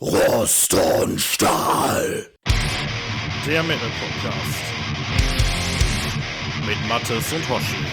Rost und Stahl. Der Metal Podcast. Mit Mattes und Hoshi.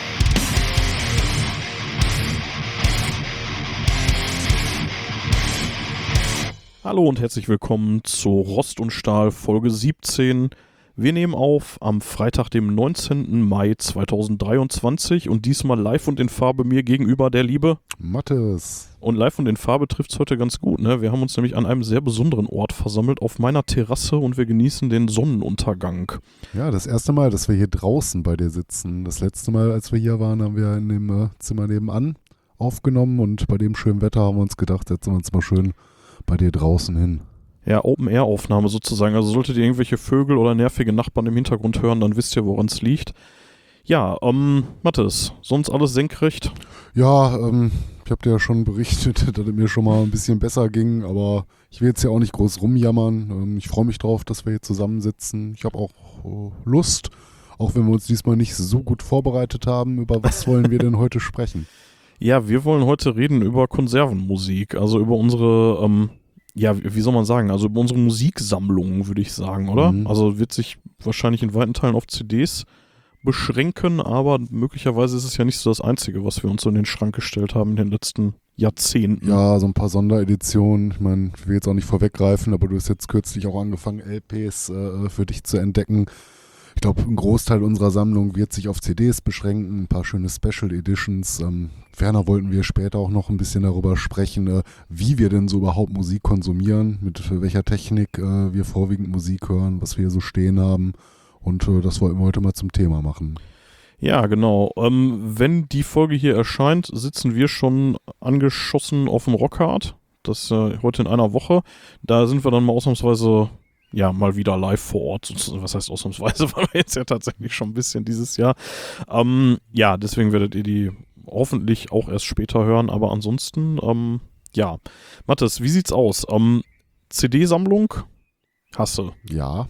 Hallo und herzlich willkommen zu Rost und Stahl Folge 17. Wir nehmen auf am Freitag, dem 19. Mai 2023 und diesmal live und in Farbe mir gegenüber der liebe Mattes. Und live und in Farbe trifft es heute ganz gut. Ne? Wir haben uns nämlich an einem sehr besonderen Ort versammelt, auf meiner Terrasse und wir genießen den Sonnenuntergang. Ja, das erste Mal, dass wir hier draußen bei dir sitzen. Das letzte Mal, als wir hier waren, haben wir in dem äh, Zimmer nebenan aufgenommen und bei dem schönen Wetter haben wir uns gedacht, setzen wir uns mal schön bei dir draußen hin. Ja, Open-Air-Aufnahme sozusagen. Also solltet ihr irgendwelche Vögel oder nervige Nachbarn im Hintergrund hören, dann wisst ihr, woran es liegt. Ja, ähm, Mathis, sonst alles senkrecht? Ja, ähm, ich habe dir ja schon berichtet, dass es mir schon mal ein bisschen besser ging, aber ich will jetzt ja auch nicht groß rumjammern. Ähm, ich freue mich drauf, dass wir hier zusammensitzen. Ich habe auch äh, Lust, auch wenn wir uns diesmal nicht so gut vorbereitet haben. Über was wollen wir denn heute sprechen? Ja, wir wollen heute reden über Konservenmusik, also über unsere, ähm, ja, wie soll man sagen, also unsere Musiksammlungen, würde ich sagen, oder? Mhm. Also wird sich wahrscheinlich in weiten Teilen auf CDs beschränken, aber möglicherweise ist es ja nicht so das Einzige, was wir uns so in den Schrank gestellt haben in den letzten Jahrzehnten. Ja, so ein paar Sondereditionen. Ich meine, ich will jetzt auch nicht vorweggreifen, aber du hast jetzt kürzlich auch angefangen, LPs äh, für dich zu entdecken. Ich glaube, ein Großteil unserer Sammlung wird sich auf CDs beschränken, ein paar schöne Special Editions. Ähm, ferner wollten wir später auch noch ein bisschen darüber sprechen, äh, wie wir denn so überhaupt Musik konsumieren, mit welcher Technik äh, wir vorwiegend Musik hören, was wir hier so stehen haben. Und äh, das wollten wir heute mal zum Thema machen. Ja, genau. Ähm, wenn die Folge hier erscheint, sitzen wir schon angeschossen auf dem Rockhard. Das äh, heute in einer Woche. Da sind wir dann mal ausnahmsweise, ja, mal wieder live vor Ort. Was heißt ausnahmsweise? Weil wir jetzt ja tatsächlich schon ein bisschen dieses Jahr. Ähm, ja, deswegen werdet ihr die hoffentlich auch erst später hören. Aber ansonsten, ähm, ja. Mathis, wie sieht's aus? Ähm, CD-Sammlung? Hasse. Ja.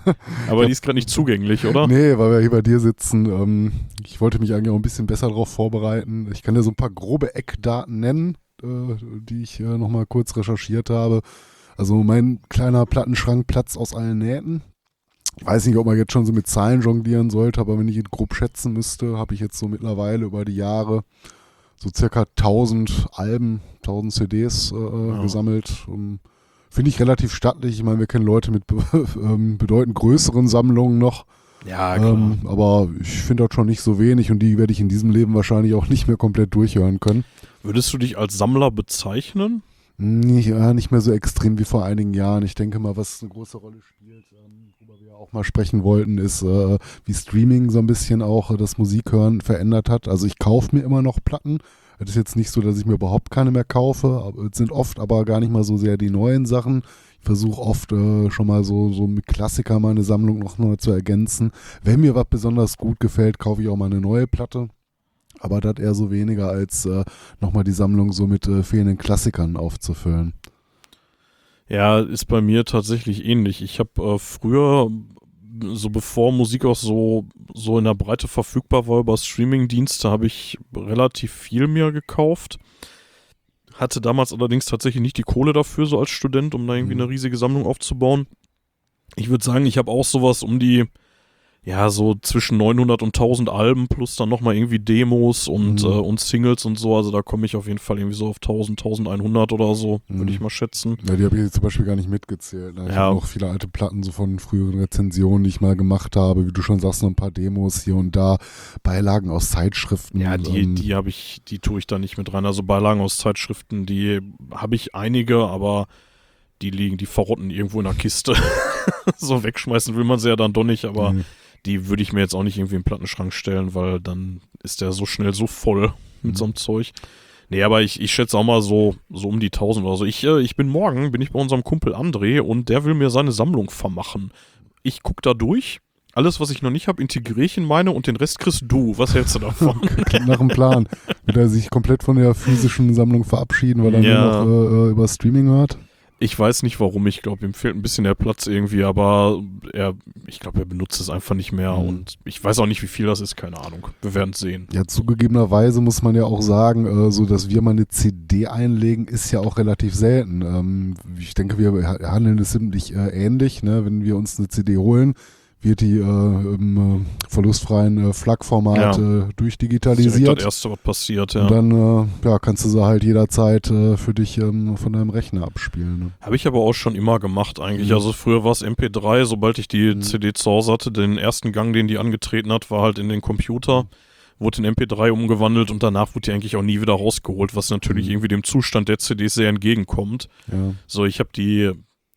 Aber die ist gerade nicht zugänglich, oder? Nee, weil wir hier bei dir sitzen. Ähm, ich wollte mich eigentlich auch ein bisschen besser darauf vorbereiten. Ich kann dir so ein paar grobe Eckdaten nennen, äh, die ich äh, nochmal kurz recherchiert habe. Also mein kleiner Plattenschrank platzt aus allen Nähten. Ich weiß nicht, ob man jetzt schon so mit Zahlen jonglieren sollte, aber wenn ich ihn grob schätzen müsste, habe ich jetzt so mittlerweile über die Jahre so circa 1000 Alben, 1000 CDs äh, Wow. gesammelt. Um, Finde ich relativ stattlich. Ich meine, wir kennen Leute mit be ähm, bedeutend größeren Sammlungen noch. Ja, Ähm, aber ich finde das schon nicht so wenig und die werde ich in diesem Leben wahrscheinlich auch nicht mehr komplett durchhören können. Würdest du dich als Sammler bezeichnen? Nicht, ja, nicht mehr so extrem wie vor einigen Jahren. Ich denke mal, was eine große Rolle spielt, ähm, worüber wir auch mal sprechen wollten, ist, äh, wie Streaming so ein bisschen auch äh, das Musikhören verändert hat. Also ich kaufe mir immer noch Platten. Es ist jetzt nicht so, dass ich mir überhaupt keine mehr kaufe. Es sind oft aber gar nicht mal so sehr die neuen Sachen. Ich versuche oft äh, schon mal so, so mit Klassiker meine Sammlung noch mal zu ergänzen. Wenn mir was besonders gut gefällt, kaufe ich auch mal eine neue Platte. Aber das eher so weniger als äh, nochmal die Sammlung so mit äh, fehlenden Klassikern aufzufüllen. Ja, ist bei mir tatsächlich ähnlich. Ich habe äh, früher, so bevor Musik auch so, so in der Breite verfügbar war über Streamingdienste, habe ich relativ viel mir gekauft. Hatte damals allerdings tatsächlich nicht die Kohle dafür, so als Student, um da irgendwie Mhm. eine riesige Sammlung aufzubauen. Ich würde sagen, ich habe auch sowas um die, ja, so zwischen 900 und 1000 Alben plus dann nochmal irgendwie Demos und, Mhm. äh, und Singles und so. Also da komme ich auf jeden Fall irgendwie so auf 1000, 1100 oder so, würde Mhm. ich mal schätzen. Ja, die habe ich jetzt zum Beispiel gar nicht mitgezählt. Ne? Ich Ja. habe noch viele alte Platten so von früheren Rezensionen, die ich mal gemacht habe. Wie du schon sagst, noch ein paar Demos hier und da. Beilagen aus Zeitschriften. Ja, die, ähm, die habe ich, die tue ich da nicht mit rein. Also Beilagen aus Zeitschriften, die habe ich einige, aber die liegen, die verrotten irgendwo in der Kiste. so wegschmeißen will man sie ja dann doch nicht, aber mhm. Die würde ich mir jetzt auch nicht irgendwie in den Plattenschrank stellen, weil dann ist der so schnell so voll mit Mhm. so einem Zeug. Nee, aber ich, ich schätze auch mal so, so um die 1000 oder so. Ich, äh, ich bin morgen, bin ich bei unserem Kumpel André und der will mir seine Sammlung vermachen. Ich guck da durch. Alles, was ich noch nicht habe, integriere ich in meine und den Rest kriegst du. Was hältst du davon? Nach einem Plan. Wird er sich komplett von der physischen Sammlung verabschieden, weil er Ja. nur noch äh, äh, über Streaming hört? Ich weiß nicht warum, ich glaube, ihm fehlt ein bisschen der Platz irgendwie, aber er, ich glaube, er benutzt es einfach nicht mehr Mhm. und ich weiß auch nicht, wie viel das ist, keine Ahnung. Wir werden es sehen. Ja, zugegebenerweise muss man ja auch sagen, äh, so dass wir mal eine CD einlegen, ist ja auch relativ selten. Ähm, ich denke, wir ha- handeln es ziemlich äh, ähnlich. Ne? Wenn wir uns eine CD holen, wird die äh, im äh, verlustfreien äh, FLAC-Format Ja. äh, Das ist durchdigitalisiert. das Erste, was passiert, Und ja. dann äh, ja, kannst du sie halt jederzeit äh, für dich ähm, von deinem Rechner abspielen. Ne? Habe ich aber auch schon immer gemacht eigentlich. Mhm. Also früher war es MP3, sobald ich die Mhm. CD zu Hause hatte, den ersten Gang, den die angetreten hat, war halt in den Computer, wurde in MP3 umgewandelt und danach wurde die eigentlich auch nie wieder rausgeholt, was natürlich Mhm. irgendwie dem Zustand der CDs sehr entgegenkommt. Ja. So, ich habe die,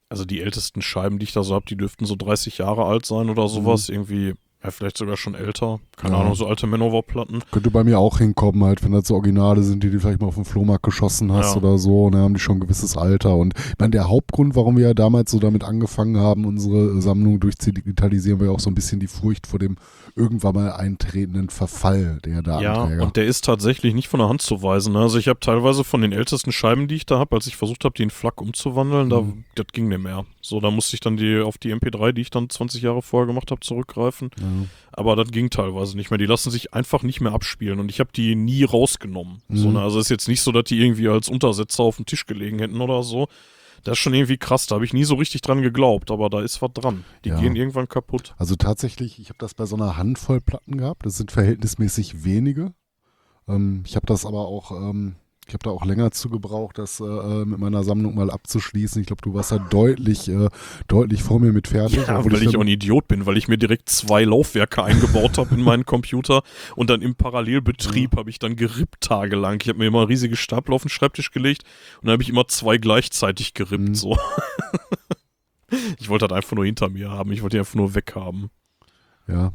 also die ältesten Scheiben, die ich da so habe, die dürften so 30 Jahre alt sein oder sowas. Irgendwie, ja, vielleicht sogar schon älter. Keine Ja. Ahnung, so alte Manowar-Platten. Könnte bei mir auch hinkommen, halt, wenn das so Originale sind, die du vielleicht mal auf dem Flohmarkt geschossen hast Ja. oder so, dann haben die schon ein gewisses Alter. Und ich meine, der Hauptgrund, warum wir ja damals so damit angefangen haben, unsere Sammlung durchzudigitalisieren, war ja auch so ein bisschen die Furcht vor dem irgendwann mal eintretenden Verfall der Ja, Datenträger. und der ist tatsächlich nicht von der Hand zu weisen. Also ich habe teilweise von den ältesten Scheiben, die ich da habe, als ich versucht habe, die in FLAC umzuwandeln, da, Mhm. das ging nicht mehr. So, da musste ich dann die auf die MP3, die ich dann 20 Jahre vorher gemacht habe, zurückgreifen. ja. Aber das ging teilweise nicht mehr. Die lassen sich einfach nicht mehr abspielen und ich habe die nie rausgenommen. So, Mhm. ne? Also ist jetzt nicht so, dass die irgendwie als Untersetzer auf dem Tisch gelegen hätten oder so. Das ist schon irgendwie krass, da habe ich nie so richtig dran geglaubt, aber da ist was dran. Die Ja. gehen irgendwann kaputt. Also tatsächlich, ich habe das bei so einer Handvoll Platten gehabt. Das sind verhältnismäßig wenige. Ähm, ich habe das aber auch, ähm, ich habe da auch länger zu gebraucht, das äh, mit meiner Sammlung mal abzuschließen. Ich glaube, du warst da deutlich, äh, deutlich vor mir mit fertig. Ja, obwohl weil ich dann- auch ein Idiot bin, weil ich mir direkt zwei Laufwerke eingebaut habe in meinen Computer und dann im Parallelbetrieb habe ich dann gerippt tagelang. Ich habe mir immer riesige Stapel auf den Schreibtisch gelegt und dann habe ich immer zwei gleichzeitig gerippt. Mhm. So. ich wollte das einfach nur hinter mir haben. Ich wollte die einfach nur weghaben. Ja.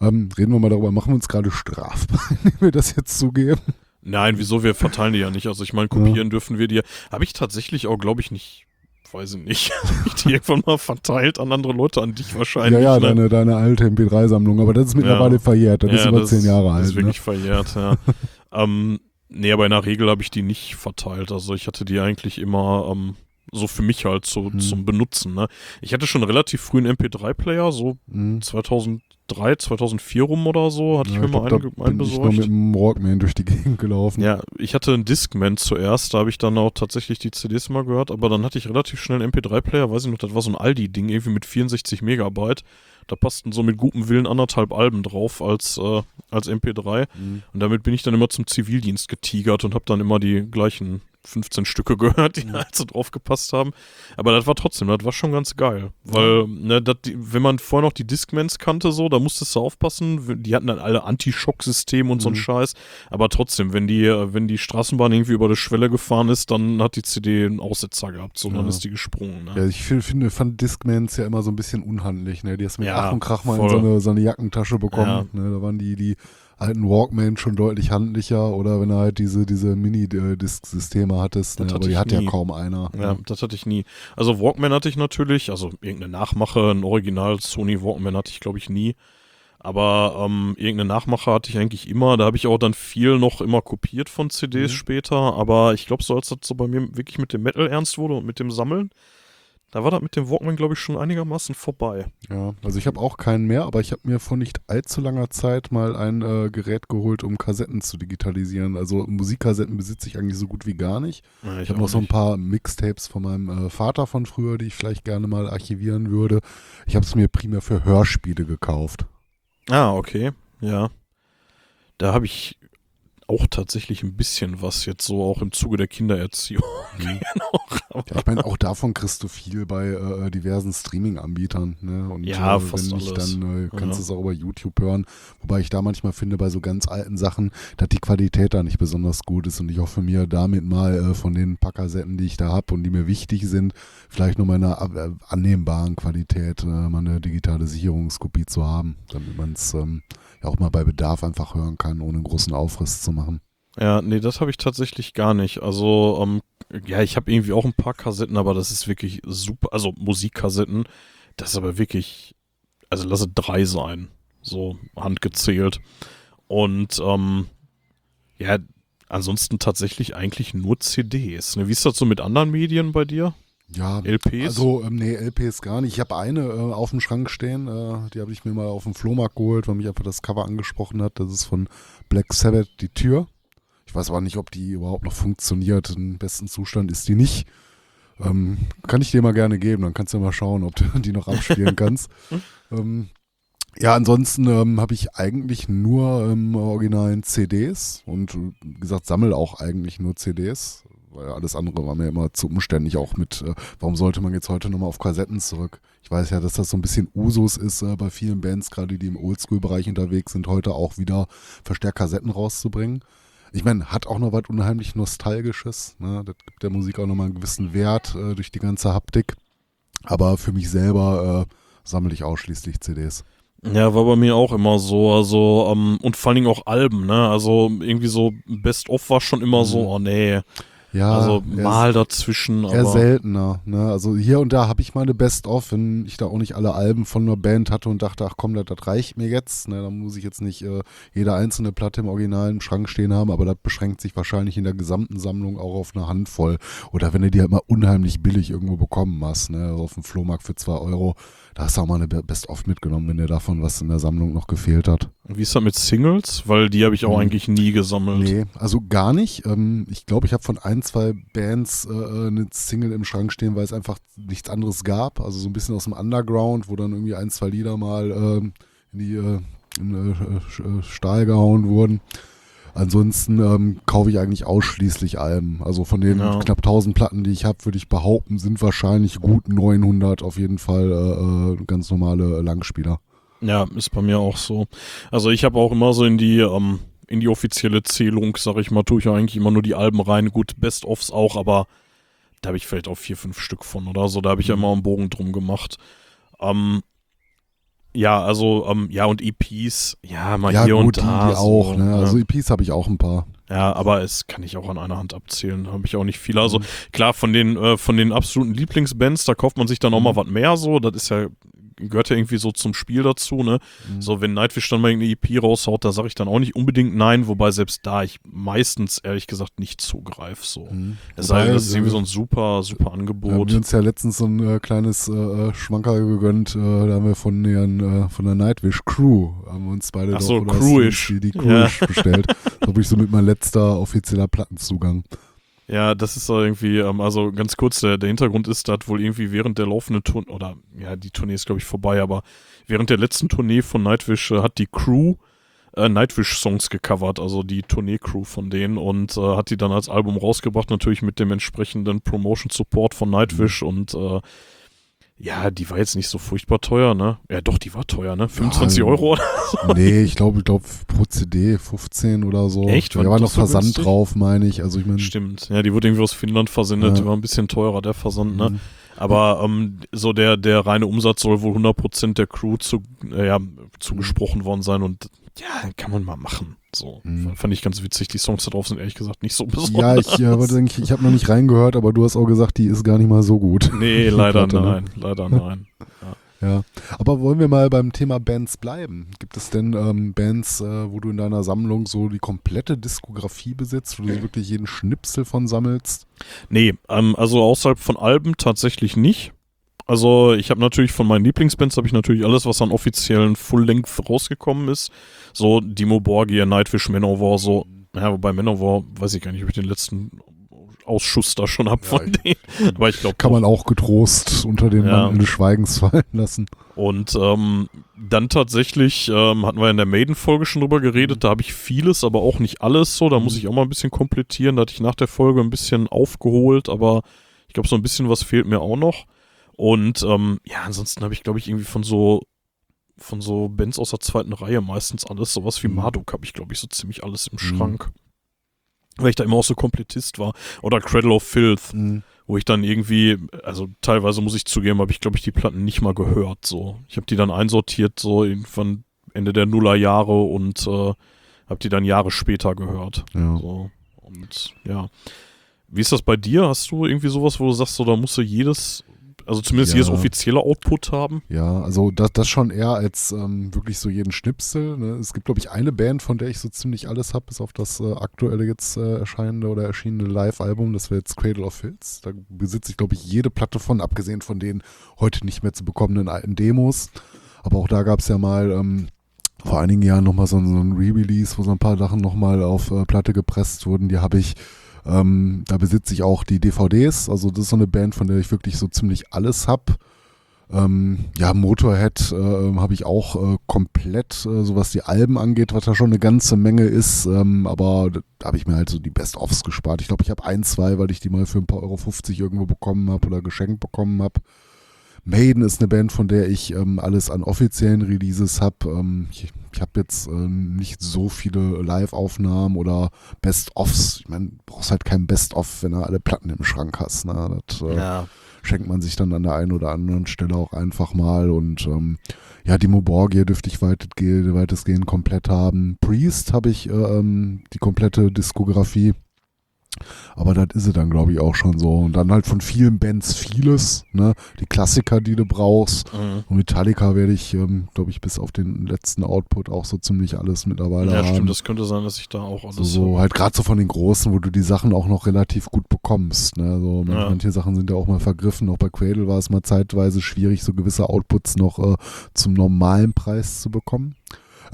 Ähm, reden wir mal darüber, machen wir uns gerade strafbar, wenn wir das jetzt zugeben? Nein, wieso? Wir verteilen die ja nicht. Also ich meine, kopieren dürfen wir die. ja. Habe ich tatsächlich auch, glaube ich, nicht. Weiß ich nicht. Habe ich die irgendwann mal verteilt an andere Leute, an dich wahrscheinlich. ja, ja, ne? deine, deine alte MP3-Sammlung, aber das ist mittlerweile Ja. verjährt, das ist über das zehn Jahre Das alt. ist Ne? wirklich verjährt, ja. ähm, nee, aber in der Regel habe ich die nicht verteilt. Also ich hatte die eigentlich immer ähm, so für mich halt so Hm. zum Benutzen. Ne? Ich hatte schon relativ früh einen MP3-Player, so Mhm. 2003, 2004 rum oder so, hatte Ja, ich mir mal glaub, einen, einen bin ich besorgt. mit dem Walkman durch die Gegend gelaufen. Ja, ich hatte einen Discman zuerst, da habe ich dann auch tatsächlich die CDs mal gehört, aber dann hatte ich relativ schnell einen MP3-Player, weiß ich noch, das war so ein Aldi-Ding, irgendwie mit 64 Megabyte. Da passten so mit gutem Willen anderthalb Alben drauf als, äh, als MP3. Mhm. Und damit bin ich dann immer zum Zivildienst getigert und habe dann immer die gleichen 15 Stücke gehört, die Mhm. halt so drauf gepasst haben. Aber das war trotzdem, das war schon ganz geil. Weil, ne, dat, wenn man vorher noch die Discmans kannte, so, da musstest du aufpassen. Die hatten dann alle Anti-Schock-System und so ein Mhm. Scheiß. Aber trotzdem, wenn die, äh, wenn die Straßenbahn irgendwie über die Schwelle gefahren ist, dann hat die CD einen Aussetzer gehabt. So, dann Ja. ist die gesprungen. Ne? Ja, ich fi- finde, fand Discmans ja immer so ein bisschen unhandlich. Ne? Die hast mit Ja, Ach und Krach mal voll. in so eine, so eine Jackentasche bekommen. Ja. Ne? Da waren die, die alten Walkman schon deutlich handlicher oder wenn du halt diese, diese Mini-Disc-Systeme hattest. Ne? Aber hatte die hat ja nie. kaum einer. Ja, das hatte ich nie. Also Walkman hatte ich natürlich, also irgendeine Nachmache, ein Original Sony Walkman hatte ich glaube ich nie. Aber ähm, irgendeine Nachmache hatte ich eigentlich immer. Da habe ich auch dann viel noch immer kopiert von CDs Mhm. später. Aber ich glaube, so als das so bei mir wirklich mit dem Metal ernst wurde und mit dem Sammeln, da war das mit dem Walkman, glaube ich, schon einigermaßen vorbei. Ja, also ich habe auch keinen mehr, aber ich habe mir vor nicht allzu langer Zeit mal ein äh, Gerät geholt, um Kassetten zu digitalisieren. Also Musikkassetten besitze ich eigentlich so gut wie gar nicht. Ja, Ich habe noch so ein paar Mixtapes von meinem äh, Vater von früher, die ich vielleicht gerne mal archivieren würde. Ich habe es mir primär für Hörspiele gekauft. Ah, okay. Ja. Da habe ich auch tatsächlich ein bisschen was jetzt so auch im Zuge der Kindererziehung. noch. Aber- Ja, ich meine, auch davon kriegst du viel bei äh, diversen Streaming-Anbietern. Ne? Und Ja, äh, fast wenn nicht, alles. dann äh, kannst du Ja. es auch über YouTube hören. Wobei ich da manchmal finde, bei so ganz alten Sachen, dass die Qualität da nicht besonders gut ist. Und ich hoffe mir damit mal äh, von den paar Kassetten, die ich da habe und die mir wichtig sind, vielleicht nur mal in einer äh, annehmbaren Qualität äh, mal eine digitale Sicherungskopie zu haben, damit man es ähm, ja auch mal bei Bedarf einfach hören kann, ohne einen großen Aufriss zu machen. Ja, nee, das habe ich tatsächlich gar nicht. Also, ähm, ja, ich habe irgendwie auch ein paar Kassetten, aber das ist wirklich super. Also Musikkassetten, das ist aber wirklich, also lasse drei sein, so handgezählt. Und ähm, ja, ansonsten tatsächlich eigentlich nur CDs. Ne? Wie ist das so mit anderen Medien bei dir? Ja, LPs? Also, ähm, nee, LPs gar nicht. Ich habe eine äh, auf dem Schrank stehen, äh, die habe ich mir mal auf dem Flohmarkt geholt, weil mich einfach das Cover angesprochen hat. Das ist von Black Sabbath, die Tür. Ich weiß aber nicht, ob die überhaupt noch funktioniert. Im besten Zustand ist die nicht. Ähm, kann ich dir mal gerne geben, dann kannst du mal schauen, ob du die noch abspielen kannst. ähm, ja, ansonsten ähm, habe ich eigentlich nur ähm, originalen CDs und äh, wie gesagt, sammle auch eigentlich nur CDs, weil alles andere war mir immer zu umständlich, auch mit, äh, warum sollte man jetzt heute nochmal auf Kassetten zurück? Ich weiß ja, dass das so ein bisschen Usus ist äh, bei vielen Bands, gerade die im Oldschool-Bereich unterwegs sind, heute auch wieder verstärkt Kassetten rauszubringen. Ich meine, hat auch noch was unheimlich Nostalgisches. Ne? Das gibt der Musik auch nochmal einen gewissen Wert äh, durch die ganze Haptik. Aber für mich selber äh, sammle ich ausschließlich CDs. Ja, war bei mir auch immer so, also, ähm, und vor allen Dingen auch Alben, ne? Also irgendwie so Best-of war schon immer so, Mhm. oh nee. Ja, also mal dazwischen, Eher seltener. Ne? Also hier und da habe ich meine Best-of, wenn ich da auch nicht alle Alben von einer Band hatte und dachte, ach komm, das, das reicht mir jetzt. Ne? Dann muss ich jetzt nicht äh, jede einzelne Platte im Original im Schrank stehen haben, aber das beschränkt sich wahrscheinlich in der gesamten Sammlung auch auf eine Handvoll. Oder wenn du die halt mal unheimlich billig irgendwo bekommen hast, ne? also auf dem Flohmarkt für zwei Euro, da hast du auch mal eine Be- Best-of mitgenommen, wenn dir davon was in der Sammlung noch gefehlt hat. Wie ist das mit Singles? Weil die habe ich auch Mhm. eigentlich nie gesammelt. Nee, also gar nicht. Ähm, ich glaube, ich habe von ein, zwei Bands äh, eine Single im Schrank stehen, weil es einfach nichts anderes gab. Also so ein bisschen aus dem Underground, wo dann irgendwie ein, zwei Lieder mal ähm, in die äh, in, äh, äh, Stahl gehauen wurden. Ansonsten ähm, kaufe ich eigentlich ausschließlich Alben. Also von den Ja. knapp 1000 Platten, die ich habe, würde ich behaupten, sind wahrscheinlich gut 900 auf jeden Fall äh, äh, ganz normale Langspieler. Ja, ist bei mir auch so. Also ich habe auch immer so in die, ähm, in die offizielle Zählung, sag ich mal, tue ich ja eigentlich immer nur die Alben rein. Gut, Best-ofs auch, aber da habe ich vielleicht auch vier, fünf Stück von oder so. Da habe ich ja immer einen Bogen drum gemacht. Ähm, ja, also, ähm, ja, und EPs, ja, mal ja hier gut, und da. die so, auch. Ne? ne? Also EPs habe ich auch ein paar. Ja, aber es kann ich auch an einer Hand abzählen. Da habe ich auch nicht viele. Also Mhm. klar, von den, äh, von den absoluten Lieblingsbands, da kauft man sich dann auch mal Mhm. was mehr so. Das ist ja, gehört ja irgendwie so zum Spiel dazu, ne? Mhm. So, wenn Nightwish dann mal irgendeine EP raushaut, da sage ich dann auch nicht unbedingt nein, wobei selbst da ich meistens ehrlich gesagt nicht zugreife. So. Mhm. Es sei denn, das ist irgendwie so äh, ein super, super Wir haben Angebot. uns ja letztens so ein äh, kleines äh, äh, Schmankerl gegönnt. Äh, da haben wir von, den, äh, von der Nightwish Crew, haben wir uns beide Ach so, doch- Crewish. Die, die Ja. Crewish bestellt. Bin ich so mit mein letzter offizieller Plattenzugang. Ja, das ist so irgendwie, ähm, also ganz kurz, der, der Hintergrund ist, dass wohl irgendwie während der laufenden Tournee, oder ja, die Tournee ist glaube ich vorbei, aber während der letzten Tournee von Nightwish äh, hat die Crew äh, Nightwish-Songs gecovert, also die Tournee-Crew von denen und äh, hat die dann als Album rausgebracht, natürlich mit dem entsprechenden Promotion-Support von Nightwish und äh, ja, die war jetzt nicht so furchtbar teuer, ne? Ja, doch, die war teuer, ne? 25 Ja, Euro oder nee, ich glaube, ich glaube pro CD 15 oder so. Echt? War Da war noch so Versand günstig? drauf, meine ich. Also ich meine. Stimmt. Ja, die wurde irgendwie aus Finnland versendet, Ja. die war ein bisschen teurer, der Versand, ne? Mhm. Aber ähm, so der, der reine Umsatz soll wohl 100% der Crew zu, äh, ja, zugesprochen worden sein und ja, kann man mal machen. So, Mhm. fand ich ganz witzig. Die Songs da drauf sind ehrlich gesagt nicht so besonders. Ja, ich, denke ich, ich habe noch nicht reingehört, aber du hast auch gesagt, die ist gar nicht mal so gut. Nee, leider Platte, ne? nein, leider nein. Ja, aber wollen wir mal beim Thema Bands bleiben? Gibt es denn ähm, Bands, äh, wo du in deiner Sammlung so die komplette Diskografie besitzt, wo du wirklich jeden Schnipsel von sammelst? Nee, ähm, also außerhalb von Alben tatsächlich nicht. Also ich habe natürlich von meinen Lieblingsbands habe ich natürlich alles, was an offiziellen Full-Length rausgekommen ist. So Dimo Borgia, Nightwish, Manowar, so. Ja, wobei Manowar, weiß ich gar nicht, ob ich den letzten Ausschuss da schon hab Ja, von denen. Aber ich glaube Kann man auch getrost unter den Ja. Mantel des Schweigens fallen lassen. Und ähm, dann tatsächlich ähm, hatten wir in der Maiden-Folge schon drüber geredet, da habe ich vieles, aber auch nicht alles so. Da muss ich auch mal ein bisschen komplettieren. Da hatte ich nach der Folge ein bisschen aufgeholt, aber ich glaube, so ein bisschen was fehlt mir auch noch. Und ähm, ja, ansonsten habe ich, glaube ich, irgendwie von so von so Bands aus der zweiten Reihe meistens alles. Sowas wie Mhm. Marduk habe ich, glaube ich, so ziemlich alles im Mhm. Schrank. Weil ich da immer auch so Komplettist war. Oder Cradle of Filth Mhm. wo ich dann irgendwie, also teilweise muss ich zugeben, habe ich glaube ich die Platten nicht mal gehört. So, ich habe die dann einsortiert so irgendwann Ende der Nullerjahre und äh, habe die dann Jahre später gehört. Ja. So und ja, wie ist das bei dir? Hast du irgendwie sowas, wo du sagst, so da musst du jedes also zumindest Ja. jedes offizielle Output haben. Ja, also das, das schon eher als ähm, wirklich so jeden Schnipsel. Ne? Es gibt, glaube ich, eine Band, von der ich so ziemlich alles habe, bis auf das äh, aktuelle jetzt äh, erscheinende oder erschienene Live-Album. Das wäre jetzt Cradle of Filth. Da besitze ich, glaube ich, jede Platte von, abgesehen von den heute nicht mehr zu bekommenden alten Demos. Aber auch da gab es ja mal ähm, vor einigen Jahren nochmal so, ein- so ein Re-Release, wo so ein paar Sachen nochmal auf äh, Platte gepresst wurden. Die habe ich, ähm, da besitze ich auch die DVDs. Also das ist so eine Band, von der ich wirklich so ziemlich alles habe. Ähm, ja, Motorhead äh, habe ich auch äh, komplett, äh, so was die Alben angeht, was da schon eine ganze Menge ist. Ähm, aber da habe ich mir halt so die Best-ofs gespart. Ich glaube, ich habe ein, zwei, weil ich die mal für ein paar Euro 50 irgendwo bekommen habe oder geschenkt bekommen habe. Maiden ist eine Band, von der ich ähm, alles an offiziellen Releases habe. Ähm, ich ich habe jetzt äh, nicht so viele Live-Aufnahmen oder Best-ofs. Ich meine, du brauchst halt kein Best-of, wenn du alle Platten im Schrank hast. Ne? Das, äh, Ja. schenkt man sich dann an der einen oder anderen Stelle auch einfach mal. Und ähm, ja, die Moborgie dürfte ich weitestgehend, weitestgehend komplett haben. Priest habe ich äh, ähm, die komplette Diskografie. Aber das ist sie dann, glaube ich, auch schon so. Und dann halt von vielen Bands vieles, ne? Die Klassiker, die du brauchst. Mhm. Und Metallica werde ich, ähm, glaube ich, bis auf den letzten Output auch so ziemlich alles mittlerweile Ja, haben. stimmt, das könnte sein, dass ich da auch alles So, so halt gerade so von den Großen, wo du die Sachen auch noch relativ gut bekommst. Ne? So, Ja. Manche Sachen sind ja auch mal vergriffen. Auch bei Cradle war es mal zeitweise schwierig, so gewisse Outputs noch äh, zum normalen Preis zu bekommen.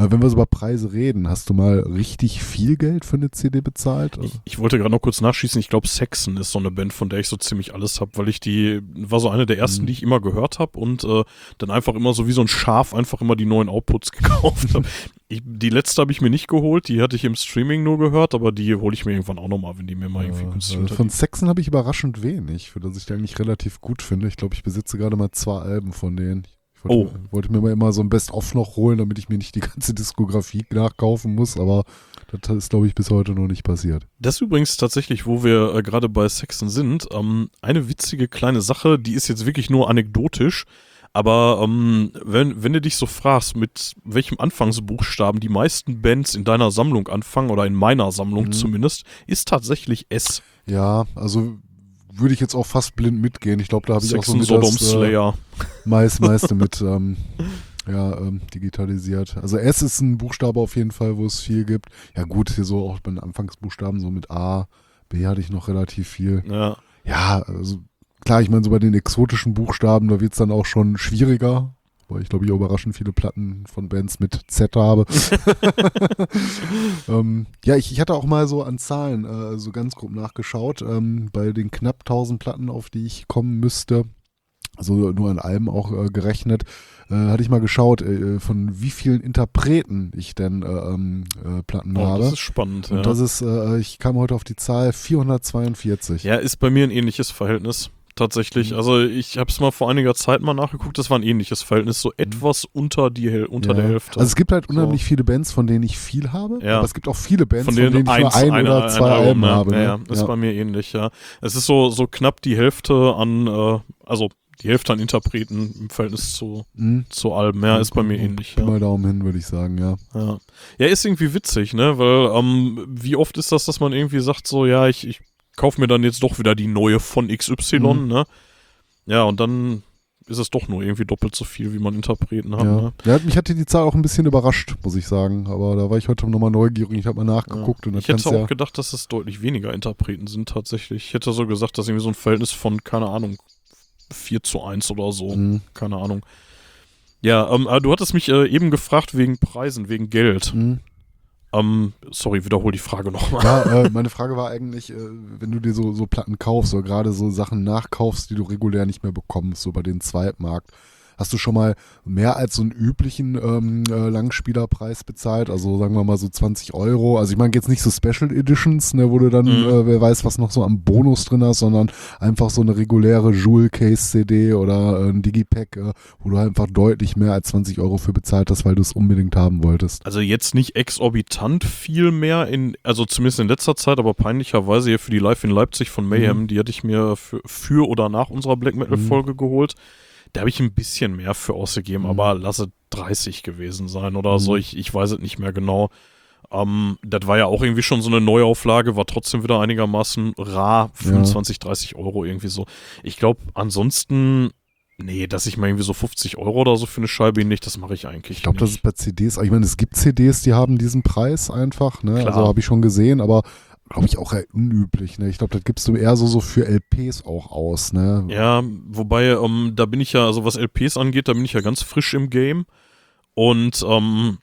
Äh, wenn wir so über Preise reden, hast du mal richtig viel Geld für eine CD bezahlt? Ich, ich wollte gerade noch kurz nachschießen. Ich glaube, Saxon ist so eine Band, von der ich so ziemlich alles habe, weil ich die, war so eine der ersten, Mhm. die ich immer gehört habe und äh, dann einfach immer so wie so ein Schaf einfach immer die neuen Outputs gekauft habe. Die letzte habe ich mir nicht geholt, die hatte ich im Streaming nur gehört, aber die hole ich mir irgendwann auch nochmal, wenn die mir mal irgendwie günstig äh, von Saxon habe ich überraschend wenig, für das ich die eigentlich relativ gut finde. Ich glaube, ich besitze gerade mal zwei Alben von denen. Ich wollte, Oh. wollte mir mal immer so ein Best-of noch holen, damit ich mir nicht die ganze Diskografie nachkaufen muss, aber das ist, glaube ich, bis heute noch nicht passiert. Das ist übrigens tatsächlich, wo wir äh, gerade bei Saxon sind, ähm, eine witzige kleine Sache, die ist jetzt wirklich nur anekdotisch, aber ähm, wenn, wenn du dich so fragst, mit welchem Anfangsbuchstaben die meisten Bands in deiner Sammlung anfangen, oder in meiner Sammlung Mhm. zumindest, ist tatsächlich S. Ja, also würde ich jetzt auch fast blind mitgehen. Ich glaube, da habe ich auch so mit das äh, meist, meiste mit ähm, ja, ähm, digitalisiert. Also S ist ein Buchstabe auf jeden Fall, wo es viel gibt. Ja gut, hier so auch bei den Anfangsbuchstaben, so mit A, B hatte ich noch relativ viel. Ja. Ja, also klar, ich meine, so bei den exotischen Buchstaben, da wird es dann auch schon schwieriger. Weil ich glaube, ich überraschend viele Platten von Bands mit Z habe. ähm, ja, ich, ich hatte auch mal so an Zahlen äh, so ganz grob nachgeschaut. Ähm, bei den knapp 1000 Platten, auf die ich kommen müsste, also nur an Alben auch äh, gerechnet, äh, hatte ich mal geschaut, äh, von wie vielen Interpreten ich denn äh, ähm, äh, Platten Oh, habe. das ist spannend. Und ja. das ist, äh, ich kam heute auf die Zahl 442. Ja, ist bei mir ein ähnliches Verhältnis. Tatsächlich. Mhm. Also ich habe es mal vor einiger Zeit mal nachgeguckt, das war ein ähnliches Verhältnis, so etwas unter, die, unter Mhm. Ja. der Hälfte. Also es gibt halt So. unheimlich viele Bands, von denen ich viel habe, Ja. aber es gibt auch viele Bands, von denen, ich nur eins, ein eine, oder zwei Album, Alben habe. Ja, Ne? ja, ist bei mir ähnlich, ja. Es ist so, so knapp die Hälfte an, äh, also die Hälfte an Interpreten im Verhältnis zu, Mhm. zu Alben, ja, ist bei mir ähnlich, ja. mal Daumen hin, würde ich sagen, ja. Ja. ja, ist irgendwie witzig, ne? Weil, ähm, wie oft ist das, dass man irgendwie sagt, so, ja, ich, ich kaufe mir dann jetzt doch wieder die neue von XY, Mhm. ne? Ja, und dann ist es doch nur irgendwie doppelt so viel, wie man Interpreten hat, Ja. ne? ja, mich hatte die Zahl auch ein bisschen überrascht, muss ich sagen. Aber da war ich heute nochmal neugierig. Ich habe mal nachgeguckt und dann Ich hätte auch ja. gedacht, dass es deutlich weniger Interpreten sind tatsächlich. Ich hätte so gesagt, dass irgendwie so ein Verhältnis von, keine Ahnung, 4 zu 1 oder so. Mhm. Keine Ahnung. Ja, ähm, aber du hattest mich äh, eben gefragt wegen Preisen, wegen Geld. Mhm. Ähm, sorry, wiederhol die Frage nochmal. Ja, äh, meine Frage war eigentlich, äh, wenn du dir so, so Platten kaufst oder gerade so Sachen nachkaufst, die du regulär nicht mehr bekommst, so bei den Zweitmarkt, hast du schon mal mehr als so einen üblichen ähm, äh, Langspielerpreis bezahlt? Also sagen wir mal so 20 Euro. Also ich meine jetzt nicht so Special Editions, ne, wo du dann, Mhm. äh, wer weiß, was noch so am Bonus drin hast, sondern einfach so eine reguläre Jewel Case CD oder äh, ein Digipack, äh, wo du einfach deutlich mehr als 20 Euro für bezahlt hast, weil du es unbedingt haben wolltest. Also jetzt nicht exorbitant viel mehr in, also zumindest in letzter Zeit, aber peinlicherweise hier für die Live in Leipzig von Mayhem, Mhm. die hatte ich mir für, für oder nach unserer Black Metal Mhm. Folge geholt. Da habe ich ein bisschen mehr für ausgegeben, Mhm. aber lasse 30 gewesen sein oder so. Mhm. Ich, ich weiß es nicht mehr genau. Ähm, das war ja auch irgendwie schon so eine Neuauflage, war trotzdem wieder einigermaßen rar, 25, 30 Euro irgendwie so. Ich glaube, ansonsten Nee, dass ich mal irgendwie so 50 Euro oder so für eine Scheibe nicht, das mache ich eigentlich Ich glaube, das ist bei CDs, ich meine, es gibt CDs, die haben diesen Preis einfach, ne? Klar. Also habe ich schon gesehen, aber glaube ich auch eher unüblich, ne? Ich glaube, das gibst du eher so, so für LPs auch aus, ne? Ja, wobei, ähm, da bin ich ja, also was LPs angeht, da bin ich ja ganz frisch im Game. Und ähm,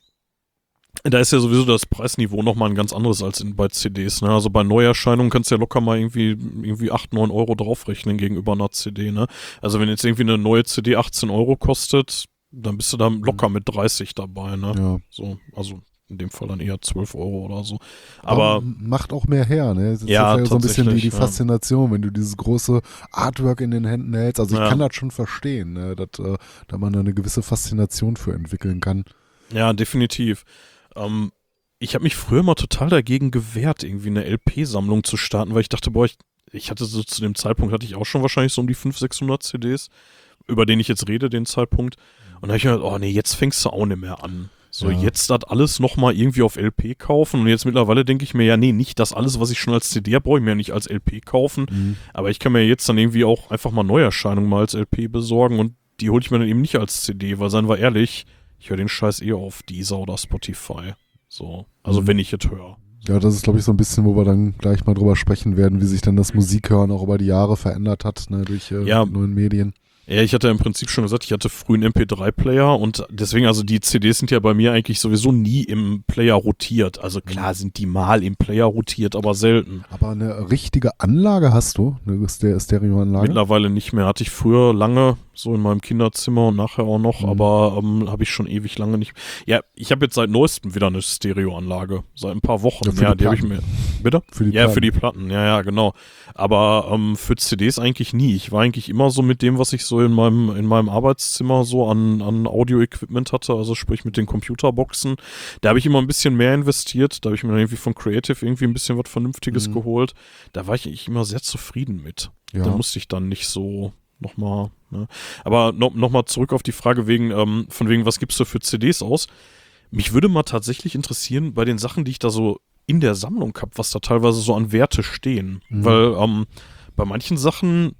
da ist ja sowieso das Preisniveau nochmal ein ganz anderes als in, bei CDs. Ne? Also bei Neuerscheinungen kannst du ja locker mal irgendwie, irgendwie 8, 9 Euro draufrechnen gegenüber einer CD. Ne? Also wenn jetzt irgendwie eine neue CD 18 Euro kostet, dann bist du da locker mit 30 dabei. Ne? Ja. So, also in dem Fall dann eher 12 Euro oder so. Aber macht auch mehr her, ne? Das ist Ja, so ein bisschen die, die tatsächlich, ja. Faszination, wenn du dieses große Artwork in den Händen hältst. Also ich Ja. kann das schon verstehen, ne? dass, äh, da man da eine gewisse Faszination für entwickeln kann. Ja, definitiv. Ähm, ich habe mich früher mal total dagegen gewehrt, irgendwie eine LP-Sammlung zu starten, weil ich dachte, boah, ich, ich hatte so zu dem Zeitpunkt, hatte ich auch schon wahrscheinlich so um die 500, 600 CDs, über den ich jetzt rede, den Zeitpunkt. Und da habe ich mir gedacht, oh nee, jetzt fängst du auch nicht mehr an. So, Ja. jetzt das alles nochmal irgendwie auf LP kaufen. Und jetzt mittlerweile denke ich mir, ja, nee, nicht das alles, was ich schon als CD habe, brauche ich mir ja nicht als LP kaufen. Aber ich kann mir jetzt dann irgendwie auch einfach mal Neuerscheinungen mal als LP besorgen und die hole ich mir dann eben nicht als CD, weil seien wir ehrlich, ich höre den Scheiß eh auf Deezer oder Spotify. So, also Mhm. wenn ich jetzt höre. Ja, das ist, glaube ich, so ein bisschen, wo wir dann gleich mal drüber sprechen werden, wie sich dann das Musikhören auch über die Jahre verändert hat, ne, durch äh, Ja. die neuen Medien. Ja, ich hatte im Prinzip schon gesagt, ich hatte früh einen MP3-Player und deswegen, also die CDs sind ja bei mir eigentlich sowieso nie im Player rotiert. Also klar sind die mal im Player rotiert, aber selten. Aber eine richtige Anlage hast du, eine Ste- Stereoanlage? Mittlerweile nicht mehr. Hatte ich früher lange, so in meinem Kinderzimmer und nachher auch noch, Mhm. aber ähm, habe ich schon ewig lange nicht. Ja, ich habe jetzt seit neuestem wieder eine Stereoanlage. Seit ein paar Wochen. Ja, Ja, die die habe ich mir. Bitte? Für die ja, Platten. für die Platten. Ja, ja, genau. Aber ähm, für CDs eigentlich nie. Ich war eigentlich immer so mit dem, was ich so in meinem, in meinem Arbeitszimmer so an, an Audio-Equipment hatte, also sprich mit den Computerboxen. Da habe ich immer ein bisschen mehr investiert. Da habe ich mir irgendwie von Creative irgendwie ein bisschen was Vernünftiges Mhm. geholt. Da war ich eigentlich immer sehr zufrieden mit. Ja. Da musste ich dann nicht so nochmal. Ne? Aber no, nochmal zurück auf die Frage wegen, ähm, von wegen, was gibst du für CDs aus? Mich würde mal tatsächlich interessieren, bei den Sachen, die ich da so in der Sammlung habe, was da teilweise so an Werte stehen. Mhm. Weil ähm, bei manchen Sachen,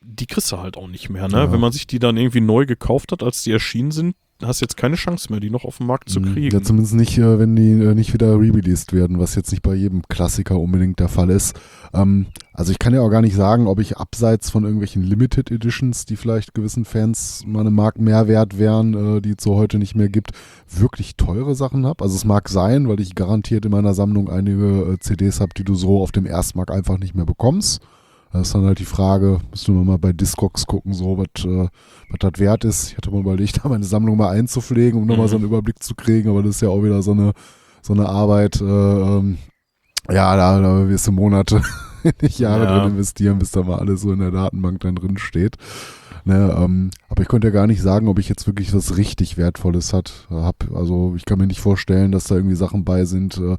die kriegst du halt auch nicht mehr, ne? Ja. Wenn man sich die dann irgendwie neu gekauft hat, als die erschienen sind, hast jetzt keine Chance mehr, die noch auf dem Markt zu Mhm. kriegen. Ja, zumindest nicht, äh, wenn die äh, nicht wieder re-released werden, was jetzt nicht bei jedem Klassiker unbedingt der Fall ist. Ähm, also ich kann ja auch gar nicht sagen, ob ich abseits von irgendwelchen Limited Editions, die vielleicht gewissen Fans mal eine Mark mehr wert wären, äh, die es so heute nicht mehr gibt, wirklich teure Sachen habe. Also es mag sein, weil ich garantiert in meiner Sammlung einige CDs habe, die du so auf dem Erstmark einfach nicht mehr bekommst. Das ist dann halt die Frage, müssen wir mal bei Discogs gucken, so was äh, was das wert ist. Ich hatte mal überlegt, da meine Sammlung mal einzupflegen, um nochmal Mhm. so einen Überblick zu kriegen, aber das ist ja auch wieder so eine, so eine Arbeit. Äh, ähm, ja, da, da wirst du Monate, nicht Jahre Ja. drin investieren, bis da mal alles so in der Datenbank dann drin steht. Ne, ähm, aber ich konnte ja gar nicht sagen, ob ich jetzt wirklich was richtig Wertvolles hat, hab. Also ich kann mir nicht vorstellen, dass da irgendwie Sachen bei sind, äh,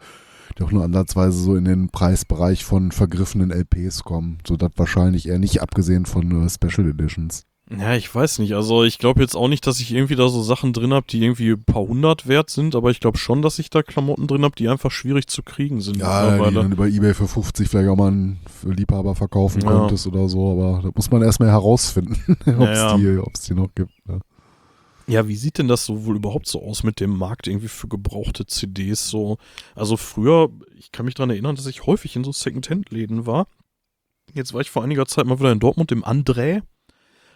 die auch nur ansatzweise so in den Preisbereich von vergriffenen LPs kommen. So das wahrscheinlich eher nicht, abgesehen von äh, Special Editions. Ja, ich weiß nicht. Also ich glaube jetzt auch nicht, dass ich irgendwie da so Sachen drin habe, die irgendwie ein paar hundert wert sind, aber ich glaube schon, dass ich da Klamotten drin habe, die einfach schwierig zu kriegen sind. Ja, die dann über Ebay für 50 vielleicht auch mal einen Liebhaber verkaufen Ja. konntest oder so, aber das muss man erstmal herausfinden, ob es Ja, ja. die, ob's die noch gibt. Ne? Ja, wie sieht denn das so wohl überhaupt so aus mit dem Markt irgendwie für gebrauchte CDs so? Also früher, ich kann mich daran erinnern, dass ich häufig in so Second-Hand-Läden war. Jetzt war ich vor einiger Zeit mal wieder in Dortmund im André.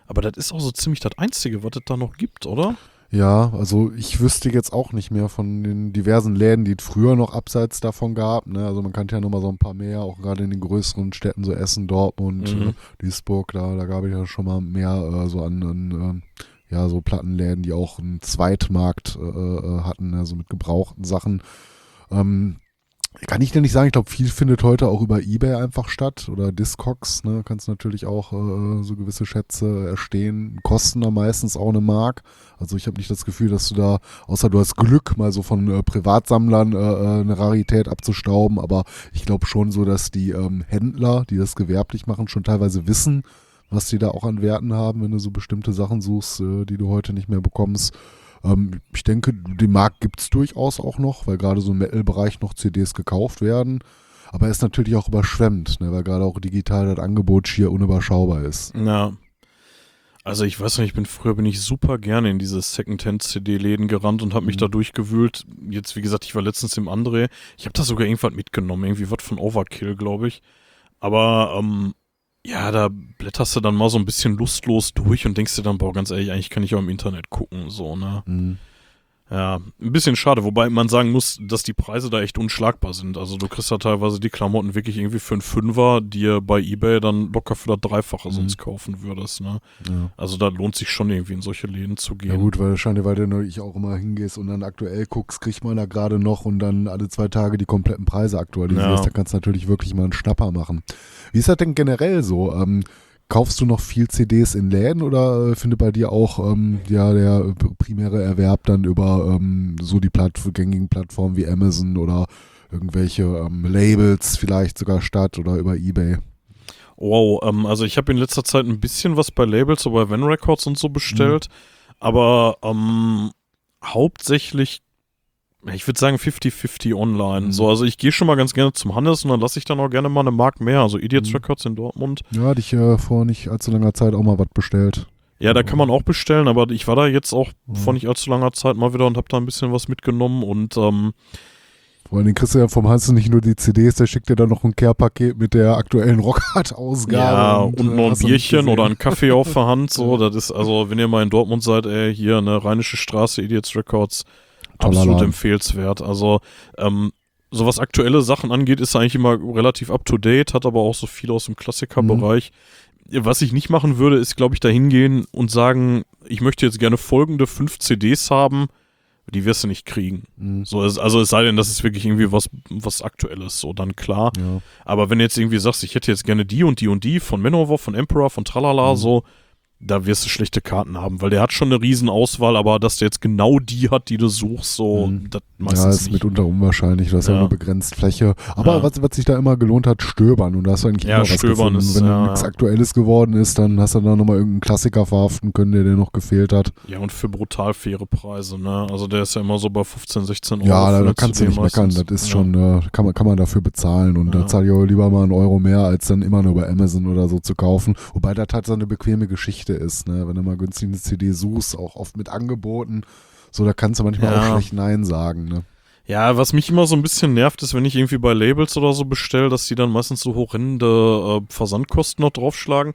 Aber das ist auch so ziemlich das Einzige, was es da noch gibt, oder? Ja, also ich wüsste jetzt auch nicht mehr von den diversen Läden, die es früher noch abseits davon gab. Ne? Also man kannte ja noch mal so ein paar mehr, auch gerade in den größeren Städten, so Essen, Dortmund, Mhm. äh, Duisburg, da, da gab es ja schon mal mehr äh, so an, an ähm, ja, so Plattenläden, die auch einen Zweitmarkt äh, äh, hatten, also mit gebrauchten Sachen. Ähm, kann ich dir nicht sagen, ich glaube, viel findet heute auch über Ebay einfach statt oder Discogs, ne, kannst natürlich auch äh, so gewisse Schätze erstehen, kosten da meistens auch eine Mark. Also ich habe nicht das Gefühl, dass du da, außer du hast Glück, mal so von äh, Privatsammlern äh, äh, eine Rarität abzustauben, aber ich glaube schon so, dass die ähm, Händler, die das gewerblich machen, schon teilweise wissen, was die da auch an Werten haben, wenn du so bestimmte Sachen suchst, äh, die du heute nicht mehr bekommst. Ähm, ich denke, den Markt gibt es durchaus auch noch, weil gerade so im Metal-Bereich noch CDs gekauft werden. Aber er ist natürlich auch überschwemmt, ne, weil gerade auch digital das Angebot schier unüberschaubar ist. Ja. Also ich weiß nicht, ich bin früher bin ich super gerne in diese Secondhand-CD-Läden gerannt und habe mich Mhm. da durchgewühlt. Jetzt, wie gesagt, ich war letztens im André. Ich habe da sogar irgendwas mitgenommen, irgendwie was von Overkill, glaube ich. Aber ähm, ja, da blätterst du dann mal so ein bisschen lustlos durch und denkst dir dann, boah, ganz ehrlich, eigentlich kann ich auch im Internet gucken, so, ne? Mhm. Ja, ein bisschen schade, wobei man sagen muss, dass die Preise da echt unschlagbar sind. Also du kriegst da teilweise die Klamotten wirklich irgendwie für einen Fünfer, die ihr bei Ebay dann locker für das Dreifache Mhm. sonst kaufen würdest, ne? Ja. Also da lohnt sich schon irgendwie in solche Läden zu gehen. Ja gut, weil wahrscheinlich, weil du natürlich auch immer hingehst und dann aktuell guckst, kriegt man da gerade noch und dann alle zwei Tage die kompletten Preise aktualisierst. Ja. Da kannst du natürlich wirklich mal einen Schnapper machen. Wie ist das denn generell so? Ähm, kaufst du noch viel CDs in Läden oder äh, findet bei dir auch ähm, ja, der primäre Erwerb dann über ähm, so die Platt gängigen Plattformen wie Amazon oder irgendwelche ähm, Labels vielleicht sogar statt oder über Ebay? Wow, ähm, also ich habe in letzter Zeit ein bisschen was bei Labels, so bei Van Records und so bestellt, aber ähm, hauptsächlich, ich würde sagen 50-50 online. Mhm. So, also ich gehe schon mal ganz gerne zum Hannes und dann lasse ich dann auch gerne mal eine Mark mehr. Also Idiots Mhm. Records in Dortmund. Ja, hatte ich äh, vor nicht allzu langer Zeit auch mal was bestellt. Ja, da kann man auch bestellen, aber ich war da jetzt auch Mhm. vor nicht allzu langer Zeit mal wieder und habe da ein bisschen was mitgenommen und ähm, Vor allem kriegst du ja vom Hans nicht nur die CDs, der schickt dir dann noch ein Care-Paket mit der aktuellen Rockhard-Ausgabe. ja, und, noch ein hast du nicht Bierchen oder ein Kaffee auf der Hand. So, das ist, also, wenn ihr mal in Dortmund seid, ey, hier, eine Rheinische Straße, Idiots Records, Toller absolut Laden. empfehlenswert. Also, ähm, so was aktuelle Sachen angeht, ist er eigentlich immer relativ up to date, hat aber auch so viel aus dem Klassikerbereich. Was ich nicht machen würde, ist, glaube ich, da hingehen und sagen, ich möchte jetzt gerne folgende fünf CDs haben, die wirst du nicht kriegen. Mhm. So, also es sei denn, das ist wirklich irgendwie was, was Aktuelles, so dann klar. Ja. Aber wenn du jetzt irgendwie sagst, ich hätte jetzt gerne die und die und die von Manowar, von Emperor, von Tralala, Mhm. so, da wirst du schlechte Karten haben, weil der hat schon eine Riesenauswahl, aber dass der jetzt genau die hat, die du suchst, so, Mhm. das ja, meistens ist nicht. mitunter unwahrscheinlich. Du hast ja, Ja. nur begrenzt Fläche. Aber Ja. was, was sich da immer gelohnt hat, stöbern. Und da hast du eigentlich Ja, immer was stöbern gefunden. ist, Wenn ja, nichts ja. Aktuelles geworden ist, dann hast du da nochmal irgendeinen Klassiker verhaften können, der dir noch gefehlt hat. Ja, und für brutal faire Preise, ne? Also der ist ja immer so bei 15, 16 Euro. Ja, da, da kannst du nicht meckern. Das ist Ja. schon, äh, kann, man, kann man dafür bezahlen. Und Ja. da zahle ich auch lieber mal einen Euro mehr, als dann immer nur bei Amazon oder so zu kaufen. Wobei das halt so eine bequeme Geschichte ist, ne? Wenn du mal günstig eine CD suchst, auch oft mit Angeboten. So, da kannst du manchmal Ja. auch schlecht Nein sagen, ne? Ja, was mich immer so ein bisschen nervt, ist, wenn ich irgendwie bei Labels oder so bestelle, dass die dann meistens so horrende äh, Versandkosten noch draufschlagen.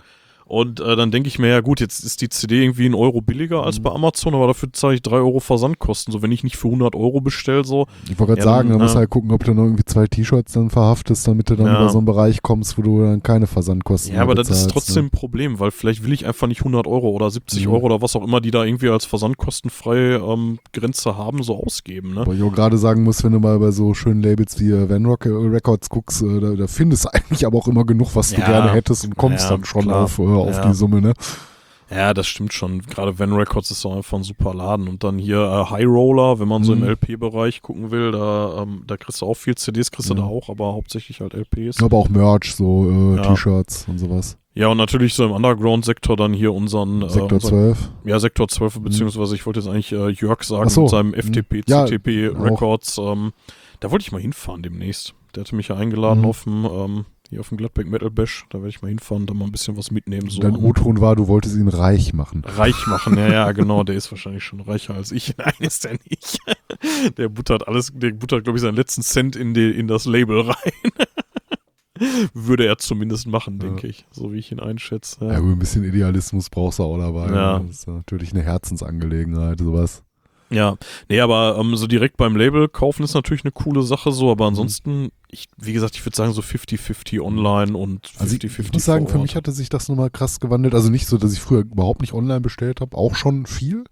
Und äh, dann denke ich mir, ja gut, jetzt ist die CD irgendwie ein Euro billiger als Mhm. bei Amazon, aber dafür zahle ich 3 Euro Versandkosten. So, wenn ich nicht für 100 Euro bestelle, so, Ich wollte gerade Ja, sagen, dann, da musst du ja. halt gucken, ob du noch irgendwie zwei T-Shirts dann verhaftest, damit du dann Ja. über so einen Bereich kommst, wo du dann keine Versandkosten ja, mehr aber das ist trotzdem Ne? ein Problem, weil vielleicht will ich einfach nicht 100 Euro oder 70 Mhm. Euro oder was auch immer, die da irgendwie als versandkostenfreie ähm, Grenze haben, so ausgeben, ne? Weil ich auch gerade sagen muss, wenn du mal bei so schönen Labels wie äh, Van Rock Records guckst, äh, da, da findest du eigentlich aber auch immer genug, was du Ja. gerne hättest und kommst Ja, dann schon klar. auf, äh, auf Ja. die Summe, ne? Ja, das stimmt schon. Gerade Van Records ist doch einfach ein super Laden. Und dann hier äh, High Roller, wenn man so im Mhm. LP-Bereich gucken will, da, ähm, da kriegst du auch viel CDs, kriegst du Ja. da auch, aber hauptsächlich halt LPs. Aber auch Merch, so äh, Ja. T-Shirts und sowas. Ja, und natürlich so im Underground-Sektor dann hier unseren äh, Sektor unseren, 12. Ja, Sektor 12, beziehungsweise ich wollte jetzt eigentlich äh, Jörg sagen so. mit seinem Mhm. FTP, Ja, CTP. Records. Ähm, da wollte ich mal hinfahren demnächst. Der hatte mich ja eingeladen Mhm. auf dem, ähm, hier auf dem Gladbeck Metal Bash. Da werde ich mal hinfahren, da mal ein bisschen was mitnehmen. So. Dein O-Ton war, du wolltest ihn reich machen. Reich machen, ja, ja, genau. Der ist wahrscheinlich schon reicher als ich. Nein, ist der nicht. Der buttert alles, der buttert, glaube ich, seinen letzten Cent in, die, in das Label rein. Würde er zumindest machen, Ja. denke ich. So wie ich ihn einschätze. Ja, Ja. gut, ein bisschen Idealismus brauchst du auch dabei. Ja. ne? Das ist natürlich eine Herzensangelegenheit, sowas. Ja. Nee, aber ähm, so direkt beim Label kaufen ist natürlich eine coole Sache, so. Aber ansonsten, ich, wie gesagt, ich würde sagen so 50-50 online und 50-50 Also ich, muss sagen, für mich hatte sich das nochmal krass gewandelt. Also nicht so, dass ich früher überhaupt nicht online bestellt habe, auch schon viel.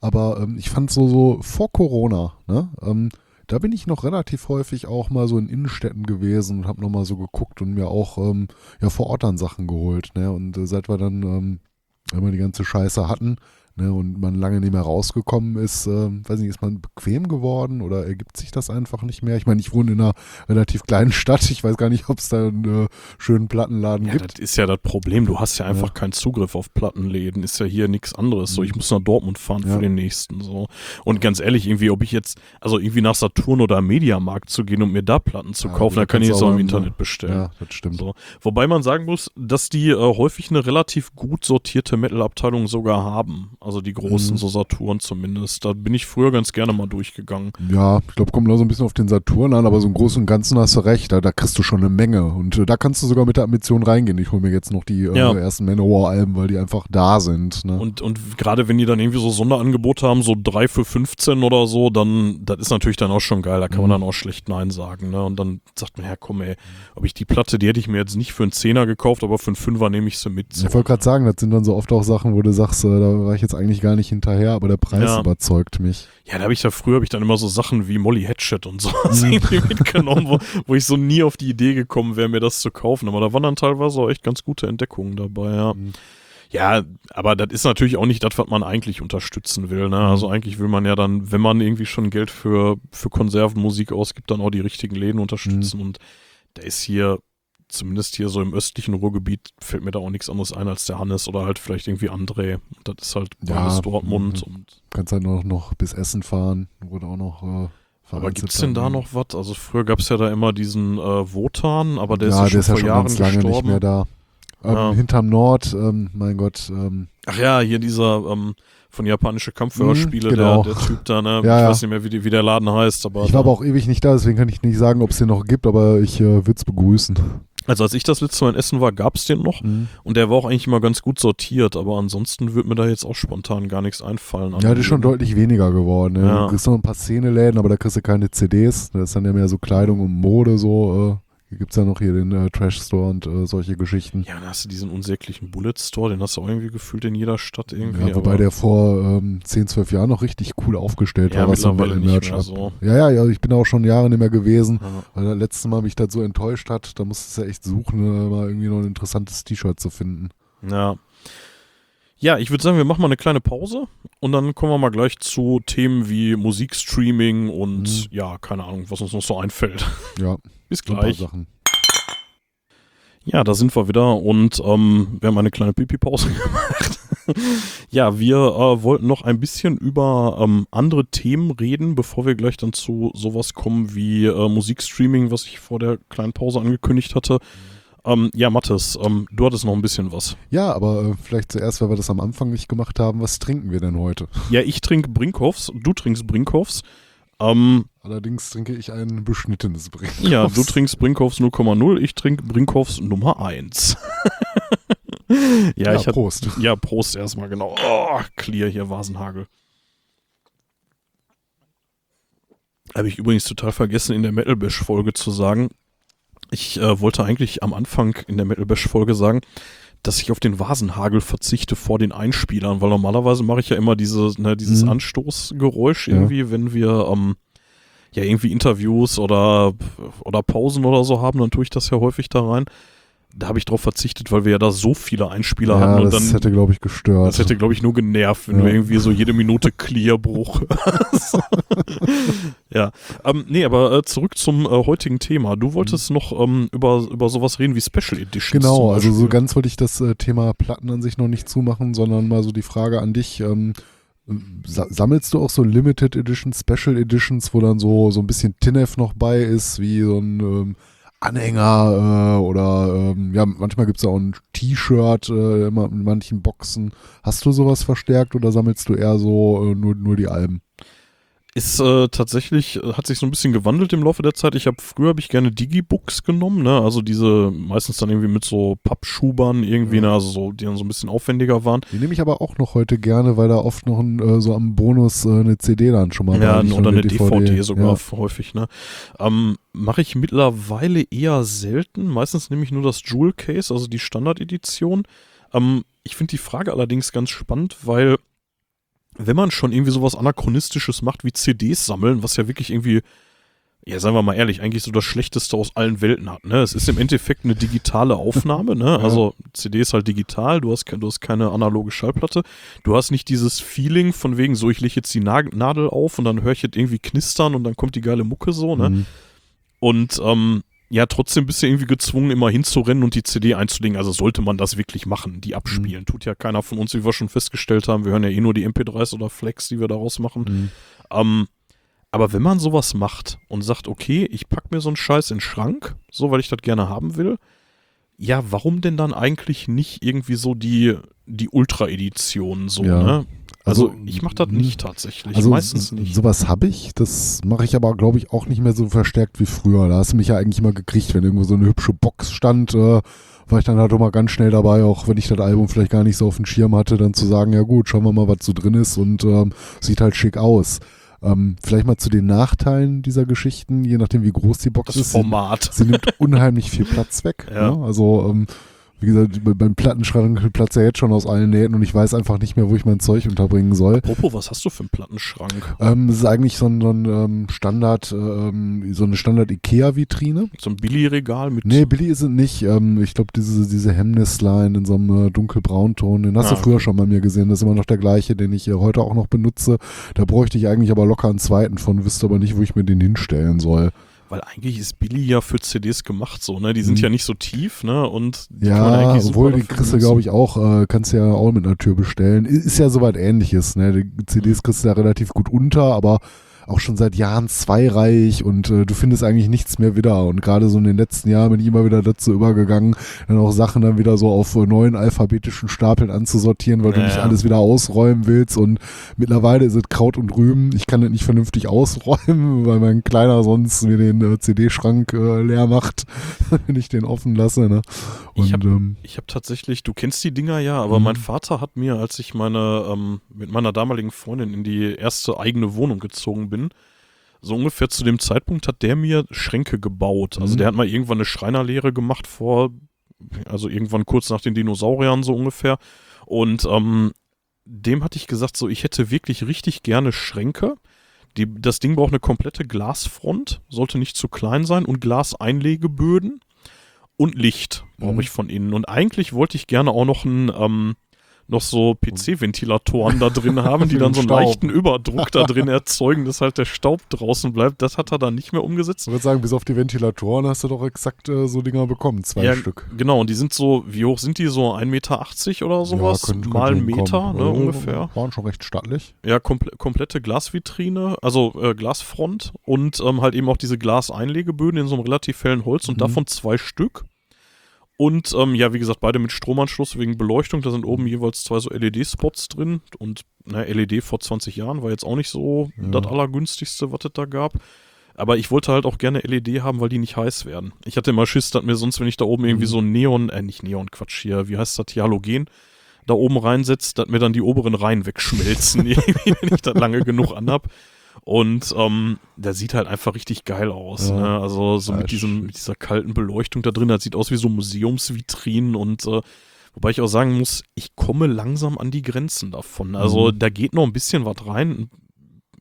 Aber ähm, ich fand so, so vor Corona, ne? Ähm, da bin ich noch relativ häufig auch mal so in Innenstädten gewesen und habe nochmal so geguckt und mir auch ähm, ja vor Ort dann Sachen geholt. Ne? Und äh, seit wir dann ähm, wenn wir die ganze Scheiße hatten, ne, und man lange nicht mehr rausgekommen ist, äh, weiß nicht, ist man bequem geworden oder ergibt sich das einfach nicht mehr? Ich meine, ich wohne in einer relativ kleinen Stadt, ich weiß gar nicht, ob es da einen äh, schönen Plattenladen Ja, gibt. das ist ja das Problem. Du hast ja einfach Ja. keinen Zugriff auf Plattenläden. Ist ja hier nichts anderes. So, ich muss nach Dortmund fahren Ja. für den nächsten. So. Und ganz ehrlich, irgendwie, ob ich jetzt, also irgendwie nach Saturn oder Mediamarkt zu gehen und mir da Platten zu kaufen, da kann ich du auch im, Internet bestellen. Ja, das stimmt. So. Wobei man sagen muss, dass die äh, häufig eine relativ gut sortierte Metal-Abteilung sogar haben. Also die großen, Mhm. so Saturn zumindest. Da bin ich früher ganz gerne mal durchgegangen. Ja, ich glaube, kommt noch so ein bisschen auf den Saturn an, aber so im Großen und Ganzen hast du recht, da, da kriegst du schon eine Menge. Und äh, da kannst du sogar mit der Ambition reingehen. Ich hole mir jetzt noch die äh, Ja. ersten Manowar-Alben, weil die einfach da sind. Ne? Und, und gerade wenn die dann irgendwie so Sonderangebote haben, so 3 für 15 oder so, dann, das ist natürlich dann auch schon geil. Da kann man Mhm. dann auch schlecht Nein sagen. Ne? Und dann sagt man, ja komm ey, ob ich die Platte, die hätte ich mir jetzt nicht für einen Zehner gekauft, aber für einen Fünfer nehme ich sie mit. So. Ich wollte gerade sagen, das sind dann so oft auch Sachen, wo du sagst, äh, da war ich jetzt eigentlich gar nicht hinterher, aber der Preis Ja. überzeugt mich. Ja, da habe ich ja früher, habe ich dann immer so Sachen wie Molly Hatchet und Mhm. irgendwie mitgenommen, wo, wo ich so nie auf die Idee gekommen wäre, mir das zu kaufen. Aber da waren dann teilweise auch echt ganz gute Entdeckungen dabei, ja. Mhm. Ja, aber das ist natürlich auch nicht das, was man eigentlich unterstützen will. Ne? Mhm. Also eigentlich will man ja dann, wenn man irgendwie schon Geld für, für Konservenmusik ausgibt, dann auch die richtigen Läden Mhm. unterstützen. Und da ist hier, zumindest hier so im östlichen Ruhrgebiet, fällt mir da auch nichts anderes ein als der Hannes oder halt vielleicht irgendwie André. Das ist halt Ja, Dortmund mhm. und Kannst halt noch, noch bis Essen fahren, wurde auch noch. Äh, aber vereinzelt gibt's denn da noch was? Also früher gab's ja da immer diesen äh, Wotan, aber der ist ja, ja schon der ist ja vor schon Jahren lange gestorben. nicht mehr da. Ähm, Ja. Hinterm Nord, ähm, mein Gott, ähm, Ach ja, hier dieser ähm, von japanische Kampfhörspiele, Mhm, genau. der, der Typ da, ne? Ja, ich ja. weiß nicht mehr, wie, die, wie der Laden heißt, aber. ich war aber auch ewig nicht da, deswegen kann ich nicht sagen, ob es den noch gibt, aber ich äh, würde es begrüßen. Also als ich das letzte Mal in Essen war, gab's den noch Mhm. und der war auch eigentlich immer ganz gut sortiert, aber ansonsten würde mir da jetzt auch spontan gar nichts einfallen. Ja, das ist schon Läden. deutlich weniger geworden. Ne? Ja. Du kriegst noch ein paar Szeneläden, aber da kriegst du keine CDs. Das ist dann ja mehr so Kleidung und Mode, so. Äh, gibt es ja noch hier den äh, Trash Store und äh, solche Geschichten. Ja, dann hast du diesen unsäglichen Bullet Store, den hast du auch irgendwie gefühlt in jeder Stadt irgendwie. Ja, wobei der vor ähm, 10, 12 Jahren noch richtig cool aufgestellt ja, war, was so Metal nicht Merch mehr so. Ja, ja, ja, ich bin auch schon Jahre nicht mehr gewesen, Ja. weil das letzte Mal mich das so enttäuscht hat. Da musstest du ja echt suchen, äh, mal irgendwie noch ein interessantes T-Shirt zu finden. Ja. Ja, ich würde sagen, wir machen mal eine kleine Pause und dann kommen wir mal gleich zu Themen wie Musikstreaming und Mhm. ja, keine Ahnung, was uns noch so einfällt. Ja, Bis gleich. Ja, da sind wir wieder und ähm, wir haben eine kleine Pipi-Pause gemacht. ja, wir äh, wollten noch ein bisschen über ähm, andere Themen reden, bevor wir gleich dann zu sowas kommen wie äh, Musikstreaming, was ich vor der kleinen Pause angekündigt hatte. Ähm, ja, Mathis, ähm, du hattest noch ein bisschen was. Ja, aber äh, vielleicht zuerst, weil wir das am Anfang nicht gemacht haben, was trinken wir denn heute? Ja, ich trinke Brinkhoffs, du trinkst Brinkhoffs. Ähm, Allerdings trinke ich ein beschnittenes Brink. ja, du trinkst Brinkhoffs 0,0, ich trinke Brinkhoffs Nummer 1. ja, Ja, ich Prost. Ja, Prost erstmal, genau. Oh, clear hier, Vasenhagel. Habe ich übrigens total vergessen, in der Metal Bash-Folge zu sagen. Ich äh, wollte eigentlich am Anfang in der Metal Bash-Folge sagen, dass ich auf den Vasenhagel verzichte vor den Einspielern, weil normalerweise mache ich ja immer diese, ne, dieses Mhm. Anstoßgeräusch Ja. irgendwie, wenn wir ähm, ja irgendwie Interviews oder, oder Pausen oder so haben, dann tue ich das ja häufig da rein. Da habe ich drauf verzichtet, weil wir ja da so viele Einspieler Ja, hatten und das dann hätte, glaube ich, gestört. das hätte, glaube ich, nur genervt, wenn Ja. du irgendwie so jede Minute Clearbruch hörst. ja. Ähm, nee, aber äh, zurück zum äh, heutigen Thema. Du wolltest noch ähm, über, über sowas reden wie Special Editions. Mhm. Genau, also so ganz wollte ich das äh, Thema Platten an sich noch nicht zumachen, sondern mal so die Frage an dich. Ähm, sa sammelst du auch so Limited Editions, Special Editions, wo dann so, so ein bisschen Tinef noch bei ist, wie so ein ähm, Anhänger äh, oder ähm, ja, manchmal gibt es auch ein T-Shirt äh, in manchen Boxen. Hast du sowas verstärkt oder sammelst du eher so äh, nur, nur die Alben? Ist äh, tatsächlich, äh, hat sich so ein bisschen gewandelt im Laufe der Zeit. Ich habe früher habe ich gerne Digibooks genommen, ne? Also diese meistens dann irgendwie mit so Pappschubern irgendwie, Ja. ne? Also so, die dann so ein bisschen aufwendiger waren. Die nehme ich aber auch noch heute gerne, weil da oft noch ein, äh, so am Bonus äh, eine CD dann schon mal Ja, war, nicht oder eine DVD, sogar Ja. häufig, ne? Ähm, Mache ich mittlerweile eher selten. Meistens nehme ich nur das Jewel Case, also die Standard-Edition. Ähm, ich finde die Frage allerdings ganz spannend, weil wenn man schon irgendwie sowas Anachronistisches macht wie CDs sammeln, was ja wirklich irgendwie ja, sagen wir mal ehrlich, eigentlich so das Schlechteste aus allen Welten hat. Ne? Es ist im Endeffekt eine digitale Aufnahme. Ne? Also CD ist halt digital, du hast, du hast keine analoge Schallplatte. Du hast nicht dieses Feeling von wegen, so ich lege jetzt die Na Nadel auf und dann höre ich jetzt irgendwie knistern und dann kommt die geile Mucke so. Ne? Mhm. Und ähm, ja, trotzdem bist du irgendwie gezwungen, immer hinzurennen und die CD einzulegen. Also sollte man das wirklich machen, die abspielen. Tut ja keiner von uns, wie wir schon festgestellt haben. Wir hören ja eh nur die MP3s oder Flex, die wir daraus machen. Mhm. Ähm, aber wenn man sowas macht und sagt, okay, ich pack mir so einen Scheiß in den Schrank, so weil ich das gerne haben will, ja, warum denn dann eigentlich nicht irgendwie so die, die Ultra-Edition so, Ja. ne? Also, Also, ich mach das nicht tatsächlich, Also meistens nicht. sowas habe ich, das mache ich aber, glaube ich, auch nicht mehr so verstärkt wie früher. Da hast du mich ja eigentlich immer gekriegt, wenn irgendwo so eine hübsche Box stand, äh, war ich dann halt immer ganz schnell dabei, auch wenn ich das Album vielleicht gar nicht so auf dem Schirm hatte, dann zu sagen, ja gut, schauen wir mal, was so drin ist und ähm, sieht halt schick aus. Ähm, vielleicht mal zu den Nachteilen dieser Geschichten, je nachdem wie groß die Box das ist. Sie, Format. sie nimmt unheimlich viel Platz weg. Ja. Ne? Also ähm, wie gesagt, be- beim Plattenschrank platzt ja jetzt schon aus allen Nähten und ich weiß einfach nicht mehr, wo ich mein Zeug unterbringen soll. Apropos, was hast du für einen Plattenschrank? Ähm, das ist eigentlich so ein, so ein ähm, Standard, ähm, so eine Standard-IKEA-Vitrine. So ein Billy-Regal mit. Nee, Billy ist es nicht. Ähm, ich glaube, diese, diese Hemnisline in so einem äh, dunkelbraunton, den hast Ah, du früher okay. schon bei mir gesehen. Das ist immer noch der gleiche, den ich äh, heute auch noch benutze. Da bräuchte ich eigentlich aber locker einen zweiten von, wüsste aber nicht, wo ich mir den hinstellen soll. Weil eigentlich ist Billy ja für CDs gemacht so, ne? Die sind Mhm. ja nicht so tief, ne? Und die Ja, obwohl die kriegst du, glaube ich, auch, äh, kannst du ja auch mit einer Tür bestellen. I- Ist ja soweit ähnliches, ne? Die CDs kriegst du ja relativ gut unter, aber auch schon seit Jahren zweireich und äh, du findest eigentlich nichts mehr wieder. Und gerade so in den letzten Jahren bin ich immer wieder dazu übergegangen, dann auch Sachen dann wieder so auf äh, neuen alphabetischen Stapeln anzusortieren, weil du Ja, nicht ja. alles wieder ausräumen willst. Und mittlerweile ist es Kraut und Rüben. Ich kann das nicht vernünftig ausräumen, weil mein Kleiner sonst mir den äh, CD-Schrank äh, leer macht, wenn ich den offen lasse. Ne? Ich hab- ähm, Ich habe tatsächlich, du kennst die Dinger ja, aber Mhm. mein Vater hat mir, als ich meine ähm, mit meiner damaligen Freundin in die erste eigene Wohnung gezogen bin, so ungefähr zu dem Zeitpunkt hat der mir Schränke gebaut. Also Mhm. der hat mal irgendwann eine Schreinerlehre gemacht vor, also irgendwann kurz nach den Dinosauriern so ungefähr. Und ähm, dem hatte ich gesagt, so ich hätte wirklich richtig gerne Schränke. Die, das Ding braucht eine komplette Glasfront, sollte nicht zu klein sein und Glaseinlegeböden und Licht brauche Mhm. ich von innen. Und eigentlich wollte ich gerne auch noch ein, ähm, noch so PC-Ventilatoren da drin haben, die dann so einen Staub. leichten Überdruck da drin erzeugen, dass halt der Staub draußen bleibt. Das hat er dann nicht mehr umgesetzt. Ich würde sagen, bis auf die Ventilatoren hast du doch exakt äh, so Dinger bekommen, zwei Ja, Stück. Genau, und die sind so, wie hoch sind die? So 1,80 Meter oder sowas? könnte- Mal einen Meter, ne, Ja, ungefähr. Waren schon recht stattlich. Ja, komple komplette Glasvitrine, also äh, Glasfront und ähm, halt eben auch diese Glaseinlegeböden in so einem relativ hellen Holz und Mhm. davon zwei Stück. Und ähm, ja, wie gesagt, beide mit Stromanschluss wegen Beleuchtung. Da sind oben jeweils zwei so LED-Spots drin. Und na, LED vor 20 Jahren war jetzt auch nicht so Ja. das allergünstigste, was es da gab. Aber ich wollte halt auch gerne LED haben, weil die nicht heiß werden. Ich hatte immer Schiss, dass mir sonst, wenn ich da oben irgendwie Mhm. so Neon, äh, nicht Neon, Quatsch hier, wie heißt das, Halogen, da oben reinsetzt, dass mir dann die oberen Reihen wegschmelzen, irgendwie, wenn ich das lange genug anhab. Und ähm, der sieht halt einfach richtig geil aus. Ja. Ne? Also so Ja, mit, diesem, mit dieser kalten Beleuchtung da drin, das sieht aus wie so Museumsvitrinen und äh, wobei ich auch sagen muss, ich komme langsam an die Grenzen davon. Also Mhm. da geht noch ein bisschen was rein.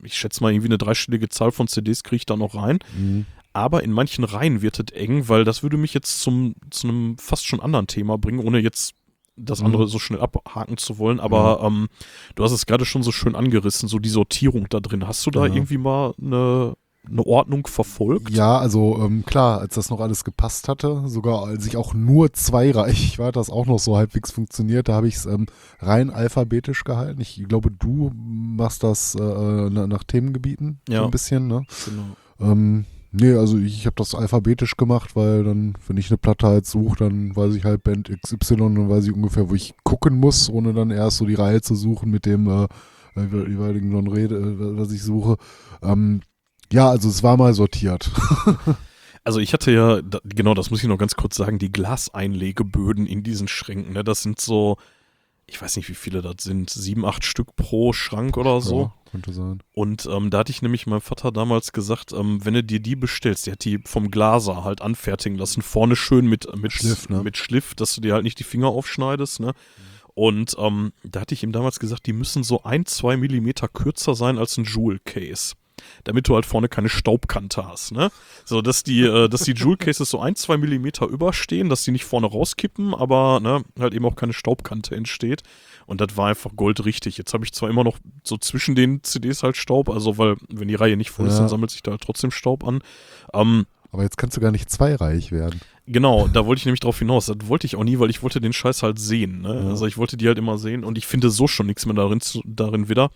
Ich schätze mal, irgendwie eine dreistellige Zahl von CDs kriege ich da noch rein. Mhm. Aber in manchen Reihen wird es eng, weil das würde mich jetzt zum, zu einem fast schon anderen Thema bringen, ohne jetzt das Mhm. andere so schnell abhaken zu wollen. Aber ähm, du hast es gerade schon so schön angerissen, so die Sortierung da drin. Hast du da Ja. irgendwie mal eine, eine Ordnung verfolgt? Ja, also ähm, klar, als das noch alles gepasst hatte, sogar als ich auch nur zweireich war, das auch noch so halbwegs funktioniert. Da habe ich es ähm, rein alphabetisch gehalten. Ich glaube, du machst das äh, na- nach Themengebieten so Ja. ein bisschen, ne? Genau. Ähm, nee, also ich habe das alphabetisch gemacht, weil dann, wenn ich eine Platte halt suche, dann weiß ich halt Band XY, dann weiß ich ungefähr, wo ich gucken muss, ohne dann erst so die Reihe zu suchen mit dem äh, jeweiligen Genre, äh, was ich suche. Ähm, ja, also es war mal sortiert. Also ich hatte ja, genau, das muss ich noch ganz kurz sagen, die Glaseinlegeböden in diesen Schränken, ne, das sind so, ich weiß nicht, wie viele das sind, sieben, acht Stück pro Schrank oder so. Ja, könnte sein. Und ähm, da hatte ich nämlich meinem Vater damals gesagt, ähm, wenn du dir die bestellst, der hat die vom Glaser halt anfertigen lassen, vorne schön mit, mit Schliff, ne? mit Schliff, dass du dir halt nicht die Finger aufschneidest, ne? Und ähm, da hatte ich ihm damals gesagt, die müssen so ein, zwei Millimeter kürzer sein als ein Jewel Case. Damit du halt vorne keine Staubkante hast, ne? So, dass die, äh, dass die Jewel Cases so ein, zwei Millimeter überstehen, dass die nicht vorne rauskippen, aber ne, halt eben auch keine Staubkante entsteht. Und das war einfach goldrichtig. Jetzt habe ich zwar immer noch so zwischen den CDs halt Staub, also weil, wenn die Reihe nicht voll ist, Ja. dann sammelt sich da halt trotzdem Staub an. Ähm, Aber jetzt kannst du gar nicht zweireich werden. Genau, da wollte ich nämlich drauf hinaus. Das wollte ich auch nie, weil ich wollte den Scheiß halt sehen. Ne? Ja. Also ich wollte die halt immer sehen und ich finde so schon nichts mehr darin, darin wieder.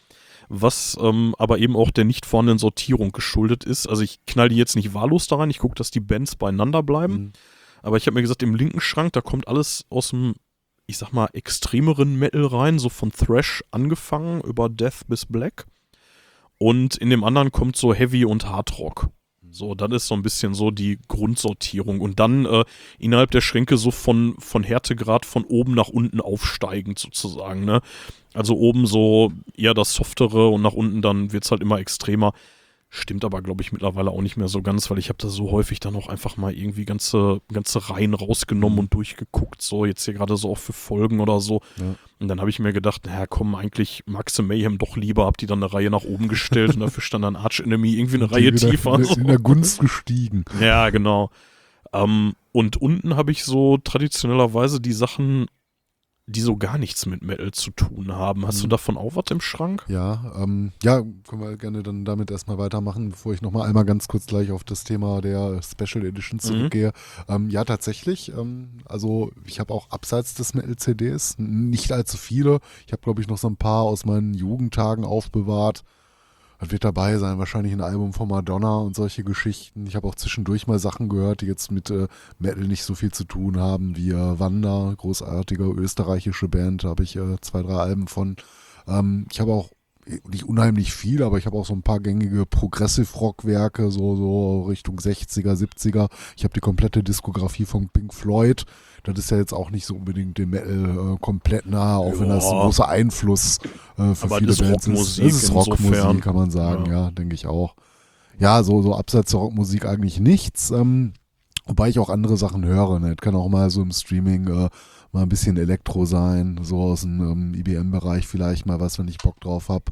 Was ähm, aber eben auch der nicht vorhandenen Sortierung geschuldet ist. Also ich knall die jetzt nicht wahllos da rein. Ich gucke, dass die Bands beieinander bleiben. Mhm. Aber ich habe mir gesagt, im linken Schrank, da kommt alles aus dem, ich sag mal, extremeren Metal rein, so von Thrash angefangen über Death bis Black. Und in dem anderen kommt so Heavy und Hard Rock. So, dann ist so ein bisschen so die Grundsortierung. Und dann äh, innerhalb der Schränke so von, von Härtegrad von oben nach unten aufsteigend sozusagen. Ne? Also oben so eher das Softere und nach unten dann wird's halt immer extremer. Stimmt aber, glaube ich, mittlerweile auch nicht mehr so ganz, weil ich habe da so häufig dann auch einfach mal irgendwie ganze, ganze Reihen rausgenommen und durchgeguckt, so jetzt hier gerade so auch für Folgen oder so. Ja. Und dann habe ich mir gedacht, naja, komm, eigentlich Maxe Mayhem doch lieber, hab die dann eine Reihe nach oben gestellt und dafür stand dann Arch Enemy irgendwie eine Die Reihe tiefer. In, so. in der Gunst gestiegen. Ja, genau. Ähm, und unten habe ich so traditionellerweise die Sachen, die so gar nichts mit Metal zu tun haben. Hast du Mhm. davon auch was im Schrank? Ja, ähm, ja, können wir gerne dann damit erstmal weitermachen, bevor ich nochmal einmal ganz kurz gleich auf das Thema der Special Edition zurückgehe. Ähm, ja, tatsächlich. Ähm, also ich habe auch abseits des Metal-CDs nicht allzu viele. Ich habe, glaube ich, noch so ein paar aus meinen Jugendtagen aufbewahrt. Das wird dabei sein, wahrscheinlich ein Album von Madonna und solche Geschichten. Ich habe auch zwischendurch mal Sachen gehört, die jetzt mit äh, Metal nicht so viel zu tun haben, wie äh, Wanda, großartige österreichische Band, da habe ich äh, zwei, drei Alben von. Ähm, ich habe auch nicht unheimlich viel, aber ich habe auch so ein paar gängige Progressive-Rock-Werke, so, so Richtung 60er, 70er. Ich habe die komplette Diskografie von Pink Floyd. Das ist ja jetzt auch nicht so unbedingt dem Metal äh, komplett nah, auch wenn das ein Ja. großer Einfluss äh, für Aber viele Bands ist. Das ist Rockmusik, kann man sagen, Ja. ja, denke ich auch. Ja, so, so abseits der Rockmusik eigentlich nichts. Ähm, wobei ich auch andere Sachen höre. Ne? Das kann auch mal so im Streaming äh, mal ein bisschen Elektro sein, so aus dem ähm, IBM-Bereich vielleicht mal was, wenn ich Bock drauf habe.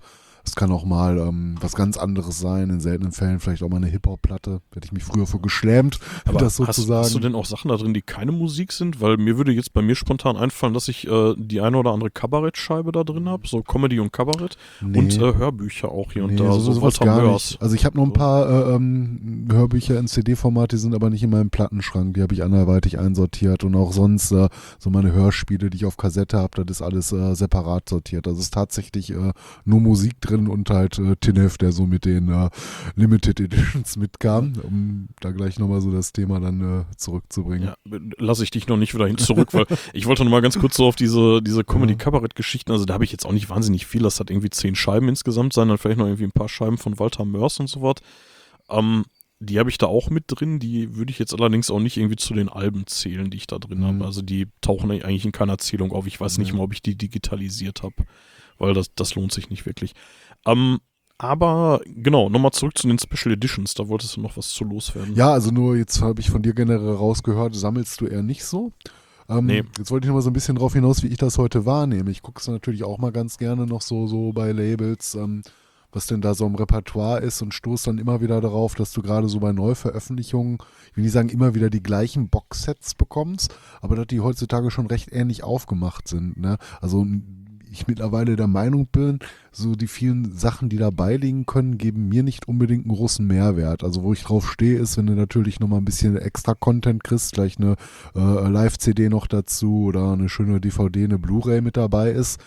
Es kann auch mal ähm, was ganz anderes sein, in seltenen Fällen vielleicht auch mal eine Hip-Hop-Platte. Hätte ich mich früher für geschlämt, Aber das hast, sozusagen. hast du denn auch Sachen da drin, die keine Musik sind? Weil mir würde jetzt bei mir spontan einfallen, dass ich äh, die eine oder andere Kabarettscheibe da drin habe, so Comedy und Kabarett Nee. und äh, Hörbücher auch hier und Nee, da, so, so Walter gar nicht. Also ich habe noch ein paar äh, ähm, Hörbücher in CD-Format, die sind aber nicht in meinem Plattenschrank. Die habe ich anderweitig einsortiert und auch sonst äh, so meine Hörspiele, die ich auf Kassette habe, das ist alles äh, separat sortiert. Also es ist tatsächlich äh, nur Musik drin und halt äh, Tinef, der so mit den äh, Limited Editions mitkam, um da gleich nochmal so das Thema dann äh, zurückzubringen. Ja, lasse ich dich noch nicht wieder hin zurück, weil ich wollte noch mal ganz kurz so auf diese, diese Comedy-Kabarett-Geschichten, also da habe ich jetzt auch nicht wahnsinnig viel, das hat irgendwie zehn Scheiben insgesamt sein, dann vielleicht noch irgendwie ein paar Scheiben von Walter Mörs und so was. Ähm, die habe ich da auch mit drin, die würde ich jetzt allerdings auch nicht irgendwie zu den Alben zählen, die ich da drin Mhm. habe. Also die tauchen eigentlich in keiner Erzählung auf. Ich weiß nicht Ja. mal, ob ich die digitalisiert habe, weil das, das lohnt sich nicht wirklich. Ähm, aber genau, nochmal zurück zu den Special Editions, da wolltest du noch was zu loswerden. Ja, also nur jetzt habe ich von dir generell rausgehört, sammelst du eher nicht so. Ähm, Nee. Jetzt wollte ich noch mal so ein bisschen drauf hinaus, wie ich das heute wahrnehme. Ich gucke es natürlich auch mal ganz gerne noch so, so bei Labels, ähm, was denn da so im Repertoire ist und stoß dann immer wieder darauf, dass du gerade so bei Neuveröffentlichungen, ich will nicht sagen, immer wieder die gleichen Boxsets bekommst, aber dass die heutzutage schon recht ähnlich aufgemacht sind. Ne? Also ich mittlerweile der Meinung bin, so die vielen Sachen, die dabei liegen können, geben mir nicht unbedingt einen großen Mehrwert. Also wo ich drauf stehe, ist, wenn du natürlich nochmal ein bisschen extra Content kriegst, gleich eine äh, Live-CD noch dazu oder eine schöne DVD, eine Blu-ray mit dabei ist.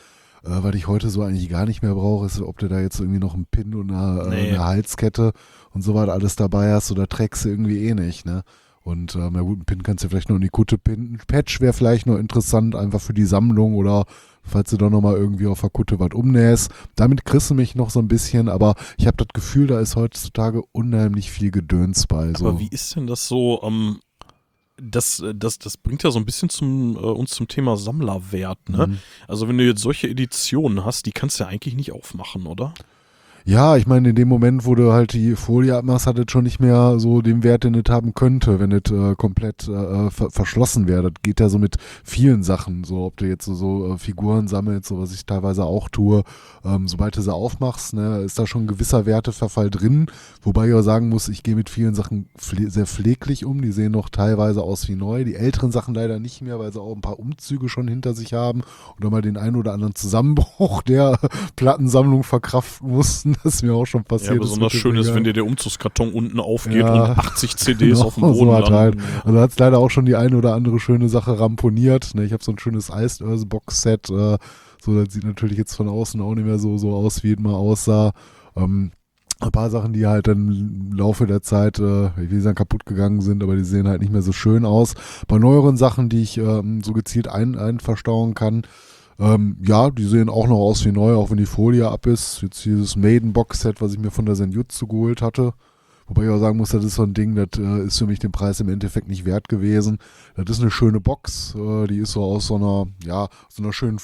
Äh, was ich heute so eigentlich gar nicht mehr brauche, ist, ob du da jetzt irgendwie noch einen Pin und eine, Nee. äh, eine Halskette und so weiter alles dabei hast oder trägst du irgendwie eh nicht, ne? Und ähm, ja gut, einen Pin kannst du vielleicht noch in die Kutte pinnen. Patch wäre vielleicht noch interessant, einfach für die Sammlung oder falls du doch nochmal irgendwie auf der Kutte was umnähst. Damit kriegst du mich noch so ein bisschen, aber ich habe das Gefühl, da ist heutzutage unheimlich viel Gedöns bei. So. Aber wie ist denn das so? Ähm, das, das, das bringt ja so ein bisschen zum, äh, uns zum Thema Sammlerwert, ne? Mhm. Also wenn du jetzt solche Editionen hast, die kannst du ja eigentlich nicht aufmachen, oder? Ja, ich meine, in dem Moment, wo du halt die Folie abmachst, hat es schon nicht mehr so den Wert, den es haben könnte, wenn es äh, komplett äh, ver verschlossen wäre. Das geht ja so mit vielen Sachen. So, ob du jetzt so, so äh, Figuren sammelst, so was ich teilweise auch tue. Ähm, sobald du sie aufmachst, ne, ist da schon ein gewisser Werteverfall drin. Wobei ich auch sagen muss, ich gehe mit vielen Sachen pfle sehr pfleglich um. Die sehen noch teilweise aus wie neu. Die älteren Sachen leider nicht mehr, weil sie auch ein paar Umzüge schon hinter sich haben oder mal den einen oder anderen Zusammenbruch der Plattensammlung verkraften mussten. Das ist mir auch schon passiert. Ja, besonders schön ist, wenn dir der Umzugskarton unten aufgeht Ja. und 80 CDs Genau, auf dem Boden so halt. Also hat es leider auch schon die eine oder andere schöne Sache ramponiert. Ne, ich habe so ein schönes Iced Earth Box Set. Äh, so, das sieht natürlich jetzt von außen auch nicht mehr so, so aus, wie es mal aussah. Ähm, ein paar Sachen, die halt dann im Laufe der Zeit, äh, ich will sagen, kaputt gegangen sind, aber die sehen halt nicht mehr so schön aus. Bei neueren Sachen, die ich ähm, so gezielt ein, einverstauen kann, ähm, ja, die sehen auch noch aus wie neu, auch wenn die Folie ab ist. Jetzt dieses Maiden Box Set, was ich mir von der Senjutsu geholt hatte. Wobei ich auch sagen muss, das ist so ein Ding, das äh, ist für mich den Preis im Endeffekt nicht wert gewesen. Das ist eine schöne Box, äh, die ist so aus so einer, ja, so einer schönen,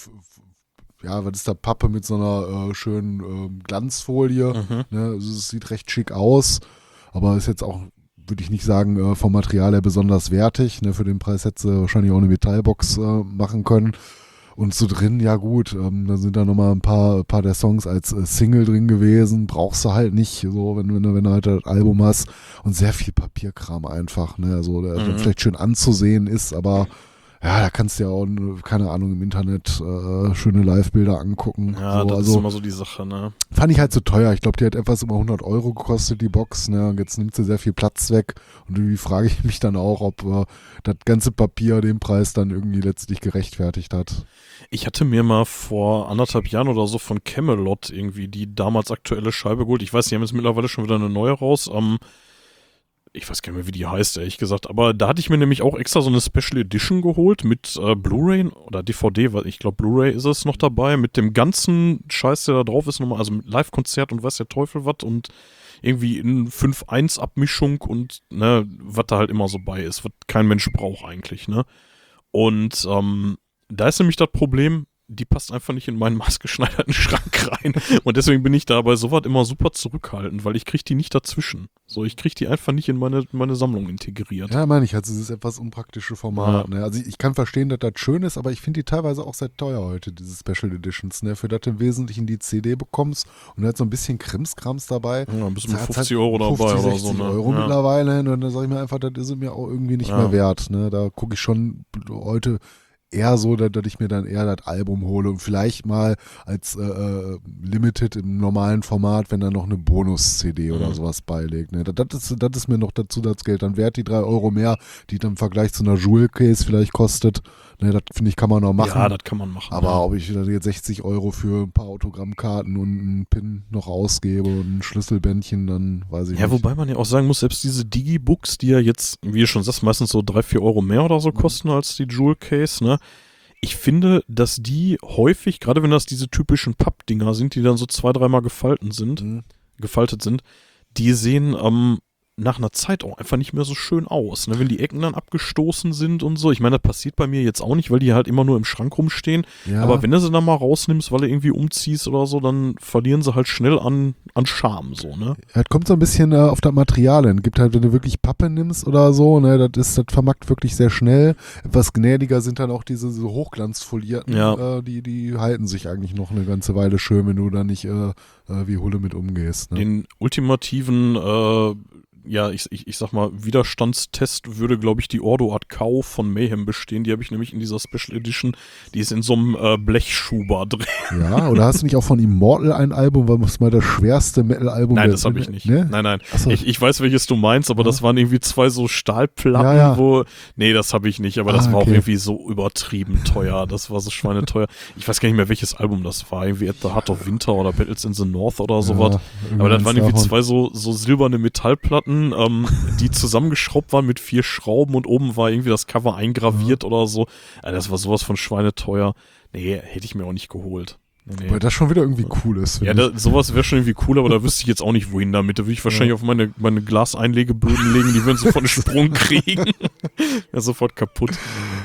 ja, was ist da, Pappe mit so einer äh, schönen ähm, Glanzfolie. Mhm. Ne? Also es sieht recht schick aus, aber ist jetzt auch, würde ich nicht sagen, äh, vom Material her besonders wertig. Ne? Für den Preis hätte sie wahrscheinlich auch eine Metallbox äh, machen können. Und so drin, ja gut, ähm, da sind da nochmal ein paar, paar der Songs als äh, Single drin gewesen. Brauchst du halt nicht, so, wenn, wenn, du- wenn du halt das Album hast. Und sehr viel Papierkram einfach, ne? Also, der Mhm. vielleicht schön anzusehen ist, aber ja, da kannst du ja auch, keine Ahnung, im Internet äh, schöne Live-Bilder angucken. Ja, so, das also, ist immer so die Sache, ne? Fand ich halt zu teuer. Ich glaube, die hat etwas über 100 Euro gekostet, die Box. Ne? Und jetzt nimmt sie sehr viel Platz weg. Und irgendwie frage ich mich dann auch, ob äh, das ganze Papier den Preis dann irgendwie letztlich gerechtfertigt hat. Ich hatte mir mal vor anderthalb Jahren oder so von Camelot irgendwie die damals aktuelle Scheibe geholt. Ich weiß, die haben jetzt mittlerweile schon wieder eine neue raus. Ähm, ich weiß gar nicht mehr, wie die heißt, ehrlich gesagt. Aber da hatte ich mir nämlich auch extra so eine Special Edition geholt mit äh, Blu-ray oder DVD, weil ich glaube, Blu-ray ist es noch dabei, mit dem ganzen Scheiß, der da drauf ist, nochmal, also mit Live-Konzert und weiß der Teufel was und irgendwie in 5-1-Abmischung und ne, was da halt immer so bei ist, was kein Mensch braucht eigentlich, ne? Und ähm, da ist nämlich das Problem, die passt einfach nicht in meinen maßgeschneiderten Schrank rein. Und deswegen bin ich da bei sowas immer super zurückhaltend, weil ich kriege die nicht dazwischen. So, ich kriege die einfach nicht in meine, meine Sammlung integriert. Ja, meine ich, also dieses etwas unpraktische Format. Ne? Also ich, ich kann verstehen, dass das schön ist, aber ich finde die teilweise auch sehr teuer heute, diese Special Editions. Ne? Für das du im Wesentlichen die CD bekommst und da hat so ein bisschen Krimskrams dabei. Ja, ein bisschen mit Zahlst 50 halt Euro dabei 50, oder 60 so. Ne? Euro ja. mittlerweile. Und dann sage ich mir einfach, das ist mir auch irgendwie nicht Ja. mehr wert. Ne? Da gucke ich schon heute eher so, dass, dass ich mir dann eher das Album hole und vielleicht mal als äh, äh, Limited im normalen Format, wenn da noch eine Bonus-CD oder Mhm. sowas beilegt. Ne? Das, das, ist, das ist mir noch das Zusatzgeld dann wert, die drei Euro mehr, die dann im Vergleich zu einer Jewel-Case vielleicht kostet. Ne? Das finde ich, kann man noch machen. Ja, das kann man machen. Aber ja. ob ich dann jetzt 60 Euro für ein paar Autogrammkarten und einen Pin noch ausgebe und ein Schlüsselbändchen, dann weiß ich Ja, nicht. wobei man ja auch sagen muss, selbst diese Digibooks, die ja jetzt, wie du schon sagst, meistens so drei, vier Euro mehr oder so kosten als die Jewel Case, ne? Ich finde, dass die häufig, gerade wenn das diese typischen Pappdinger sind, die dann so zwei, dreimal gefalten sind, Mhm. gefaltet sind, die sehen ähm, nach einer Zeit auch einfach nicht mehr so schön aus. Ne? Wenn die Ecken dann abgestoßen sind und so. Ich meine, das passiert bei mir jetzt auch nicht, weil die halt immer nur im Schrank rumstehen. Ja. Aber wenn du sie dann mal rausnimmst, weil du irgendwie umziehst oder so, dann verlieren sie halt schnell an, an Charme, so, ne? Ja, es kommt so ein bisschen äh, auf das Material hin. Gibt halt, wenn du wirklich Pappe nimmst oder so, ne, das ist, das vermackt wirklich sehr schnell. Etwas gnädiger sind dann auch diese so hochglanzfolierten, Ja. äh, die, die halten sich eigentlich noch eine ganze Weile schön, wenn du da nicht äh, äh, wie Hulle mit umgehst. Ne? Den ultimativen, äh, ja, ich, ich, ich sag mal, Widerstandstest würde, glaube ich, die Ordo Art Cow von Mayhem bestehen. Die habe ich nämlich in dieser Special Edition. Die ist in so einem äh, Blechschuber drin. Ja, oder hast du nicht auch von Immortal ein Album, was mal das schwerste Metal-Album Nein, das habe ich nicht. Ne? Nein, nein. Achso. Ich, ich weiß, welches du meinst, aber Ja. das waren irgendwie zwei so Stahlplatten, Ja, ja. wo. Nee, das habe ich nicht, aber das Ah, war auch okay. irgendwie so übertrieben teuer. Das war so schweineteuer. Ich weiß gar nicht mehr, welches Album das war. Irgendwie at the Heart of Winter oder Battles in the North oder sowas. Aber das waren irgendwie davon. zwei so, so silberne Metallplatten, ähm, die zusammengeschraubt waren mit vier Schrauben und oben war irgendwie das Cover eingraviert oder so. Ja, das war sowas von schweineteuer. Nee, hätte ich mir auch nicht geholt. Nee, Weil das schon wieder irgendwie cool ist. Ja, da, sowas wäre schon irgendwie cool, aber da wüsste ich jetzt auch nicht, wohin damit. Da würde ich wahrscheinlich auf meine, meine Glaseinlegeböden legen, die würden sofort einen Sprung kriegen. ja, sofort kaputt.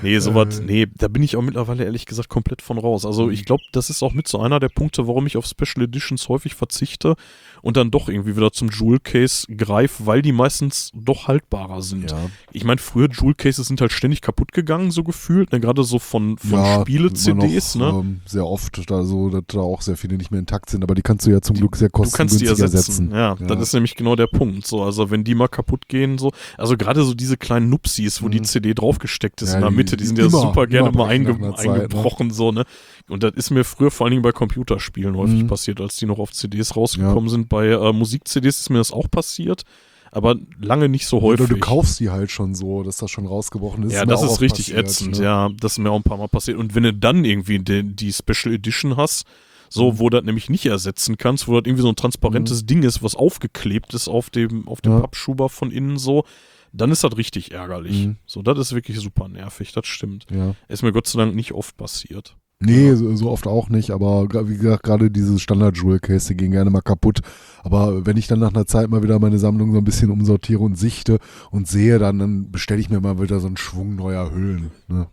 Nee, sowas, nee, da bin ich auch mittlerweile ehrlich gesagt komplett von raus. Also ich glaube, das ist auch mit so einer der Punkte, warum ich auf Special Editions häufig verzichte und dann doch irgendwie wieder zum Jewel Case greife, weil die meistens doch haltbarer sind. Ja. Ich meine, früher Jewel Cases sind halt ständig kaputt gegangen, so gefühlt, ne? gerade so von, von Ja, Spiele-CDs, ne? Ähm, sehr oft da so, dass da auch sehr viele nicht mehr intakt sind, aber die kannst du ja zum Glück sehr Du kannst die kostengünstig ersetzen. Ja, Ja. das ist nämlich genau der Punkt. So, also wenn die mal kaputt gehen, so, also gerade so diese kleinen Nupsis, wo die Mhm. CD draufgesteckt ist in der die- Mitte, die die sind ja super gerne mal einge Zeit, ne? eingebrochen, so, ne? Und das ist mir früher vor allen Dingen bei Computerspielen häufig Mhm. passiert, als die noch auf CDs rausgekommen sind. Bei äh, Musik-CDs ist mir das auch passiert, aber lange nicht so häufig. Oder du kaufst die halt schon so, dass das schon rausgebrochen ist. Ja, das ist richtig passiert, ätzend, ne? ja. Das ist mir auch ein paar Mal passiert. Und wenn du dann irgendwie die, die Special Edition hast, so, Mhm. wo du das nämlich nicht ersetzen kannst, wo das irgendwie so ein transparentes Ding ist, was aufgeklebt ist auf dem, auf dem Ja. Pappschuber von innen so, dann ist das richtig ärgerlich. Mhm. So, das ist wirklich super nervig, das stimmt. Ja. Ist mir Gott sei Dank nicht oft passiert. Nee, so, so oft auch nicht, aber wie gesagt, gerade diese Standard-Jewel-Case, die gehen gerne mal kaputt. Aber wenn ich dann nach einer Zeit mal wieder meine Sammlung so ein bisschen umsortiere und sichte und sehe, dann, dann bestelle ich mir mal wieder so einen Schwung neuer Hüllen. Ne?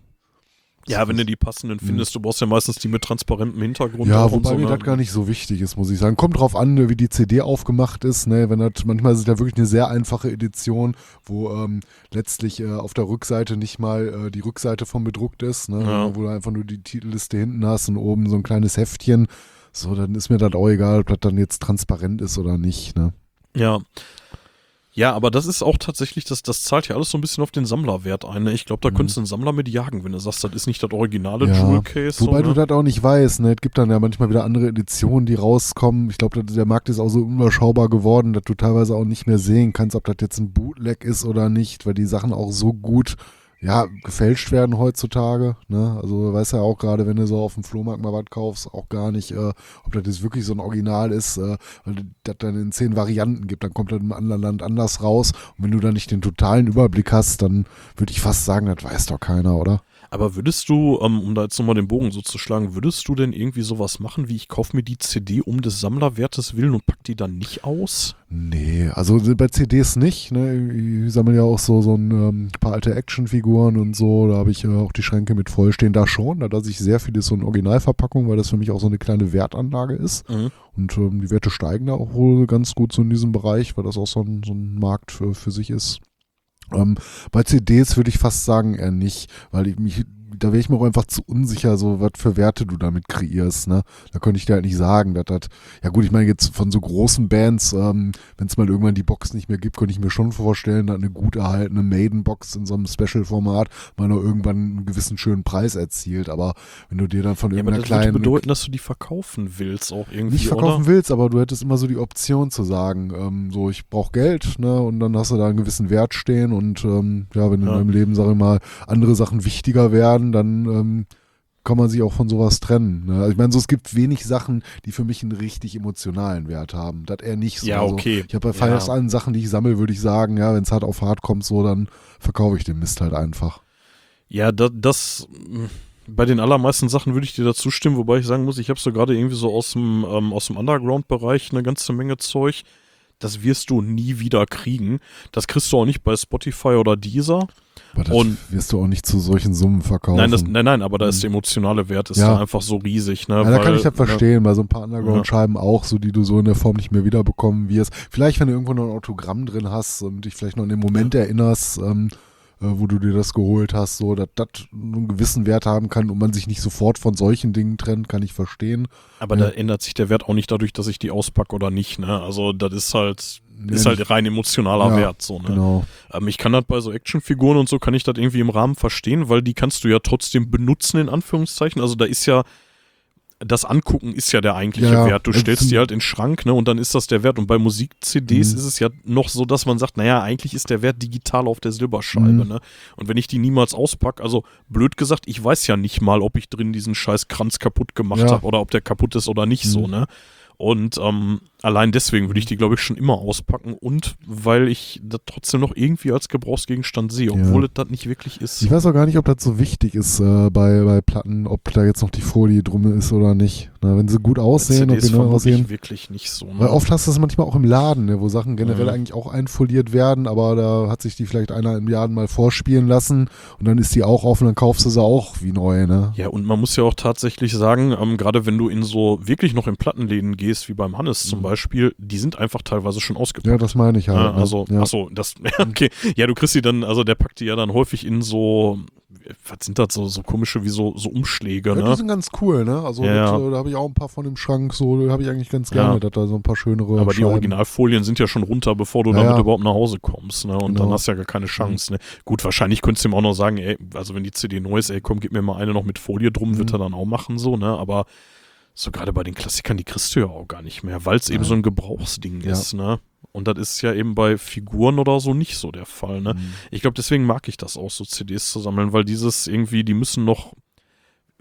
Ja, wenn du die passenden findest, du brauchst ja meistens die mit transparentem Hintergrund. Mhm. Ja, wobei so, mir ne? das gar nicht so wichtig ist, muss ich sagen. Kommt drauf an, ne, wie die CD aufgemacht ist. Ne? Wenn das, manchmal ist es ja wirklich eine sehr einfache Edition, wo ähm, letztlich äh, auf der Rückseite nicht mal äh, die Rückseite von bedruckt ist, ne? Ja. wo du einfach nur die Titelliste hinten hast und oben so ein kleines Heftchen. So, dann ist mir das auch egal, ob das dann jetzt transparent ist oder nicht. Ne? Ja. Ja, aber das ist auch tatsächlich, das, das zahlt ja alles so ein bisschen auf den Sammlerwert ein. Ne? Ich glaube, da Mhm. könntest du einen Sammler mit jagen, wenn du sagst, das ist nicht das originale Ja, Jewel Case. Wobei so, du ne? das auch nicht weißt, ne? Es gibt dann ja manchmal wieder andere Editionen, die rauskommen. Ich glaube, der Markt ist auch so unüberschaubar geworden, dass du teilweise auch nicht mehr sehen kannst, ob das jetzt ein Bootleg ist oder nicht, weil die Sachen auch so gut ja, gefälscht werden heutzutage. Ne? Also weißt ja auch gerade, wenn du so auf dem Flohmarkt mal was kaufst, auch gar nicht, äh, ob das jetzt wirklich so ein Original ist, äh, weil das dann in zehn Varianten gibt, dann kommt das im anderen Land anders raus. Und wenn du da nicht den totalen Überblick hast, dann würde ich fast sagen, das weiß doch keiner, oder? Aber würdest du, ähm, um da jetzt nochmal den Bogen so zu schlagen, würdest du denn irgendwie sowas machen, wie ich kaufe mir die CD um des Sammlerwertes willen und pack die dann nicht aus? Nee, also bei CDs nicht. Ne? Ich sammle ja auch so, so ein ähm, paar alte Actionfiguren und so. Da habe ich äh, auch die Schränke mit voll stehen. Da schon. Da lasse ich sehr vieles so in Originalverpackung, weil das für mich auch so eine kleine Wertanlage ist. Mhm. Und ähm, die Werte steigen da auch wohl ganz gut so in diesem Bereich, weil das auch so ein, so ein Markt für, für sich ist. Ähm, bei CDs würde ich fast sagen eher nicht, weil ich mich, da wäre ich mir auch einfach zu unsicher, so was für Werte du damit kreierst. Ne? Da könnte ich dir halt nicht sagen, dass das, ja gut, ich meine jetzt von so großen Bands, ähm, wenn es mal irgendwann die Box nicht mehr gibt, könnte ich mir schon vorstellen, dass eine gut erhaltene Maiden-Box in so einem Special-Format mal noch irgendwann einen gewissen schönen Preis erzielt. Aber wenn du dir dann von Ja, aber irgendeiner das würde kleinen bedeuten, dass du die verkaufen willst auch irgendwie, nicht verkaufen oder? willst, aber du hättest immer so die Option zu sagen, ähm, so ich brauche Geld, ne, und dann hast du da einen gewissen Wert stehen und ähm, ja, wenn in Ja. deinem Leben, sag ich mal, andere Sachen wichtiger werden, dann ähm, kann man sich auch von sowas trennen. Ne? Also ich meine, so es gibt wenig Sachen, die für mich einen richtig emotionalen Wert haben. Das eher nicht so. Ja, Also, okay. ich habe bei Ja. fast allen Sachen, die ich sammle, würde ich sagen, ja, wenn es hart auf hart kommt, so, dann verkaufe ich den Mist halt einfach. Ja, da, das mh, bei den allermeisten Sachen würde ich dir dazu stimmen, wobei ich sagen muss, ich habe so gerade irgendwie so aus dem, ähm, aus dem Underground-Bereich eine ganze Menge Zeug. Das wirst du nie wieder kriegen. Das kriegst du auch nicht bei Spotify oder Deezer. Aber das Und- wirst du auch nicht zu solchen Summen verkaufen. Nein, das, nein, nein, aber da ist der emotionale Wert ist Ja. da einfach so riesig. Ne, Ja, da kann ich das ne, verstehen, bei so ein paar Underground-Scheiben auch, so die du so in der Form nicht mehr wiederbekommen wirst. Vielleicht, wenn du irgendwo noch ein Autogramm drin hast und dich vielleicht noch an den Moment erinnerst, ähm, äh, wo du dir das geholt hast, so, dass das einen gewissen Wert haben kann und man sich nicht sofort von solchen Dingen trennt, kann ich verstehen. Aber Ja. da ändert sich der Wert auch nicht dadurch, dass ich die auspacke oder nicht. Ne? Also das ist halt, ist halt rein emotionaler Ja, Wert. So, ne? Genau. Ähm, ich kann das bei so Actionfiguren und so, kann ich das irgendwie im Rahmen verstehen, weil die kannst du ja trotzdem benutzen, in Anführungszeichen. Also da ist ja, das Angucken ist ja der eigentliche Ja, Wert. Du also stellst die halt in den Schrank, ne, und dann ist das der Wert. Und bei Musik-CDs Mhm. ist es ja noch so, dass man sagt, naja, eigentlich ist der Wert digital auf der Silberscheibe, Mhm. ne. Und wenn ich die niemals auspacke, also blöd gesagt, ich weiß ja nicht mal, ob ich drin diesen scheiß Kranz kaputt gemacht Ja. habe oder ob der kaputt ist oder nicht so, Mhm. ne. Und ähm, allein deswegen würde ich die, glaube ich, schon immer auspacken und weil ich das trotzdem noch irgendwie als Gebrauchsgegenstand sehe, obwohl es das nicht wirklich ist. Ich weiß auch gar nicht, ob das so wichtig ist äh, bei, bei Platten, ob da jetzt noch die Folie drum ist oder nicht. Na, wenn sie gut aussehen, neu vermutlich aussehen. wirklich nicht so. Ne? Weil oft hast du das manchmal auch im Laden, ne, wo Sachen generell Mhm. eigentlich auch einfoliert werden, aber da hat sich die vielleicht einer im Laden mal vorspielen lassen und dann ist die auch auf und dann kaufst du sie auch wie neu, ne? Ja, und man muss ja auch tatsächlich sagen, ähm, gerade wenn du in so wirklich noch in Plattenläden gehst, wie beim Hannes zum Mhm. Beispiel, die sind einfach teilweise schon ausgepackt. Ja, das meine ich halt. Ja, ne? also, ja. achso, das, okay. Ja, du kriegst die dann, also der packt die ja dann häufig in so, was sind das, so, so komische wie so, so Umschläge, Ja, die ne? sind ganz cool, ne? Also Ja, ja. äh, da habe ich auch ein paar von im Schrank, so habe ich eigentlich ganz gerne, Ja. dass da so ein paar schönere Aber die Scheiben- Originalfolien sind ja schon runter, bevor du damit überhaupt nach Hause kommst, ne? Und Genau. Dann hast du ja gar keine Chance, ne? Gut, wahrscheinlich könntest du ihm auch noch sagen, ey, also wenn die CD neu ist, ey, komm, gib mir mal eine noch mit Folie drum, wird Mhm. er dann auch machen, so, ne? Aber so gerade bei den Klassikern, die kriegst du ja auch gar nicht mehr, weil es eben so ein Gebrauchsding Ja. ist, ne? Und das ist ja eben bei Figuren oder so nicht so der Fall, ne? Mhm. Ich glaube, deswegen mag ich das auch, so CDs zu sammeln, weil dieses irgendwie, die müssen noch,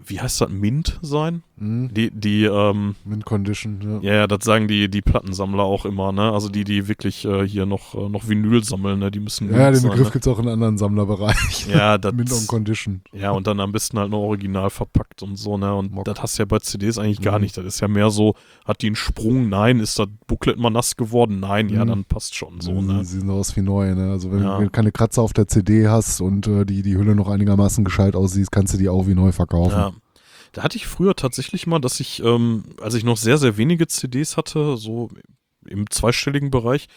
wie heißt das, Mint sein? Mhm. Die, die, ähm, Mint Condition, ja. ja, ja, das sagen die, die Plattensammler auch immer, ne? Also die, die wirklich äh, hier noch, äh, noch Vinyl sammeln, ne? Die müssen Ja, den sein, Begriff ne? gibt es auch in anderen Sammlerbereichen. Ja, das, Mint on Condition. ja, und dann am besten halt noch original verpackt und so, ne? Und das hast du ja bei CDs eigentlich gar Mhm. nicht. Das ist ja mehr so, hat die einen Sprung? Nein. Ist das Booklet mal nass geworden? Nein. Ja, Mhm. dann passt schon so, sie, ne? sie sehen aus wie neu, ne? Also wenn, Ja. du keine Kratzer auf der CD hast und äh, die, die Hülle noch einigermaßen gescheit aussieht, kannst du die auch wie neu verkaufen. Ja. Da hatte ich früher tatsächlich mal, dass ich, ähm, als ich noch sehr, sehr wenige CDs hatte, so im zweistelligen Bereich,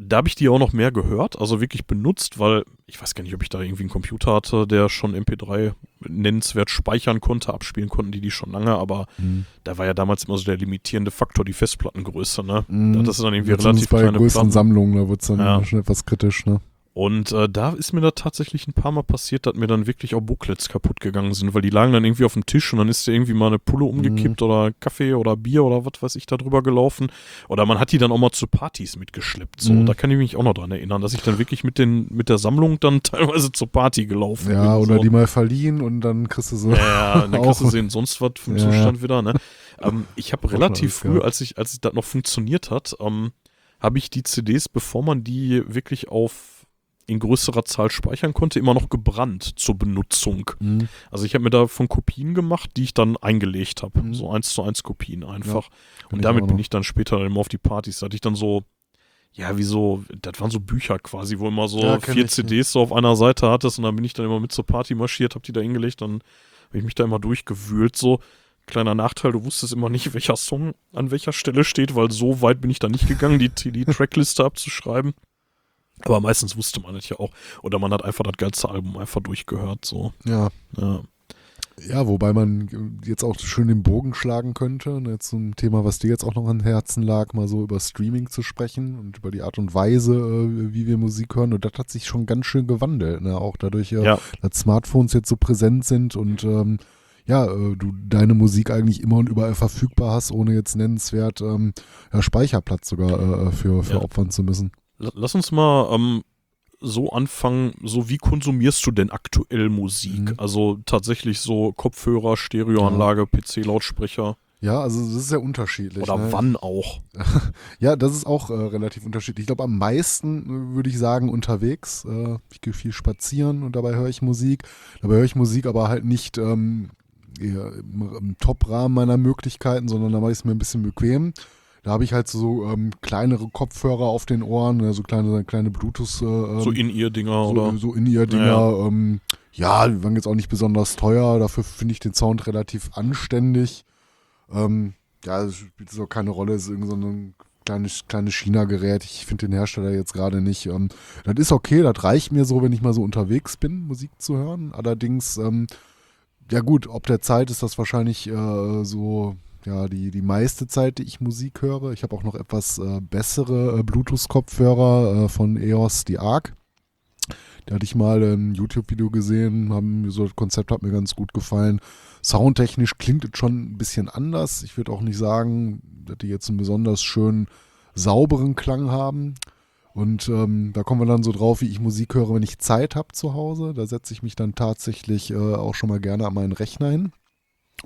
da habe ich die auch noch mehr gehört, also wirklich benutzt, weil ich weiß gar nicht, ob ich da irgendwie einen Computer hatte, der schon MP3 nennenswert speichern konnte, abspielen konnten die die schon lange, aber Mhm. da war ja damals immer so der limitierende Faktor die Festplattengröße, ne? Mhm. Das ist dann irgendwie Jetzt relativ bei kleine größeren Platten. Sammlungen, da wird es dann Ja. schon etwas kritisch, ne? Und äh, da ist mir da tatsächlich ein paar Mal passiert, dass mir dann wirklich auch Booklets kaputt gegangen sind, weil die lagen dann irgendwie auf dem Tisch und dann ist da irgendwie mal eine Pulle Mhm. umgekippt oder Kaffee oder Bier oder was weiß ich da drüber gelaufen. Oder man hat die dann auch mal zu Partys mitgeschleppt. So, Mhm. da kann ich mich auch noch dran erinnern, dass ich dann wirklich mit, den, mit der Sammlung dann teilweise zur Party gelaufen Ja, bin. oder so. die mal verliehen und dann kriegst du so. Ja, ja, dann kriegst du Auch. sehen, sonst was vom Ja, Zustand wieder, ne? Ähm, ich habe relativ früh, als ich, als das noch funktioniert hat, ähm, habe ich die CDs, bevor man die wirklich auf in größerer Zahl speichern konnte, immer noch gebrannt zur Benutzung. Mhm. Also ich habe mir davon Kopien gemacht, die ich dann eingelegt habe. Mhm. So eins zu eins Kopien einfach. Kann Und ich damit auch bin ich dann später immer auf die Partys. Da hatte ich dann so, ja, wie so, das waren so Bücher quasi, wo immer so Ja, vier ich, CDs so auf einer Seite hattest und dann bin ich dann immer mit zur Party marschiert, hab die da hingelegt, dann habe ich mich da immer durchgewühlt, so. Kleiner Nachteil, du wusstest immer nicht, welcher Song an welcher Stelle steht, weil so weit bin ich da nicht gegangen, die, die Trackliste abzuschreiben. Aber meistens wusste man das ja auch. Oder man hat einfach das geilste Album einfach durchgehört, so. Ja. Ja. Ja, wobei man jetzt auch schön den Bogen schlagen könnte, ne, zum Thema, was dir jetzt auch noch am Herzen lag, mal so über Streaming zu sprechen und über die Art und Weise, äh, wie wir Musik hören. Und das hat sich schon ganz schön gewandelt, ne? auch dadurch, äh, Ja. dass Smartphones jetzt so präsent sind und ähm, ja, äh, du deine Musik eigentlich immer und überall verfügbar hast, ohne jetzt nennenswert ähm, ja, Speicherplatz sogar äh, für, für Ja. opfern zu müssen. La- Lass uns mal ähm, so anfangen, so wie konsumierst du denn aktuell Musik? Mhm. Also tatsächlich so Kopfhörer, Stereoanlage, PC-Lautsprecher Ja, also das ist sehr unterschiedlich. oder ne? wann auch? Ja, das ist auch äh, relativ unterschiedlich. Ich glaube, am meisten äh, würde ich sagen unterwegs. Äh, ich gehe viel spazieren und dabei höre ich Musik. Dabei höre ich Musik aber halt nicht ähm, im, im Top-Rahmen meiner Möglichkeiten, sondern da mache ich es mir ein bisschen bequem. Da habe ich halt so ähm, kleinere Kopfhörer auf den Ohren, äh, so kleine, kleine Bluetooth. Äh, ähm, so in-Ear-Dinger so, oder? so in ihr Dinger. Ja, Ähm, ja, die waren jetzt auch nicht besonders teuer. Dafür finde ich den Sound relativ anständig. Ähm, ja, es spielt so keine Rolle. Es ist irgend so ein kleines, kleines China-Gerät. Ich finde den Hersteller jetzt gerade nicht. Ähm, das ist okay, das reicht mir so, wenn ich mal so unterwegs bin, Musik zu hören. Allerdings, ähm, ja gut, ob der Zeit ist das wahrscheinlich äh, so, ja, die, die meiste Zeit, die ich Musik höre. Ich habe auch noch etwas äh, bessere äh, Bluetooth-Kopfhörer äh, von EOS, die ARC. Da hatte ich mal ein YouTube-Video gesehen, haben so das Konzept hat mir ganz gut gefallen. Soundtechnisch klingt es schon ein bisschen anders. Ich würde auch nicht sagen, dass die jetzt einen besonders schönen, sauberen Klang haben. Und ähm, da kommen wir dann so drauf, wie ich Musik höre, wenn ich Zeit habe zu Hause. Da setze ich mich dann tatsächlich äh, auch schon mal gerne an meinen Rechner hin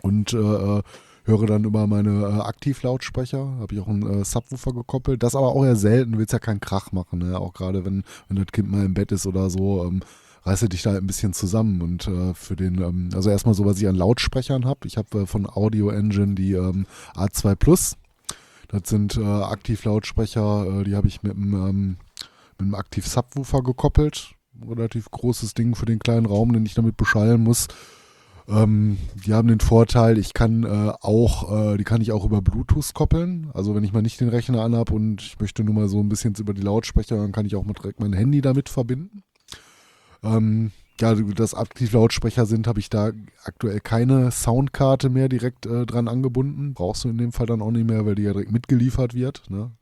und äh, höre dann über meine äh, Aktivlautsprecher, habe ich auch einen äh, Subwoofer gekoppelt. Das aber auch eher selten, willst ja keinen Krach machen, ne? auch gerade wenn, wenn das Kind mal im Bett ist oder so. Ähm, reiße dich da halt ein bisschen zusammen und äh, für den, ähm, also erstmal so, was ich an Lautsprechern habe. Ich habe äh, von Audio Engine die ähm, A2 Plus. Das sind äh, Aktivlautsprecher, äh, die habe ich mit einem, ähm, mit einem Aktiv-Subwoofer gekoppelt. Relativ großes Ding für den kleinen Raum, den ich damit beschallen muss. Ähm, die haben den Vorteil, ich kann äh, auch, äh, die kann ich auch über Bluetooth koppeln. Also wenn ich mal nicht den Rechner anhab und ich möchte nur mal so ein bisschen über die Lautsprecher, dann kann ich auch mal direkt mein Handy damit verbinden. Ähm, ja, das Aktivlautsprecher sind, habe ich da aktuell keine Soundkarte mehr direkt äh, dran angebunden. Brauchst du in dem Fall dann auch nicht mehr, weil die ja direkt mitgeliefert wird. Ne?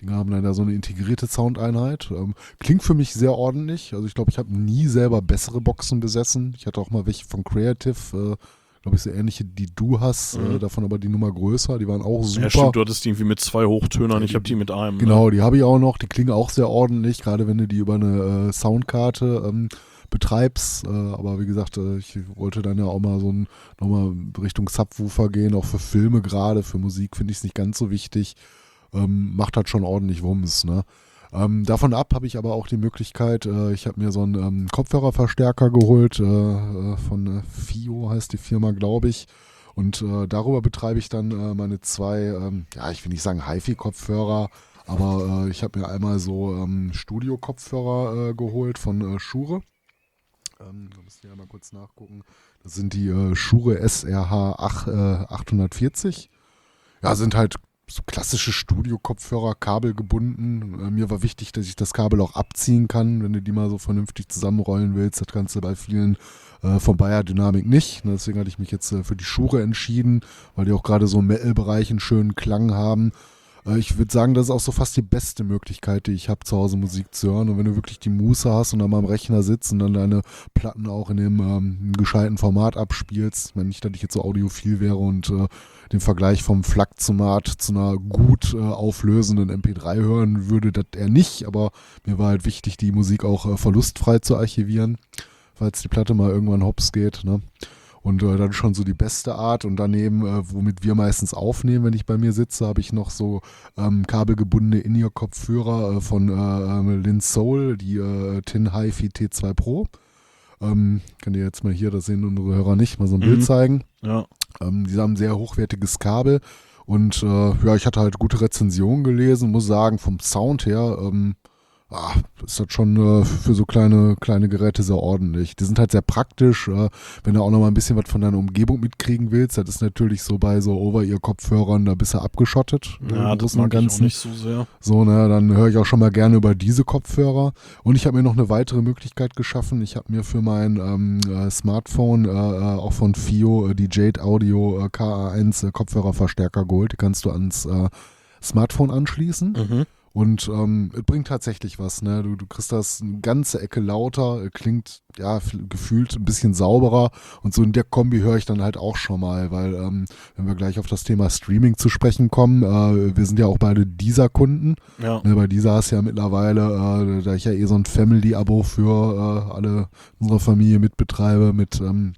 Die haben dann da so eine integrierte Soundeinheit. Ähm, klingt für mich sehr ordentlich. Also ich glaube, ich habe nie selber bessere Boxen besessen. Ich hatte auch mal welche von Creative, äh, glaube ich, so ähnliche, die du hast, Mhm. äh, davon aber die Nummer größer. Die waren auch super. Ja, stimmt, du hattest die irgendwie mit zwei Hochtönern, ich habe die mit einem. Genau, die habe ich auch noch. Die klingen auch sehr ordentlich, gerade wenn du die über eine äh, Soundkarte ähm, betreibst. Äh, aber wie gesagt, äh, ich wollte dann ja auch mal so ein, nochmal Richtung Subwoofer gehen, auch für Filme gerade. Für Musik finde ich es nicht ganz so wichtig. Ähm, macht halt schon ordentlich Wumms, ne? Ähm, davon ab habe ich aber auch die Möglichkeit, äh, ich habe mir so einen ähm, Kopfhörerverstärker geholt, äh, äh, von äh, FIO heißt die Firma, glaube ich. Und äh, darüber betreibe ich dann äh, meine zwei, ähm, ja, ich will nicht sagen HiFi-Kopfhörer, aber ich habe mir einmal so ähm, Studio-Kopfhörer geholt von Shure. Ähm, da ihr ja mal kurz nachgucken. Das sind die Shure SRH 8, äh, 840. Ja, sind halt so klassische Studio-Kopfhörer, kabelgebunden. Äh, mir war wichtig, dass ich das Kabel auch abziehen kann, wenn du die mal so vernünftig zusammenrollen willst. Das kannst du bei vielen äh, von Bayer Dynamic nicht. Ne, Deswegen hatte ich mich jetzt äh, für die Shure entschieden, weil die auch gerade so im Metal-Bereich einen schönen Klang haben. Äh, Ich würde sagen, das ist auch so fast die beste Möglichkeit, die ich habe, zu Hause Musik zu hören. Und wenn du wirklich die Muße hast und dann mal am Rechner sitzt und dann deine Platten auch in dem ähm, gescheiten Format abspielst, meine nicht, dass ich jetzt so audiophil wäre und äh, den Vergleich vom FLAC-Zomat zu einer gut äh, auflösenden MP3 hören würde, das eher nicht. Aber mir war halt wichtig, die Musik auch äh, verlustfrei zu archivieren, falls die Platte mal irgendwann hops geht. Ne? Und äh, dann schon so die beste Art. Und daneben, äh, womit wir meistens aufnehmen, wenn ich bei mir sitze, habe ich noch so ähm, kabelgebundene In-Ear-Kopfhörer äh, von äh, äh, Lin Soul, die äh, Tin HiFi T2 Pro. Ähm, kann dir jetzt mal hier, das sehen unsere Hörer nicht, mal so ein Mhm. Bild zeigen. Ja. Ähm, die haben sehr hochwertiges Kabel. Und äh, ja, ich hatte halt gute Rezensionen gelesen, muss sagen, vom Sound her ähm, ah, ist das schon äh, für so kleine, kleine Geräte sehr ordentlich. Die sind halt sehr praktisch, äh, wenn du auch noch mal ein bisschen was von deiner Umgebung mitkriegen willst. Das ist natürlich so bei so Over-Ear-Kopfhörern, da bist du abgeschottet. äh, Ja, im das mag auch nicht so sehr. so, ne, dann höre ich auch schon mal gerne über diese Kopfhörer. Und ich habe mir noch eine weitere Möglichkeit geschaffen. Ich habe mir für mein ähm, äh, Smartphone äh, äh, auch von FIO äh, die Jade Audio äh, KA1 äh, Kopfhörerverstärker geholt. Die kannst du ans äh, Smartphone anschließen. Mhm. Und ähm, es bringt tatsächlich was. Ne? Du, du kriegst das eine ganze Ecke lauter, klingt ja gefühlt ein bisschen sauberer. Und so in der Kombi höre ich dann halt auch schon mal, weil ähm, wenn wir gleich auf das Thema Streaming zu sprechen kommen, äh, wir sind ja auch beide dieser Kunden. Ja. Ne, bei dieser hast du ja mittlerweile, äh, da ich ja eh so ein Family-Abo für äh, alle unserer Familie mitbetreibe, mit ähm,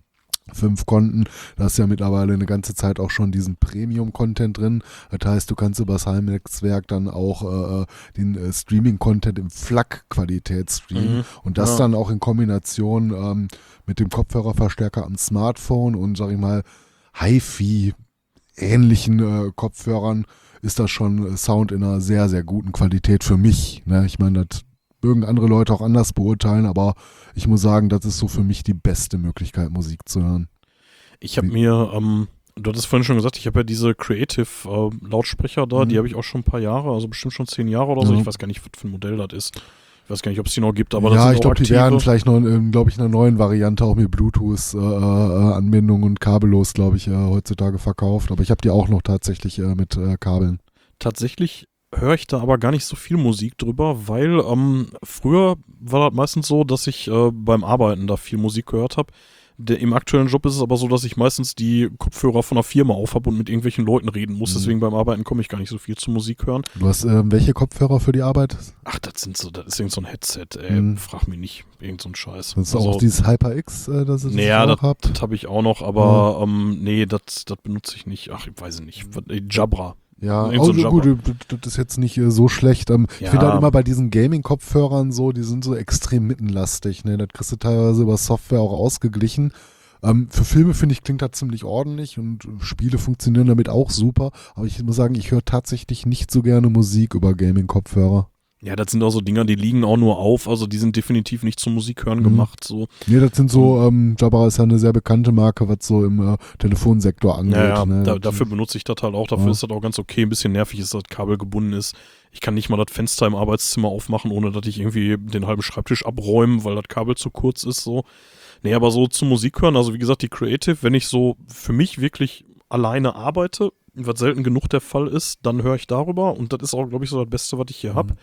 fünf Konten, da ist ja mittlerweile eine ganze Zeit auch schon diesen Premium-Content drin. Das heißt, du kannst über das Heimnetzwerk dann auch äh, den äh, Streaming-Content im FLAC-Qualität streamen. Mhm. Und das Ja. dann auch in Kombination ähm, mit dem Kopfhörerverstärker am Smartphone und, sag ich mal, HiFi ähnlichen äh, Kopfhörern ist das schon äh, Sound in einer sehr, sehr guten Qualität für mich. Ne? Ich meine, das mögen andere Leute auch anders beurteilen, aber ich muss sagen, das ist so für mich die beste Möglichkeit, Musik zu hören. Ich habe mir, ähm, du hattest vorhin schon gesagt, ich habe ja diese Creative äh, Lautsprecher da, Mhm. die habe ich auch schon ein paar Jahre, also bestimmt schon zehn Jahre oder so. Ja. Ich weiß gar nicht, was für ein Modell das ist. Ich weiß gar nicht, ob es die noch gibt, aber das ja, ich glaube, die werden vielleicht noch, glaube ich, in einer neuen Variante auch mit Bluetooth-Anbindung und kabellos, glaube ich, äh, heutzutage verkauft. Aber ich habe die auch noch tatsächlich äh, mit äh, Kabeln. Tatsächlich höre ich da aber gar nicht so viel Musik drüber, weil ähm, früher war das meistens so, dass ich äh, beim Arbeiten da viel Musik gehört habe. Der, Im aktuellen Job ist es aber so, dass ich meistens die Kopfhörer von der Firma auf habe und mit irgendwelchen Leuten reden muss. Mhm. Deswegen beim Arbeiten komme ich gar nicht so viel zu Musik hören. Du hast ähm, welche Kopfhörer für die Arbeit? Ach, das sind so, das ist irgend so ein Headset, ey. Mhm. Frag mich nicht. Irgend so ein Scheiß. Das ist Also, auch dieses HyperX, äh, das ihr das Naja, das, das habe ich auch noch, aber ähm, nee, das benutze ich nicht. Ach, ich weiß nicht. Äh, Jabra. Ja, Irgend so also ein gut, das ist jetzt nicht äh, so schlecht. Ähm, Ich Ja. finde halt immer bei diesen Gaming-Kopfhörern so, die sind so extrem mittenlastig. Ne? Das kriegst du teilweise über Software auch ausgeglichen. Ähm, für Filme finde ich, klingt das ziemlich ordentlich und äh, Spiele funktionieren damit auch super. Aber ich muss sagen, ich höre tatsächlich nicht so gerne Musik über Gaming-Kopfhörer. Ja, das sind auch so Dinger, die liegen auch nur auf. Also die sind definitiv nicht zum Musikhören Mhm. gemacht. So. Nee, das sind so, ähm, Jabra ist ja eine sehr bekannte Marke, was so im äh, Telefonsektor angeht. Ja, ja, ne? da, dafür benutze ich das halt auch. Dafür Ja. ist das auch ganz okay. Ein bisschen nervig ist, dass das Kabel gebunden ist. Ich kann nicht mal das Fenster im Arbeitszimmer aufmachen, ohne dass ich irgendwie den halben Schreibtisch abräume, weil das Kabel zu kurz ist. So. Nee, aber so zum Musik hören, also wie gesagt, die Creative, wenn ich so für mich wirklich alleine arbeite, was selten genug der Fall ist, dann höre ich darüber. Und das ist auch, glaube ich, so das Beste, was ich hier habe. Äh,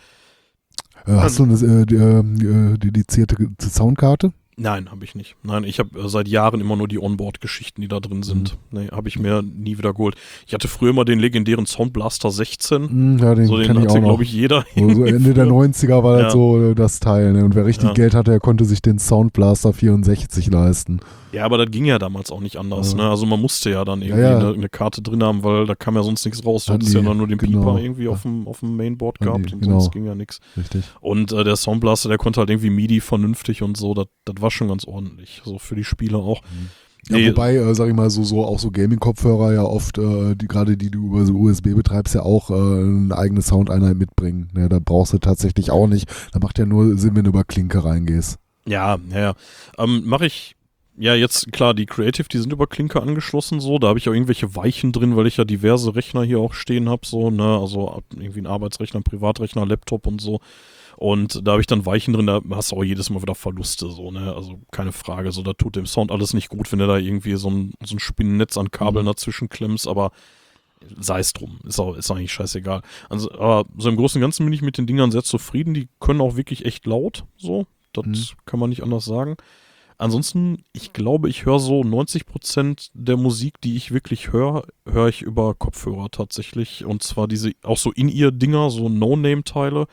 hast du eine äh, die, äh, dedizierte Soundkarte? Nein, habe ich nicht. Nein, ich habe äh, seit Jahren immer nur die Onboard-Geschichten, die da drin sind. Nee, habe ich mir nie wieder geholt. Ich hatte früher immer den legendären Soundblaster 16. Hm, ja, den so den hatte, auch glaube ich, jeder. So, so Ende der 90er war Ja. das so äh, das Teil. Ne? Und wer richtig Ja. Geld hatte, der konnte sich den Soundblaster 64 leisten. Ja, aber das ging ja damals auch nicht anders. Ja. Ne? Also man musste ja dann irgendwie Ja, ja. Eine, eine Karte drin haben, weil da kam ja sonst nichts raus. Du hattest ja dann nur den genau. Pieper irgendwie auf dem, auf dem Mainboard gehabt die, und genau. sonst ging ja nichts. Richtig. Und äh, der Soundblaster, der konnte halt irgendwie MIDI vernünftig und so. Das war schon ganz ordentlich. So für die Spieler auch. Ja, Nee, wobei, äh, sag ich mal, so, so auch so Gaming-Kopfhörer ja oft, äh, die gerade die du über so USB betreibst, ja auch äh, eine eigene Soundeinheit mitbringen. Ne? Da brauchst du tatsächlich auch nicht. Da macht ja nur Sinn, wenn du über Klinke reingehst. Ja, ja, ja. Ähm, Mache ich, ja, jetzt klar, die Creative, die sind über Klinke angeschlossen, so. Da habe ich auch irgendwelche Weichen drin, weil ich ja diverse Rechner hier auch stehen habe, so, ne. Also irgendwie ein Arbeitsrechner, ein Privatrechner, Laptop und so. Und da habe ich dann Weichen drin, da hast du auch jedes Mal wieder Verluste, so, ne? Also keine Frage. So, da tut dem Sound alles nicht gut, wenn du da irgendwie so ein, so ein Spinnennetz an Kabeln Mhm. dazwischen klemmst, aber sei es drum. Ist auch, ist eigentlich scheißegal. Also, aber so im Großen und Ganzen bin ich mit den Dingern sehr zufrieden. Die können auch wirklich echt laut, so. Das Mhm. kann man nicht anders sagen. Ansonsten, ich glaube, ich höre so 90% der Musik, die ich wirklich höre, höre ich über Kopfhörer tatsächlich. Und zwar diese, auch so In-Ear-Dinger, so No-Name-Teile.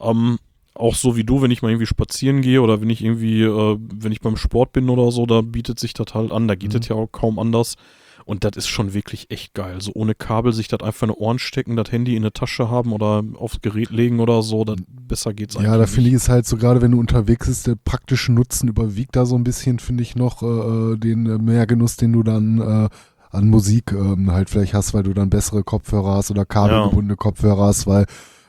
Ähm, auch so wie du, wenn ich mal irgendwie spazieren gehe oder wenn ich irgendwie, äh, wenn ich beim Sport bin oder so, da bietet sich das halt an. Da geht Mhm. es ja auch kaum anders. Und das ist schon wirklich echt geil. So ohne Kabel sich das einfach in die Ohren stecken, das Handy in eine Tasche haben oder aufs Gerät legen oder so, das, besser geht's eigentlich Ja, da finde ich es halt so, gerade wenn du unterwegs bist, der praktische Nutzen überwiegt da so ein bisschen, finde ich noch äh, den äh, Mehrgenuss, den du dann äh, an Musik ähm, halt vielleicht hast, weil du dann bessere Kopfhörer hast oder kabelgebundene Kopfhörer hast, weil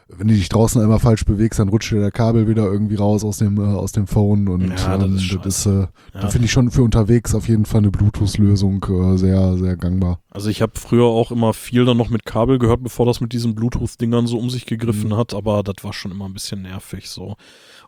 wenn du dich draußen einmal falsch bewegst, dann rutscht dir der Kabel wieder irgendwie raus aus dem, äh, aus dem Phone und Ja, das ähm, ist das ist, äh, da Ja. finde ich schon für unterwegs auf jeden Fall eine Bluetooth-Lösung äh, sehr, sehr gangbar. Also ich habe früher auch immer viel dann noch mit Kabel gehört, bevor das mit diesen Bluetooth-Dingern so um sich gegriffen Mhm. hat, aber das war schon immer ein bisschen nervig so.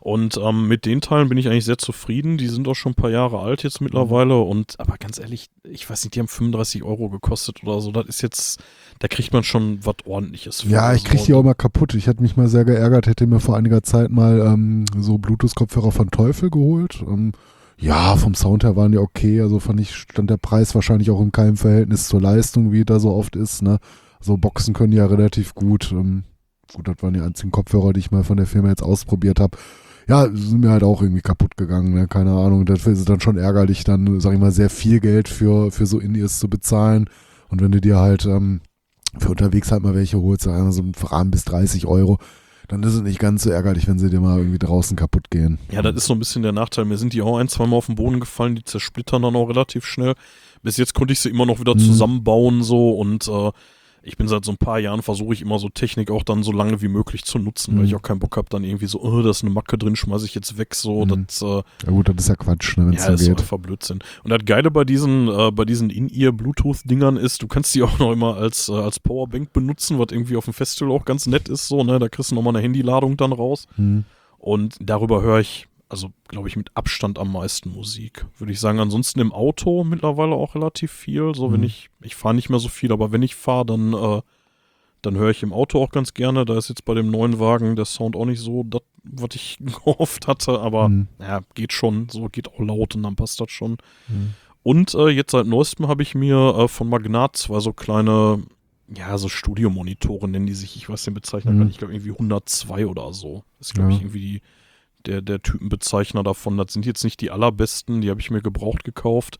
Und ähm, mit den Teilen bin ich eigentlich sehr zufrieden. Die sind auch schon ein paar Jahre alt jetzt mittlerweile und aber ganz ehrlich, ich weiß nicht, die haben 35 Euro gekostet oder so. Das ist jetzt, da kriegt man schon was ordentliches. Ja, ich krieg so. die auch mal kaputt. Ich hätte mich mal sehr geärgert, hätte mir vor einiger Zeit mal ähm, so Bluetooth-Kopfhörer von Teufel geholt. Ähm, ja, vom Sound her waren die okay. Also fand ich, stand der Preis wahrscheinlich auch in keinem Verhältnis zur Leistung, wie da so oft ist. Ne? So Boxen können die ja relativ gut. Ähm, gut, das waren die einzigen Kopfhörer, die ich mal von der Firma jetzt ausprobiert habe. Ja, sind mir halt auch irgendwie kaputt gegangen, ne? keine Ahnung. Dafür ist es dann schon ärgerlich, dann, sag ich mal, sehr viel Geld für, für so In-Ears zu bezahlen. Und wenn du dir halt ähm, für unterwegs halt mal welche holst, so einen Rahmen bis 30 Euro, dann ist es nicht ganz so ärgerlich, wenn sie dir mal irgendwie draußen kaputt gehen. Ja, das ist so ein bisschen der Nachteil. Mir sind die auch ein, zweimal auf den Boden gefallen, die zersplittern dann auch relativ schnell. Bis jetzt konnte ich sie immer noch wieder Mhm. zusammenbauen so und äh, ich bin seit so ein paar Jahren, versuche ich immer so Technik auch dann so lange wie möglich zu nutzen, weil Mhm. ich auch keinen Bock habe, dann irgendwie so, oh, da ist eine Macke drin, schmeiße ich jetzt weg, so, Mhm. das, äh, Ja gut, das ist ja Quatsch, ne, wenn es ja, so ist geht. einfach Blödsinn. Und das Geile bei diesen, äh, bei diesen In-Ear-Bluetooth-Dingern ist, du kannst die auch noch immer als, äh, als Powerbank benutzen, was irgendwie auf dem Festival auch ganz nett ist, so, ne, da kriegst du nochmal eine Handyladung dann raus. Hm. Und darüber höre ich, also glaube ich, mit Abstand am meisten Musik. Würde ich sagen. Ansonsten im Auto mittlerweile auch relativ viel. So, wenn Mhm. ich, ich fahre nicht mehr so viel, aber wenn ich fahre, dann, äh, dann höre ich im Auto auch ganz gerne. Da ist jetzt bei dem neuen Wagen der Sound auch nicht so das was ich gehofft hatte, aber Mhm. ja, geht schon. So geht auch laut und dann passt das schon. Mhm. Und äh, jetzt seit neuestem habe ich mir äh, von Magnat zwei so kleine, ja, so Studiomonitore nennen die sich, ich weiß den Bezeichner Mhm. gar nicht, ich glaube irgendwie 102 oder so. Das ist, glaube ich, irgendwie die, der, der Typenbezeichner davon. Das sind jetzt nicht die allerbesten, die habe ich mir gebraucht gekauft.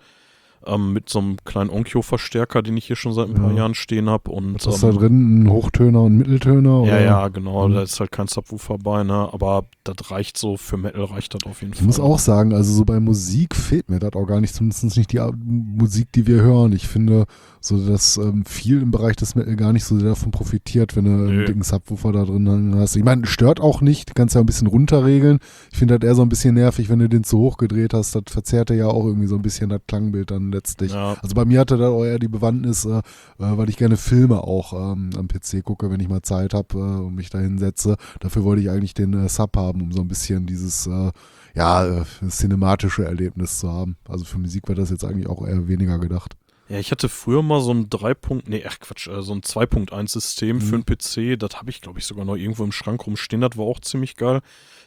Ähm, mit so einem kleinen Onkyo-Verstärker, den ich hier schon seit ein paar Ja. Jahren stehen habe. Und Was ist da ähm, drin? Ein Hochtöner und Mitteltöner? ja, oder? ja, genau. Mhm. Da ist halt kein Subwoofer bei, ne? Aber das reicht so, für Metal reicht das auf jeden Ich Fall. muss auch sagen, also so bei Musik fehlt mir das auch gar nicht, zumindest nicht die Musik, die wir hören. Ich finde, so dass ähm, viel im Bereich des Metal gar nicht so sehr davon profitiert, wenn du Nö. einen dicken Subwoofer da drin hast. Ich meine, stört auch nicht, du kannst ja ein bisschen runterregeln. Ich finde das eher so ein bisschen nervig, wenn du den zu hoch gedreht hast. Das verzerrt ja auch irgendwie so ein bisschen das Klangbild dann letztlich. Ja, Also bei mir hatte das auch eher die Bewandtnis, äh, äh, weil ich gerne Filme auch ähm, am PC gucke, wenn ich mal Zeit habe äh, und mich da hinsetze. Dafür wollte ich eigentlich den äh, Sub haben, um so ein bisschen dieses äh, ja, äh, cinematische Erlebnis zu haben. Also für Musik war das jetzt eigentlich auch eher weniger gedacht. Ja, ich hatte früher mal so ein 3. nee, ach Quatsch, äh, so ein 2.1-System Mhm. für einen PC. Das habe ich, glaube ich, sogar noch irgendwo im Schrank rumstehen. Das war auch ziemlich geil.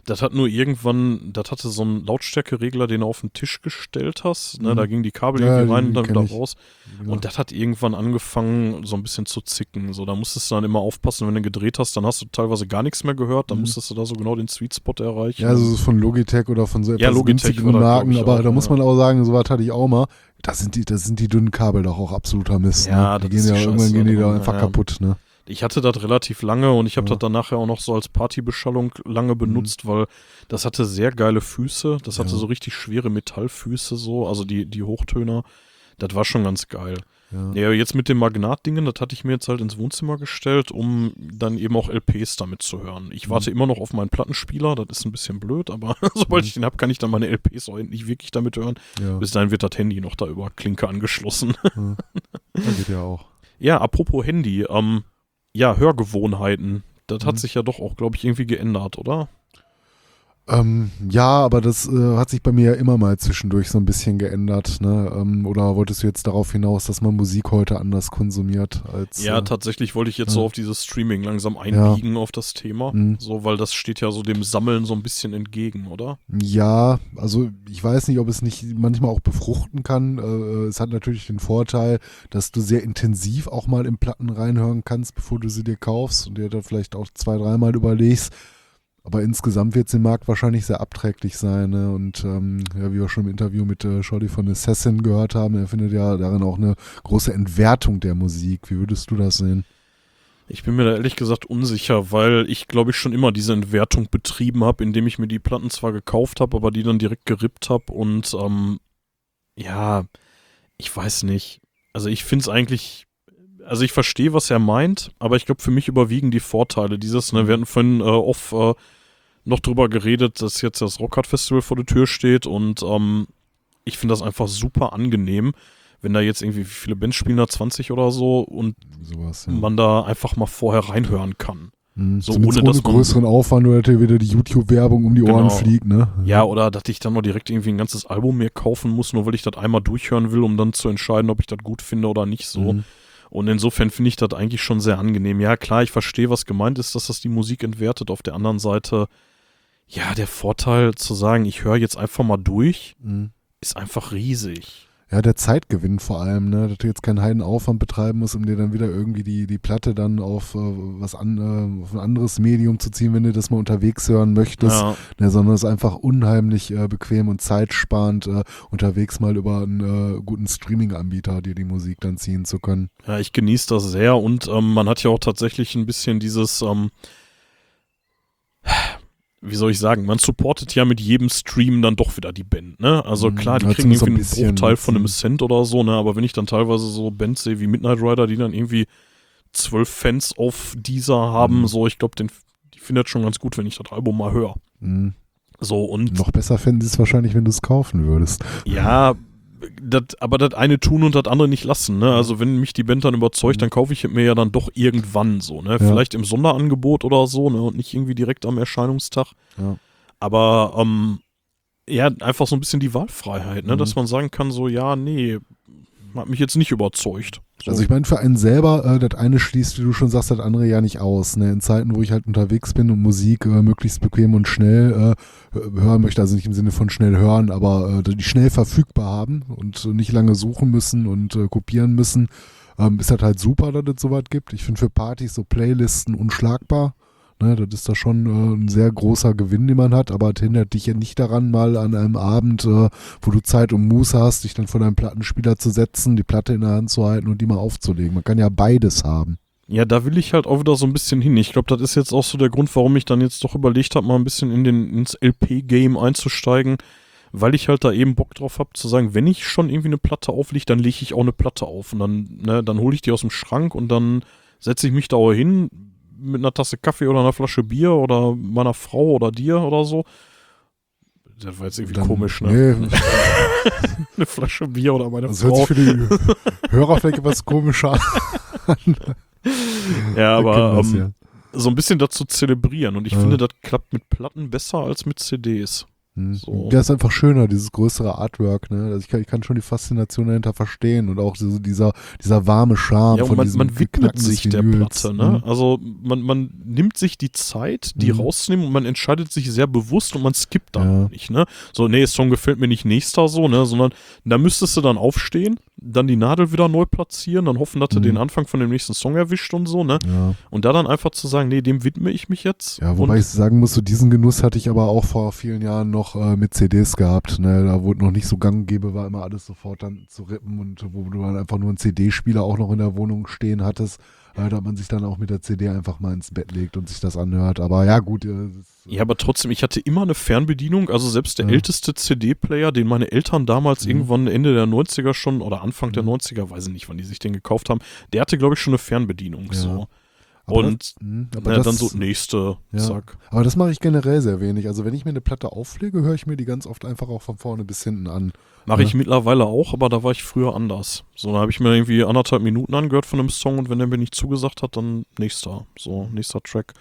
Das hat nur irgendwann, das hatte so einen Lautstärkeregler, den du auf den Tisch gestellt hast. Ne, Mhm. Da gingen die Kabel Ja, irgendwie rein und dann wieder ich. raus. Genau. Und das hat irgendwann angefangen, so ein bisschen zu zicken. So, da musstest du dann immer aufpassen, wenn du gedreht hast, dann hast du teilweise gar nichts mehr gehört. Dann Mhm. musstest du da so genau den Sweet Spot erreichen. ja, also von Logitech oder von so Ja, etwas Logitech günstigeren war das, Marken, aber auch, da muss ja. man auch sagen, so was hatte ich auch mal. Das sind die, das sind die dünnen Kabel doch auch absoluter Mist. Ja, ne? Die das gehen ist ja die irgendwann Scheiße gehen die da daran, einfach ja. kaputt, ne? Ich hatte das relativ lange und ich habe Ja. das dann nachher auch noch so als Partybeschallung lange benutzt, weil das hatte sehr geile Füße. Das hatte Ja. so richtig schwere Metallfüße so, also die, die Hochtöner. Das war schon ganz geil. Ja. Ja, jetzt mit den Magnatdingen, das hatte ich mir jetzt halt ins Wohnzimmer gestellt, um dann eben auch LPs damit zu hören. Ich Mhm. warte immer noch auf meinen Plattenspieler, das ist ein bisschen blöd, aber sobald Mhm. ich den habe, kann ich dann meine LPs auch endlich wirklich damit hören. Ja. Bis dahin wird das Handy noch da über Klinke angeschlossen. ja. Das geht ja auch. Ja, apropos Handy, ähm, ja, Hörgewohnheiten. Das hat Mhm. sich ja doch auch, glaube ich, irgendwie geändert, oder? Ähm, ja, aber das äh, hat sich bei mir ja immer mal zwischendurch so ein bisschen geändert. Ne? Ähm, oder wolltest du jetzt darauf hinaus, dass man Musik heute anders konsumiert als. Ja, äh, tatsächlich wollte ich jetzt ja. so auf dieses Streaming langsam einbiegen auf das Thema. Mhm. So, weil das steht ja so dem Sammeln so ein bisschen entgegen, oder? Ja, also ich weiß nicht, ob es nicht manchmal auch befruchten kann. Äh, es hat natürlich den Vorteil, dass du sehr intensiv auch mal in Platten reinhören kannst, bevor du sie dir kaufst und dir da vielleicht auch zwei, dreimal überlegst. Aber insgesamt wird es im Markt wahrscheinlich sehr abträglich sein. Ne? Und ähm, ja, wie wir schon im Interview mit äh, Scholli von Assassin gehört haben, er findet ja darin auch eine große Entwertung der Musik. Wie würdest du das sehen? Ich bin mir da ehrlich gesagt unsicher, weil ich glaube ich schon immer diese Entwertung betrieben habe, indem ich mir die Platten zwar gekauft habe, aber die dann direkt gerippt habe und ähm, ja, ich weiß nicht. Also ich finde es eigentlich, also ich verstehe, was er meint, aber ich glaube für mich überwiegen die Vorteile dieses, ne, wir hatten vorhin äh, oft äh, noch drüber geredet, dass jetzt das Rockhard Festival vor der Tür steht und ähm, ich finde das einfach super angenehm, wenn da jetzt irgendwie, wie viele Bands spielen da, 20 oder so und Sowas, ja. man da einfach mal vorher reinhören kann. Mhm. so Zumindest ohne, ohne größeren Aufwand oder dir wieder die YouTube-Werbung um die Ohren Genau. fliegt, ne? Ja, oder dass ich dann noch direkt irgendwie ein ganzes Album mir kaufen muss, nur weil ich das einmal durchhören will, um dann zu entscheiden, ob ich das gut finde oder nicht so. Mhm. Und insofern finde ich das eigentlich schon sehr angenehm. Ja, klar, ich verstehe, was gemeint ist, dass das die Musik entwertet. Auf der anderen Seite, ja, der Vorteil zu sagen, ich höre jetzt einfach mal durch, Mhm. ist einfach riesig. Ja, der Zeitgewinn vor allem, ne? dass du jetzt keinen heiden Aufwand betreiben musst, um dir dann wieder irgendwie die, die Platte dann auf äh, was an, äh, auf ein anderes Medium zu ziehen, wenn du das mal unterwegs hören möchtest, Ja, ne? sondern es ist einfach unheimlich äh, bequem und zeitsparend, äh, unterwegs mal über einen äh, guten Streaming-Anbieter dir die Musik dann ziehen zu können. ja ich genieße das sehr und ähm, man hat ja auch tatsächlich ein bisschen dieses, ähm, wie soll ich sagen, man supportet ja mit jedem Stream dann doch wieder die Band, ne? Also Mhm, klar, die kriegen irgendwie ein einen Bruchteil von einem. Cent oder so, ne? Aber wenn ich dann teilweise so Bands sehe wie Midnight Rider, die dann irgendwie zwölf Fans auf dieser haben, Mhm. so, ich glaube, die findet schon ganz gut, wenn ich das Album mal höre. Mhm. So, und Noch besser fänden sie es wahrscheinlich, wenn du es kaufen würdest. ja, dat, aber das eine tun und das andere nicht lassen, ne? Also wenn mich die Band dann überzeugt, dann kaufe ich mir ja dann doch irgendwann so, ne? Vielleicht im Sonderangebot oder so, ne? Und nicht irgendwie direkt am Erscheinungstag. Ja. Aber ähm, ja, einfach so ein bisschen die Wahlfreiheit, ne? Mhm. Dass man sagen kann, so, ja, nee, hat mich jetzt nicht überzeugt. So. Also ich meine, für einen selber, äh, das eine schließt, wie du schon sagst, das andere ja nicht aus. Ne? In Zeiten, wo ich halt unterwegs bin und Musik äh, möglichst bequem und schnell äh, hören möchte, also nicht im Sinne von schnell hören, aber äh, die schnell verfügbar haben und nicht lange suchen müssen und äh, kopieren müssen, ähm, ist das halt super, dass es sowas gibt. Ich finde für Partys so Playlisten unschlagbar. Ne, das ist da schon äh, ein sehr großer Gewinn, den man hat, aber es hindert dich ja nicht daran, mal an einem Abend, äh, wo du Zeit und Muße hast, dich dann vor deinem Plattenspieler zu setzen, die Platte in der Hand zu halten und die mal aufzulegen. Man kann ja beides haben. Ja, da will ich halt auch wieder so ein bisschen hin. Ich glaube, das ist jetzt auch so der Grund, warum ich dann jetzt doch überlegt habe, mal ein bisschen in den, ins LP-Game einzusteigen, weil ich halt da eben Bock drauf habe, zu sagen, wenn ich schon irgendwie eine Platte auflege, dann lege ich auch eine Platte auf und dann, ne, dann hole ich die aus dem Schrank und dann setze ich mich da auch hin, mit einer Tasse Kaffee oder einer Flasche Bier oder meiner Frau oder dir oder so. Das war jetzt irgendwie Dann- komisch, ne? Nee, Eine Flasche Bier oder meine das hört Frau. sich für die Hörer vielleicht etwas komischer an. Ja, aber das ähm, ja. so ein bisschen dazu zelebrieren. Und ich Ja. finde, das klappt mit Platten besser als mit CDs. Hm. so. Ja, ist einfach schöner, dieses größere Artwork. Ne? Also ich, kann, ich kann schon die Faszination dahinter verstehen und auch so dieser, dieser warme Charme Ja, und von man, diesem man widmet sich der Vinyls. Platte, ne? Hm. Also man, man nimmt sich die Zeit, die Mhm. rauszunehmen und man entscheidet sich sehr bewusst und man skippt dann Ja. nicht, ne? So, nee, Song gefällt mir nicht nächster so, ne? Sondern da müsstest du dann aufstehen, dann die Nadel wieder neu platzieren, dann hoffen, dass du Mhm. den Anfang von dem nächsten Song erwischt und so, ne? Ja. Und da dann einfach zu sagen, nee, dem widme ich mich jetzt. ja, wobei ich sagen muss, so diesen Genuss hatte ich aber auch vor vielen Jahren noch äh, mit CDs gehabt. Ne? Da wo es noch nicht so gang gäbe war, immer alles sofort dann zu rippen und wo du dann einfach nur einen CD-Spieler auch noch in der Wohnung stehen hattest, äh, da man sich dann auch mit der CD einfach mal ins Bett legt und sich das anhört. Aber ja, gut. Äh, Ja, aber trotzdem, ich hatte immer eine Fernbedienung. Also selbst der Ja. älteste CD-Player, den meine Eltern damals Mhm. irgendwann Ende der 90er schon oder Anfang der Mhm. 90er, weiß ich nicht, wann die sich den gekauft haben, der hatte, glaube ich, schon eine Fernbedienung. Ja. So. Aber Und das, mh, aber Na, das, dann so nächste, Ja. zack. Aber das mache ich generell sehr wenig. Also wenn ich mir eine Platte auflege, höre ich mir die ganz oft einfach auch von vorne bis hinten an. Mache Ja. ich mittlerweile auch, aber da war ich früher anders. So, da habe ich mir irgendwie anderthalb Minuten angehört von einem Song und wenn der mir nicht zugesagt hat, dann nächster. So, nächster Track.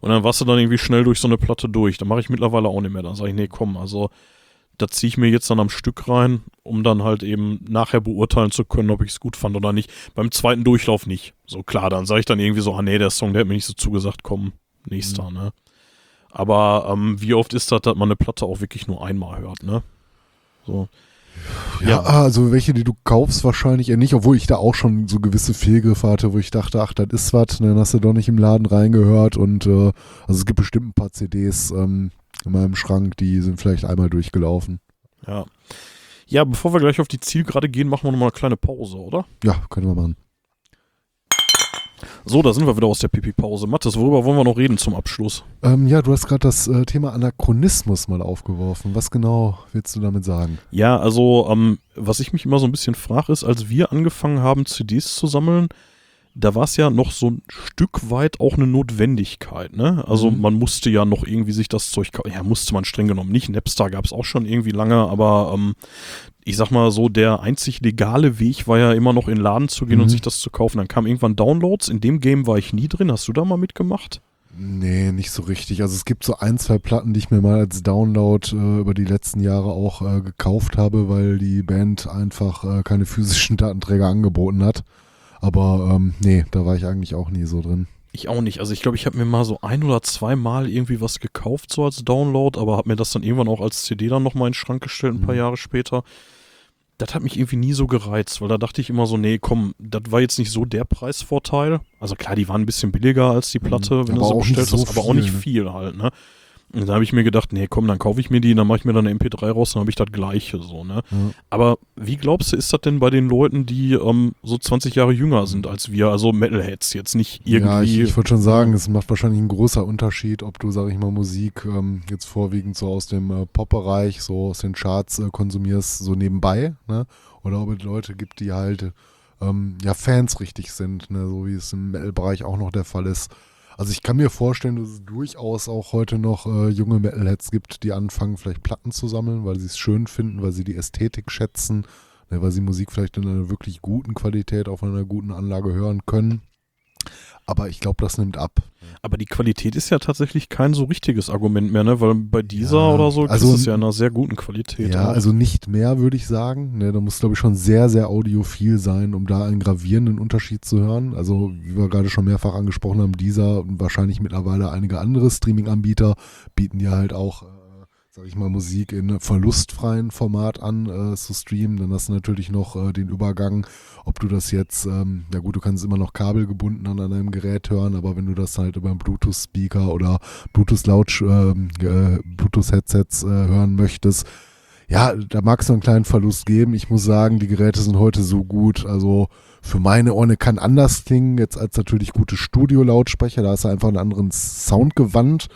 Und dann warst du dann irgendwie schnell durch so eine Platte durch. Da mache ich mittlerweile auch nicht mehr. Dann sage ich, nee, komm, also da ziehe ich mir jetzt dann am Stück rein, um dann halt eben nachher beurteilen zu können, ob ich es gut fand oder nicht. Beim zweiten Durchlauf nicht. So klar, dann sage ich dann irgendwie so, ah nee, der Song, der hat mir nicht so zugesagt, komm, nächster, ne? Aber ähm, wie oft ist das, dass man eine Platte auch wirklich nur einmal hört, ne? So. Ja, also welche, die du kaufst, wahrscheinlich eher nicht, obwohl ich da auch schon so gewisse Fehlgriffe hatte, wo ich dachte, ach, das ist was, dann hast du doch nicht im Laden reingehört und äh, also es gibt bestimmt ein paar CDs ähm, in meinem Schrank, die sind vielleicht einmal durchgelaufen. Ja. Ja, bevor wir gleich auf die Zielgerade gehen, machen wir nochmal eine kleine Pause, oder? Ja, können wir machen. So, da sind wir wieder aus der Pipi-Pause. Mathis, worüber wollen wir noch reden zum Abschluss? Ähm, ja, du hast gerade das äh, Thema Anachronismus mal aufgeworfen. Was genau willst du damit sagen? Ja, also, ähm, was ich mich immer so ein bisschen frage, ist, als wir angefangen haben, CDs zu sammeln, da war es ja noch so ein Stück weit auch eine Notwendigkeit, ne? Also Mhm. man musste ja noch irgendwie sich das Zeug kaufen. Ja, musste man streng genommen nicht. Napster gab es auch schon irgendwie lange, aber ähm, ich sag mal so, der einzig legale Weg war ja immer noch in den Laden zu gehen und Mhm. sich das zu kaufen. Dann kamen irgendwann Downloads. In dem Game war ich nie drin. Hast du da mal mitgemacht? Nee, nicht so richtig. Also es gibt so ein, zwei Platten, die ich mir mal als Download äh, über die letzten Jahre auch äh, gekauft habe, weil die Band einfach äh, keine physischen Datenträger angeboten hat. Aber ähm, nee, da war ich eigentlich auch nie so drin. Ich auch nicht. Also ich glaube, ich habe mir mal so ein oder zwei Mal irgendwie was gekauft, so als Download, aber habe mir das dann irgendwann auch als CD dann nochmal in den Schrank gestellt, ein paar Mhm. Jahre später. Das hat mich irgendwie nie so gereizt, weil da dachte ich immer so, nee, komm, das war jetzt nicht so der Preisvorteil. Also klar, die waren ein bisschen billiger als die Platte, Mhm. wenn du Aber sie auch nicht bestellt so hast, aber auch nicht viel, ne? viel halt, ne? Und da habe ich mir gedacht, nee, komm, dann kaufe ich mir die, dann mache ich mir dann eine MP3 raus, dann habe ich das gleiche so, ne? Ja. Aber wie glaubst du, ist das denn bei den Leuten, die ähm, so 20 Jahre jünger sind als wir, also Metalheads, jetzt nicht irgendwie. Ja, ich, ich würde schon sagen, es macht wahrscheinlich einen großer Unterschied, ob du, sag ich mal, Musik ähm, jetzt vorwiegend so aus dem äh, Pop-Bereich, so aus den Charts äh, konsumierst, so nebenbei, ne? Oder ob es Leute gibt, die halt ähm, ja Fans richtig sind, ne? so wie es im Metal-Bereich auch noch der Fall ist. Also ich kann mir vorstellen, dass es durchaus auch heute noch äh, junge Metalheads gibt, die anfangen, vielleicht Platten zu sammeln, weil sie es schön finden, weil sie die Ästhetik schätzen, ne, weil sie Musik vielleicht in einer wirklich guten Qualität auf einer guten Anlage hören können. Aber ich glaube, das nimmt ab. Aber die Qualität ist ja tatsächlich kein so richtiges Argument mehr, ne? Weil bei dieser Ja, oder so also- ist es ja in einer sehr guten Qualität. Ja, auch. also nicht mehr, würde ich sagen. Ne, da muss, glaube ich, schon sehr, sehr audiophil sein, um da einen gravierenden Unterschied zu hören. Also, wie wir gerade schon mehrfach angesprochen haben, dieser und wahrscheinlich mittlerweile einige andere Streaming-Anbieter bieten ja halt auch, sag ich mal, Musik in verlustfreien Format an äh, zu streamen. Dann hast du natürlich noch äh, den Übergang, ob du das jetzt, ähm, ja gut, du kannst immer noch kabelgebunden an deinem Gerät hören, aber wenn du das halt über einen Bluetooth-Speaker oder Bluetooth-Laut, ähm, äh, Bluetooth-Headsets hören möchtest, ja, da mag es noch einen kleinen Verlust geben. Ich muss sagen, die Geräte sind heute so gut. Also für meine Ohren kann anders klingen, jetzt als natürlich gute Studio-Lautsprecher. Da ist einfach einen anderen Sound gewandt.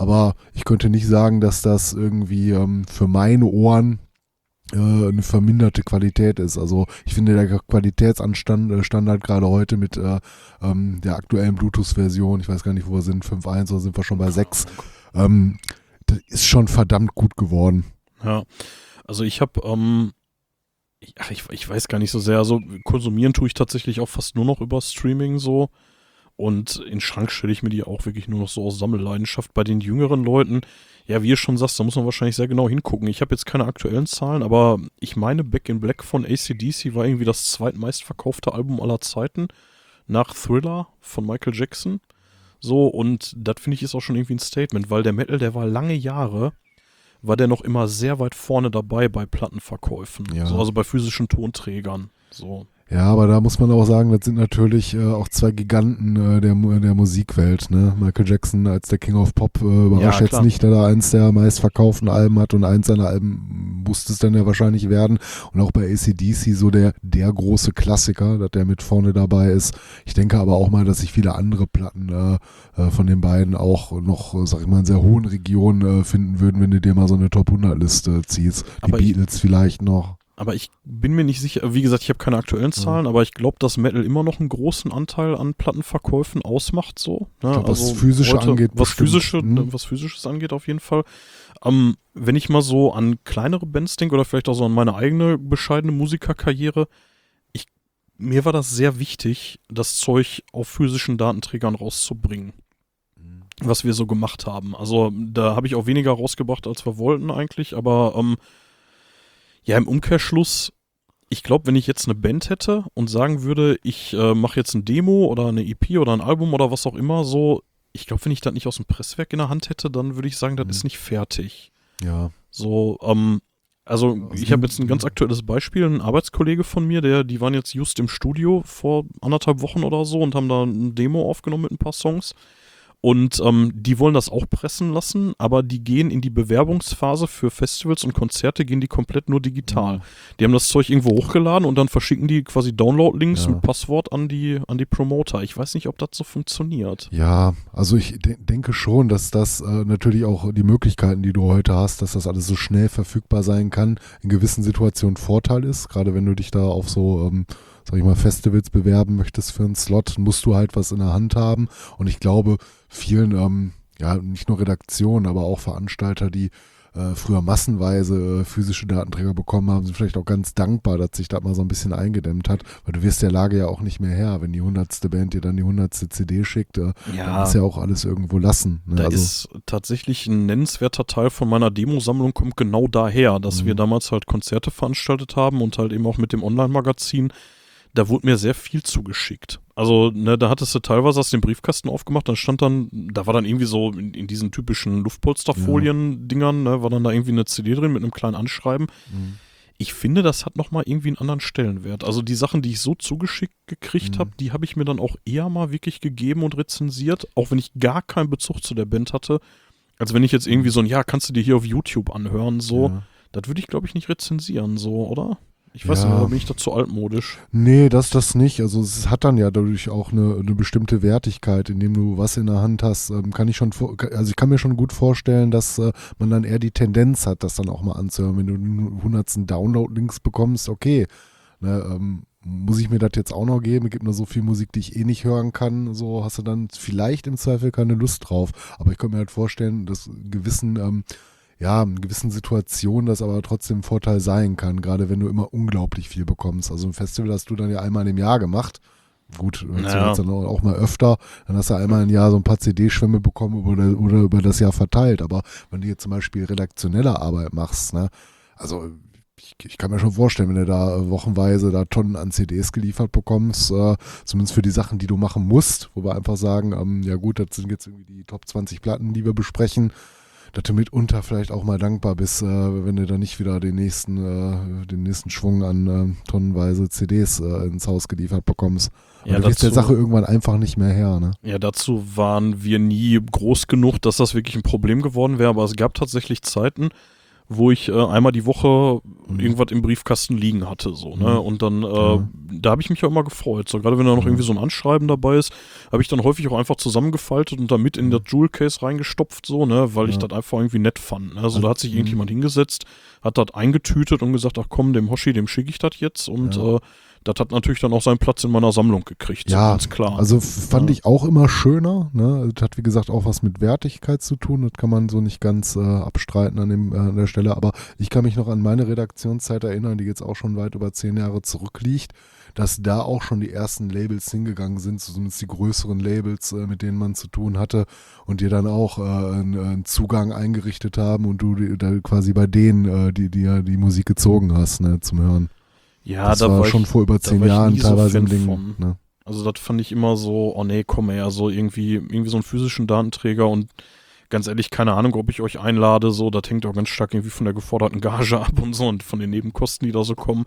Aber ich könnte nicht sagen, dass das irgendwie ähm, für meine Ohren äh, eine verminderte Qualität ist. Also ich finde der Qualitätsanstand äh, Standard gerade heute mit äh, ähm, der aktuellen Bluetooth-Version, ich weiß gar nicht, wo wir sind, 5.1 oder sind wir schon bei 6, ähm, das ist schon verdammt gut geworden. Ja, also ich habe, ähm, ich, ich weiß gar nicht so sehr, also konsumieren tue ich tatsächlich auch fast nur noch über Streaming so. Und in den Schrank stelle ich mir die auch wirklich nur noch so aus Sammelleidenschaft. Bei den jüngeren Leuten, ja, wie ihr schon sagst, da muss man wahrscheinlich sehr genau hingucken. Ich habe jetzt keine aktuellen Zahlen, aber ich meine, Back in Black von ACDC war irgendwie das zweitmeistverkaufte Album aller Zeiten nach Thriller von Michael Jackson. So, und das finde ich ist auch schon irgendwie ein Statement, weil der Metal, der war lange Jahre, war der noch immer sehr weit vorne dabei bei Plattenverkäufen. Ja. So, also bei physischen Tonträgern. So. Ja, aber da muss man auch sagen, das sind natürlich äh, auch zwei Giganten äh, der, der Musikwelt. Ne? Michael Jackson als der King of Pop äh, überrascht Ja, jetzt nicht, dass er eins der meistverkauften Alben hat und eins seiner Alben musste es dann ja wahrscheinlich werden. Und auch bei ACDC so der, der große Klassiker, dass der mit vorne dabei ist. Ich denke aber auch mal, dass sich viele andere Platten äh, äh, von den beiden auch noch, äh, sag ich mal, in sehr hohen Regionen äh, finden würden, wenn du dir mal so eine Top 100 Liste ziehst. Die Aber Beatles vielleicht noch. Aber ich bin mir nicht sicher, wie gesagt, ich habe keine aktuellen Zahlen, aber ich glaube, dass Metal immer noch einen großen Anteil an Plattenverkäufen ausmacht, so. Ne? Glaub, was Physische angeht, Was, bestimmt. physische, Mhm. was Physisches angeht, auf jeden Fall. Ähm, wenn ich mal so an kleinere Bands denke oder vielleicht auch so an meine eigene bescheidene Musikerkarriere, ich, mir war das sehr wichtig, das Zeug auf physischen Datenträgern rauszubringen was wir so gemacht haben. Also da habe ich auch weniger rausgebracht, als wir wollten eigentlich, aber ähm, ja, im Umkehrschluss, ich glaube, wenn ich jetzt eine Band hätte und sagen würde, ich äh, mache jetzt ein Demo oder eine EP oder ein Album oder was auch immer, so, ich glaube, wenn ich das nicht aus dem Presswerk in der Hand hätte, dann würde ich sagen, das Mhm. ist nicht fertig. Ja. So, ähm, also ich habe jetzt ein ganz aktuelles Beispiel, ein Arbeitskollege von mir, der, die waren jetzt just im Studio vor anderthalb Wochen oder so und haben da ein Demo aufgenommen mit ein paar Songs. Und ähm, die wollen das auch pressen lassen, aber die gehen in die Bewerbungsphase für Festivals und Konzerte, gehen die komplett nur digital. Mhm. Die haben das Zeug irgendwo hochgeladen und dann verschicken die quasi Download-Links Ja. mit Passwort an die, an die Promoter. Ich weiß nicht, ob das so funktioniert. Ja, also ich de denke schon, dass das äh, natürlich auch die Möglichkeiten, die du heute hast, dass das alles so schnell verfügbar sein kann, in gewissen Situationen Vorteil ist. Gerade wenn du dich da auf so, ähm, sag ich mal, Festivals bewerben möchtest für einen Slot, musst du halt was in der Hand haben. Und ich glaube, vielen, ähm, ja, nicht nur Redaktionen, aber auch Veranstalter, die äh, früher massenweise äh, physische Datenträger bekommen haben, sind vielleicht auch ganz dankbar, dass sich das mal so ein bisschen eingedämmt hat, weil du wirst der Lage ja auch nicht mehr her, wenn die hundertste Band dir dann die hundertste CD schickt, äh, dann ist ja auch alles irgendwo lassen. Ne? Da also, ist tatsächlich ein nennenswerter Teil von meiner Demosammlung kommt genau daher, dass Mhm. wir damals halt Konzerte veranstaltet haben und halt eben auch mit dem Online-Magazin. Da wurde mir sehr viel zugeschickt. Also, ne, da hattest du teilweise aus dem Briefkasten aufgemacht, dann stand dann, da war dann irgendwie so in, in diesen typischen Luftpolsterfolien-Dingern, ne, war dann da irgendwie eine CD drin mit einem kleinen Anschreiben. Mhm. Ich finde, das hat nochmal irgendwie einen anderen Stellenwert. Also die Sachen, die ich so zugeschickt gekriegt Mhm. habe, die habe ich mir dann auch eher mal wirklich gegeben und rezensiert, auch wenn ich gar keinen Bezug zu der Band hatte. Als wenn ich jetzt irgendwie so ein, ja, kannst du dir hier auf YouTube anhören, so. Ja. Das würde ich, glaube ich, nicht rezensieren, so, oder? Ich weiß Ja. nicht, da bin ich dazu altmodisch. Nee, das das nicht. Also es hat dann ja dadurch auch eine, eine bestimmte Wertigkeit, indem du was in der Hand hast. Ähm, kann ich schon, also ich kann mir schon gut vorstellen, dass äh, man dann eher die Tendenz hat, das dann auch mal anzuhören. Wenn du den hundertsten Download-Links bekommst, okay, ne, ähm, muss ich mir das jetzt auch noch geben? Es gibt nur so viel Musik, die ich eh nicht hören kann. So hast du dann vielleicht im Zweifel keine Lust drauf. Aber ich könnte mir halt vorstellen, dass gewissen ähm, ja, in gewissen Situationen das aber trotzdem ein Vorteil sein kann, gerade wenn du immer unglaublich viel bekommst. Also ein Festival hast du dann ja einmal im Jahr gemacht. Gut, Naja. ja. dann auch mal öfter. Dann hast du einmal im Jahr so ein paar CD-Schwämme bekommen oder, oder über das Jahr verteilt. Aber wenn du jetzt zum Beispiel redaktionelle Arbeit machst, ne, also ich, ich kann mir schon vorstellen, wenn du da wochenweise da Tonnen an CDs geliefert bekommst, äh, zumindest für die Sachen, die du machen musst, wo wir einfach sagen, ähm, ja gut, das sind jetzt irgendwie die Top 20 Platten, die wir besprechen, dass du mitunter vielleicht auch mal dankbar bist, äh, wenn du da nicht wieder den nächsten, äh, den nächsten Schwung an äh, tonnenweise CDs äh, ins Haus geliefert bekommst. Ja, Ja, du gehst der Sache irgendwann einfach nicht mehr her, ne? Ja, dazu waren wir nie groß genug, dass das wirklich ein Problem geworden wäre, aber es gab tatsächlich Zeiten, wo ich äh, einmal die Woche Mhm. irgendwas im Briefkasten liegen hatte, so, ne? Mhm. Und dann, äh, Ja. da habe ich mich ja immer gefreut. So, gerade wenn da noch Mhm. irgendwie so ein Anschreiben dabei ist, habe ich dann häufig auch einfach zusammengefaltet und damit in das Jewel Case reingestopft, so, ne? Weil ich Ja. das einfach irgendwie nett fand. Ne? Also, Also, da hat sich irgendjemand hingesetzt, hat das eingetütet und gesagt, ach komm, dem Hoshi, dem schicke ich das jetzt und Ja. äh, das hat natürlich dann auch seinen Platz in meiner Sammlung gekriegt, Ja, ganz klar. Also fand Ja. ich auch immer schöner. Ne? Das hat wie gesagt auch was mit Wertigkeit zu tun. Das kann man so nicht ganz äh, abstreiten an, dem, äh, an der Stelle. Aber ich kann mich noch an meine Redaktionszeit erinnern, die jetzt auch schon weit über zehn Jahre zurückliegt, dass da auch schon die ersten Labels hingegangen sind, zumindest die größeren Labels, äh, mit denen man zu tun hatte und dir dann auch äh, einen, einen Zugang eingerichtet haben und du die, da quasi bei denen äh, die, die, ja die Musik gezogen hast ne, zum Hören. Ja, das da war war schon ich, vor über zehn Jahren so teilweise Fan ein Ding. von. Ne? Also das fand ich immer so, oh nee, komm her, so irgendwie, irgendwie so einen physischen Datenträger und ganz ehrlich, keine Ahnung, ob ich euch einlade, so, das hängt auch ganz stark irgendwie von der geforderten Gage ab und so und von den Nebenkosten, die da so kommen.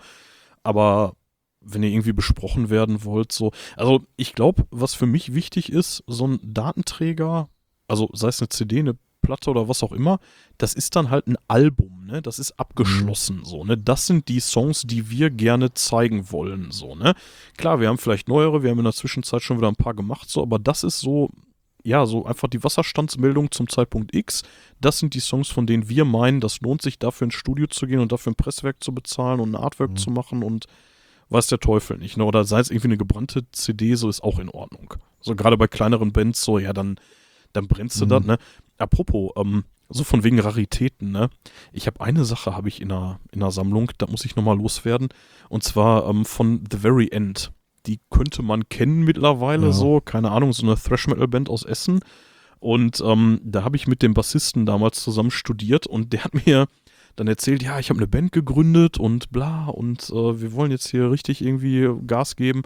Aber wenn ihr irgendwie besprochen werden wollt, so, also ich glaube, was für mich wichtig ist, so ein Datenträger, also sei es eine CD, eine Platte oder was auch immer, das ist dann halt ein Album, ne? Das ist abgeschlossen, so, ne? Das sind die Songs, die wir gerne zeigen wollen, so, ne? Klar, wir haben vielleicht neuere, wir haben in der Zwischenzeit schon wieder ein paar gemacht, so, aber das ist so, ja, so einfach die Wasserstandsmeldung zum Zeitpunkt X. Das sind die Songs, von denen wir meinen, das lohnt sich dafür ins Studio zu gehen und dafür ein Presswerk zu bezahlen und ein Artwork Mhm. zu machen und weiß der Teufel nicht, ne? Oder sei es irgendwie eine gebrannte CD, so ist auch in Ordnung. So gerade bei kleineren Bands, so, ja, dann, dann brennst du Mhm. das, ne? Apropos, ähm, so von wegen Raritäten, ne? Ich habe eine Sache, habe ich in einer, in einer Sammlung, da muss ich nochmal loswerden. Und zwar ähm, von The Very End. Die könnte man kennen mittlerweile Ja. so, keine Ahnung, so eine Thrash-Metal-Band aus Essen. Und ähm, da habe ich mit dem Bassisten damals zusammen studiert und der hat mir dann erzählt, ja, ich habe eine Band gegründet und bla und äh, wir wollen jetzt hier richtig irgendwie Gas geben.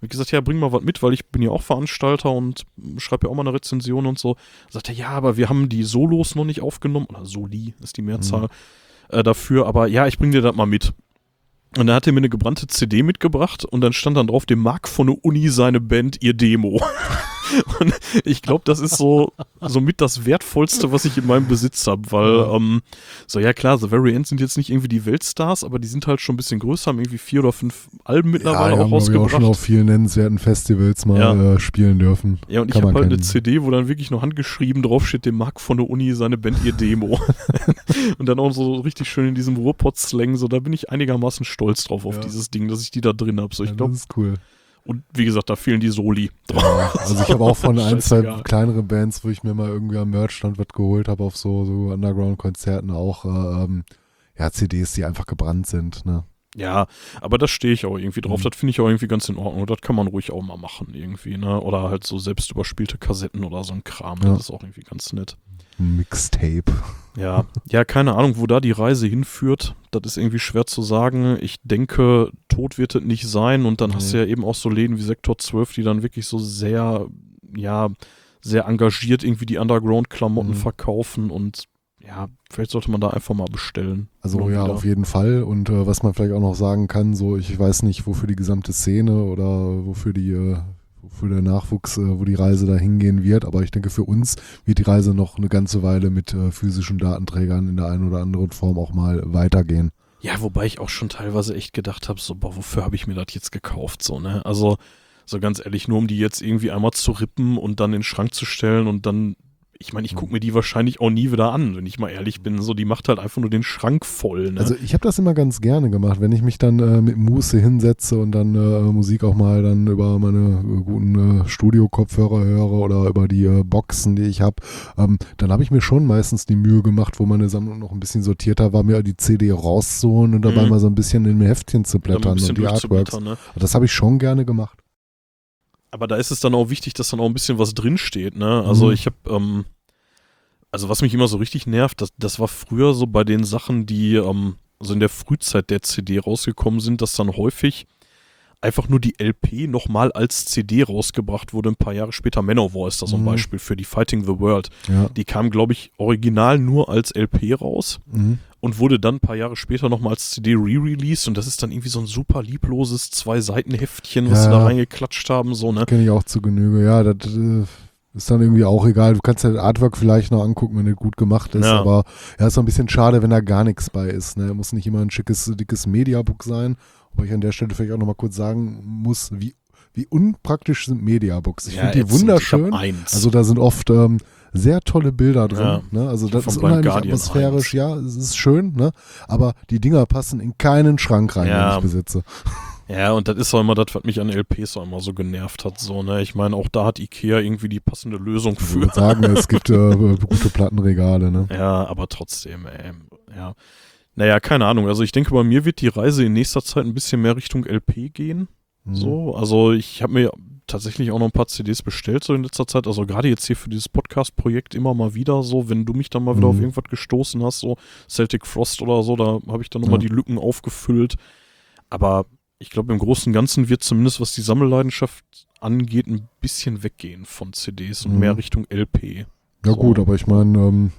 Hab ich gesagt, ja, bring mal was mit, weil ich bin ja auch Veranstalter und schreibe ja auch mal eine Rezension und so. Sagt er, ja, aber wir haben die Solos noch nicht aufgenommen, oder Soli ist die Mehrzahl äh, dafür, aber ja, ich bring dir das mal mit. Und dann hat er mir eine gebrannte CD mitgebracht und dann stand dann drauf, dem Marc von der Uni seine Band ihr Demo. und ich glaube, das ist so somit das Wertvollste, was ich in meinem Besitz habe, weil, Ja. ähm, so ja klar, The Very End sind jetzt nicht irgendwie die Weltstars, aber die sind halt schon ein bisschen größer, haben irgendwie vier oder fünf Alben mittlerweile ja, auch haben, glaub ich, auch schon rausgebracht. auf vielen nennenswerten Festivals mal Ja. äh, spielen dürfen. Ja, und ich Kann habe man halt eine kennen. CD, wo dann wirklich noch handgeschrieben draufsteht, dem Marc von der Uni seine Band ihr Demo. und dann auch so richtig schön in diesem Ruhrpott-Slang, so da bin ich einigermaßen stolz drauf auf Ja. dieses Ding, dass ich die da drin habe. So, ich Ja, glaube, das ist cool. Und wie gesagt, da fehlen die Soli. Ja, also ich habe auch von ein, zwei kleineren Bands, wo ich mir mal irgendwie am Merchstand was geholt habe, auf so, so Underground-Konzerten auch, äh, ähm, ja, CDs, die einfach gebrannt sind, ne? Ja, aber da stehe ich auch irgendwie drauf. Mhm. Das finde ich auch irgendwie ganz in Ordnung. Das kann man ruhig auch mal machen irgendwie, ne? Oder halt so selbst überspielte Kassetten oder so ein Kram. Ja. Das ist auch irgendwie ganz nett. Mixtape. Ja, ja, keine Ahnung, wo da die Reise hinführt. Das ist irgendwie schwer zu sagen. Ich denke, tot wird es nicht sein. Und dann hast du Nee. ja eben auch so Läden wie Sektor 12, die dann wirklich so sehr, ja, sehr engagiert irgendwie die Underground-Klamotten Mhm. verkaufen. Und ja, vielleicht sollte man da einfach mal bestellen. Also ja, wieder. auf jeden Fall. Und äh, was man vielleicht auch noch sagen kann, so ich weiß nicht, wofür die gesamte Szene oder wofür die, äh, wofür der Nachwuchs, äh, wo die Reise da hingehen wird, aber ich denke für uns wird die Reise noch eine ganze Weile mit äh, physischen Datenträgern in der einen oder anderen Form auch mal weitergehen. Ja, wobei ich auch schon teilweise echt gedacht habe, so, boah, wofür habe ich mir das jetzt gekauft, so, ne? Also, so ganz ehrlich, nur um die jetzt irgendwie einmal zu rippen und dann in den Schrank zu stellen und dann, ich meine, ich gucke mir die wahrscheinlich auch nie wieder an, wenn ich mal ehrlich bin. So, die macht halt einfach nur den Schrank voll, ne? Also ich habe das immer ganz gerne gemacht, wenn ich mich dann äh, mit Muße hinsetze und dann äh, Musik auch mal dann über meine äh, guten äh, Studio-Kopfhörer höre oder über die äh, Boxen, die ich habe, ähm, dann habe ich mir schon meistens die Mühe gemacht, wo meine Sammlung noch ein bisschen sortierter war, mir die CD rauszuholen und dabei Mhm. mal so ein bisschen in mir Heftchen zu blättern und die Artworks. ne? Das habe ich schon gerne gemacht. Aber da ist es dann auch wichtig, dass dann auch ein bisschen was drinsteht, ne? Also Mhm. ich habe, ähm, also was mich immer so richtig nervt, das, das war früher so bei den Sachen, die ähm, so in der Frühzeit der CD rausgekommen sind, dass dann häufig einfach nur die LP nochmal als CD rausgebracht wurde, ein paar Jahre später. Manowar ist da so ein Mhm. Beispiel für die Fighting the World. Ja. Die kam, glaube ich, original nur als LP raus Mhm. und wurde dann ein paar Jahre später nochmal als CD re-released und das ist dann irgendwie so ein super liebloses Zwei-Seiten-Heftchen, was Ja. sie da reingeklatscht haben, so, ne? Kenne ich auch zu Genüge. Ja, das äh, ist dann irgendwie auch egal. Du kannst ja das Artwork vielleicht noch angucken, wenn das gut gemacht ist. Ja. Aber ja, ist so ein bisschen schade, wenn da gar nichts bei ist. Ne? Muss nicht immer ein schickes, dickes Mediabook sein. Wobei ich an der Stelle vielleicht auch nochmal kurz sagen muss, wie, wie unpraktisch sind Mediabooks. Ich finde die wunderschön. Ich. Also da sind oft ähm, sehr tolle Bilder drin. Ja. Ne? Also Ich das ist unheimlich Guardian atmosphärisch. eins. Ja, es ist schön. Ne? Aber die Dinger passen in keinen Schrank rein, Ja. den ich besitze. ja, und das ist auch immer das, was mich an LPs auch immer so genervt hat, so, ne? Ich meine, auch da hat Ikea irgendwie die passende Lösung Ich für. würde sagen, es gibt äh, gute Plattenregale. Ne? Ja, aber trotzdem, ey, ja. Naja, keine Ahnung. Also ich denke, bei mir wird die Reise in nächster Zeit ein bisschen mehr Richtung LP gehen. Mhm. So, also ich habe mir tatsächlich auch noch ein paar CDs bestellt so in letzter Zeit. Also gerade jetzt hier für dieses Podcast-Projekt immer mal wieder so, wenn du mich dann mal wieder Mhm. auf irgendwas gestoßen hast, so Celtic Frost oder so, da habe ich dann nochmal Ja. die Lücken aufgefüllt. Aber ich glaube, im Großen und Ganzen wird zumindest, was die Sammelleidenschaft angeht, ein bisschen weggehen von CDs und Mhm. mehr Richtung LP. Ja So. gut, aber ich meine, ähm,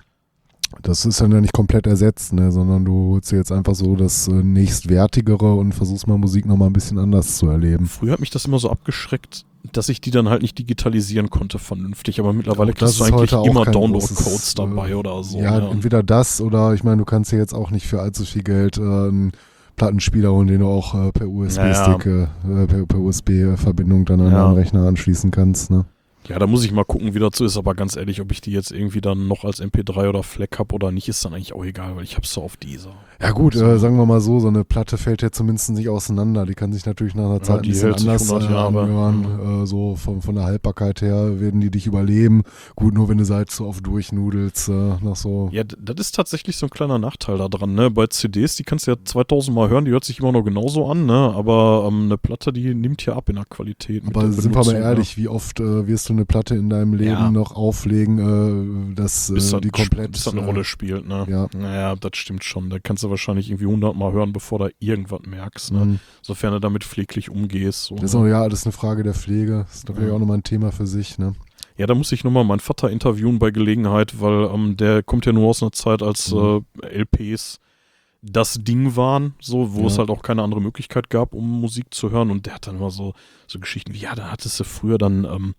das ist dann ja nicht komplett ersetzt, ne? sondern du holst dir jetzt einfach so das äh, nächstwertigere und versuchst mal Musik nochmal ein bisschen anders zu erleben. Früher hat mich das immer so abgeschreckt, dass ich die dann halt nicht digitalisieren konnte vernünftig, aber mittlerweile kriegst du eigentlich immer Download-Codes dabei äh, oder so. ja, ne? entweder das oder ich meine, du kannst dir jetzt auch nicht für allzu viel Geld äh, einen Plattenspieler holen, den du auch äh, per USB-Stick, äh, per, per USB-Verbindung dann an Ja. deinen Rechner anschließen kannst. Ne? Ja, da muss ich mal gucken, wie dazu ist, aber ganz ehrlich, ob ich die jetzt irgendwie dann noch als MP3 oder FLAC habe oder nicht, ist dann eigentlich auch egal, weil ich hab's so auf dieser. Ja gut, äh, sagen wir mal so, so eine Platte fällt ja zumindest nicht auseinander. Die kann sich natürlich nach einer Zeit ein die bisschen hält sich anders 100 äh, anhören. Äh, so von, von der Haltbarkeit her werden die dich überleben. Gut, nur wenn du halt so oft durchnudelst, äh, nach so... Ja, das ist tatsächlich so ein kleiner Nachteil da dran, ne? Bei CDs, die kannst du ja 2000 Mal hören, die hört sich immer noch genauso an, ne? Aber ähm, eine Platte, die nimmt hier ab in der Qualität. Aber der sind wir mal Benutzung, ne? ehrlich, wie oft äh, wirst du eine Platte in deinem Leben Ja. noch auflegen, äh, dass äh, bis die komplett... bis eine äh, Rolle spielt, ne? ja. Naja, das stimmt schon. Da kannst du wahrscheinlich irgendwie 100 Mal hören, bevor du irgendwas merkst, ne? mh. Sofern du damit pfleglich umgehst. So, Das ist ne? auch, ja, das ist eine Frage der Pflege. Das ist natürlich Ja. auch nochmal ein Thema für sich, ne? Ja, da muss ich nochmal meinen Vater interviewen bei Gelegenheit, weil ähm, der kommt ja nur aus einer Zeit, als Mhm. äh, LPs das Ding waren, so, wo Ja. es halt auch keine andere Möglichkeit gab, um Musik zu hören. Und der hat dann immer so, so Geschichten wie, ja, da hattest du früher dann ähm,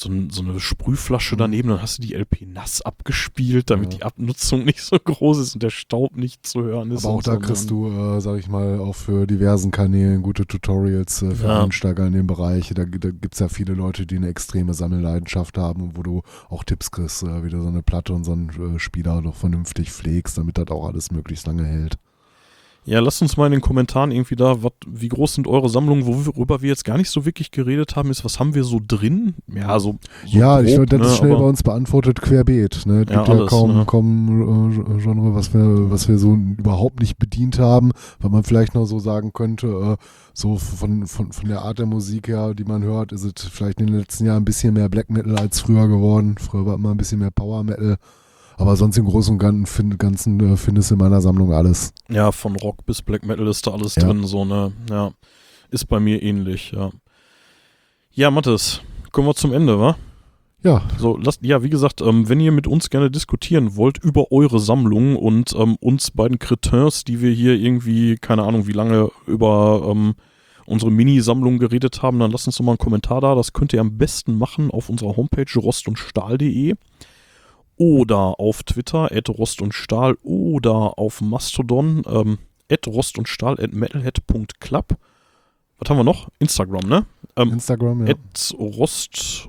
so, ein, so eine Sprühflasche Mhm. daneben, dann hast du die LP nass abgespielt, damit Ja. die Abnutzung nicht so groß ist und der Staub nicht zu hören ist. Aber auch da so, kriegst ne? du, äh, sag ich mal, auch für diversen Kanälen gute Tutorials äh, für Ja. Einsteiger in dem Bereich. Da, da gibt es ja viele Leute, die eine extreme Sammelleidenschaft haben und wo du auch Tipps kriegst, äh, wie du so eine Platte und so einen äh, Spieler doch vernünftig pflegst, damit das auch alles möglichst lange hält. Ja, lasst uns mal in den Kommentaren irgendwie da, wat, wie groß sind eure Sammlungen, worüber wir jetzt gar nicht so wirklich geredet haben, ist, was haben wir so drin? Ja, so. so ja, ich grob, glaube, das ne, ist schnell bei uns beantwortet, querbeet. Ne? Es Ja, gibt ja alles, kaum, ne? kaum äh, Genre, was wir, was wir so überhaupt nicht bedient haben, weil man vielleicht noch so sagen könnte, äh, so von, von, von der Art der Musik her, die man hört, ist es vielleicht in den letzten Jahren ein bisschen mehr Black Metal als früher geworden. Früher war immer ein bisschen mehr Power Metal. Aber sonst im Großen und Ganzen, Ganzen äh, findest du in meiner Sammlung alles. Ja, von Rock bis Black Metal ist da alles Ja. drin, so, ne? Ja. Ist bei mir ähnlich, ja. Ja, Mathis, kommen wir zum Ende, wa? Ja, So, lasst, ja, wie gesagt, ähm, wenn ihr mit uns gerne diskutieren wollt über eure Sammlung und ähm, uns beiden Cretins, die wir hier irgendwie, keine Ahnung, wie lange über ähm, unsere Mini-Sammlung geredet haben, dann lasst uns doch mal einen Kommentar da. Das könnt ihr am besten machen auf unserer Homepage rostundstahl.de oder auf Twitter at rost und stahl oder auf Mastodon ähm, at rost und stahl at metalhead.club. Was haben wir noch? Instagram, ne? Ähm, Instagram, ja. at rost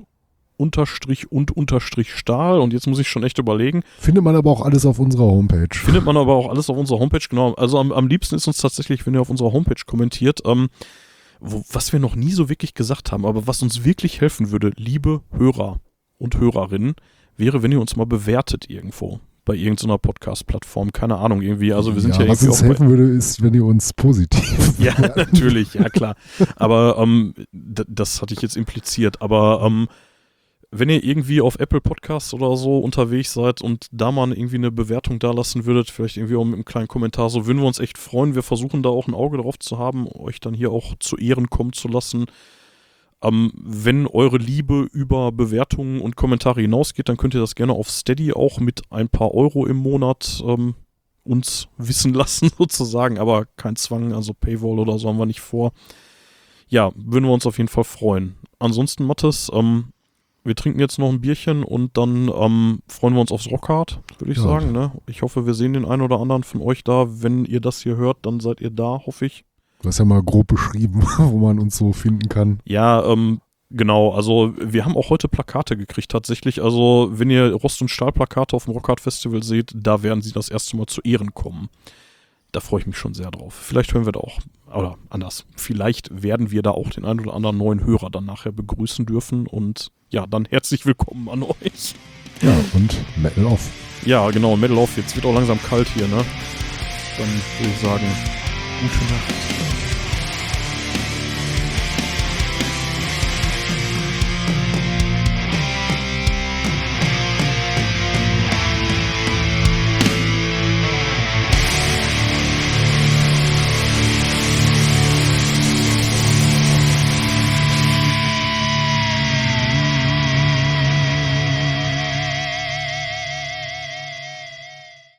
unterstrich und unterstrich Stahl und jetzt muss ich schon echt überlegen. Findet man aber auch alles auf unserer Homepage. Findet man aber auch alles auf unserer Homepage, genau. Also am, am liebsten ist uns tatsächlich, wenn ihr auf unserer Homepage kommentiert, ähm, wo, was wir noch nie so wirklich gesagt haben, aber was uns wirklich helfen würde, liebe Hörer und Hörerinnen, wäre, wenn ihr uns mal bewertet irgendwo. bei irgendeiner Podcast-Plattform. Keine Ahnung, irgendwie. Also wir sind ja, ja was uns helfen würde, ist, wenn ihr uns positiv. Ja, natürlich, ja klar. Aber ähm, das hatte ich jetzt impliziert. Aber ähm, wenn ihr irgendwie auf Apple Podcasts oder so unterwegs seid und da mal irgendwie eine Bewertung da lassen würdet, vielleicht irgendwie auch mit einem kleinen Kommentar, so würden wir uns echt freuen. Wir versuchen da auch ein Auge drauf zu haben, euch dann hier auch zu Ehren kommen zu lassen. Ähm, wenn eure Liebe über Bewertungen und Kommentare hinausgeht, dann könnt ihr das gerne auf Steady auch mit ein paar Euro im Monat ähm, uns wissen lassen, sozusagen, aber kein Zwang, also Paywall oder so haben wir nicht vor. Ja, würden wir uns auf jeden Fall freuen. Ansonsten, Mathis, ähm, wir trinken jetzt noch ein Bierchen und dann ähm, freuen wir uns aufs Rockhard, würde ich Ja. sagen. Ne? Ich hoffe, wir sehen den einen oder anderen von euch da. Wenn ihr das hier hört, dann seid ihr da, hoffe ich. Du hast ja mal grob beschrieben, wo man uns so finden kann. Ja, ähm, genau. Also wir haben auch heute Plakate gekriegt tatsächlich. Also wenn ihr Rost- und Stahlplakate auf dem Rockhard Festival seht, da werden sie das erste Mal zu Ehren kommen. Da freue ich mich schon sehr drauf. Vielleicht hören wir da auch, oder anders, vielleicht werden wir da auch den einen oder anderen neuen Hörer dann nachher begrüßen dürfen. Und ja, dann herzlich willkommen an euch. Ja, und Metal Off. Ja, genau, Metal Off. Jetzt wird auch langsam kalt hier, ne? Dann würde ich sagen, gute Nacht.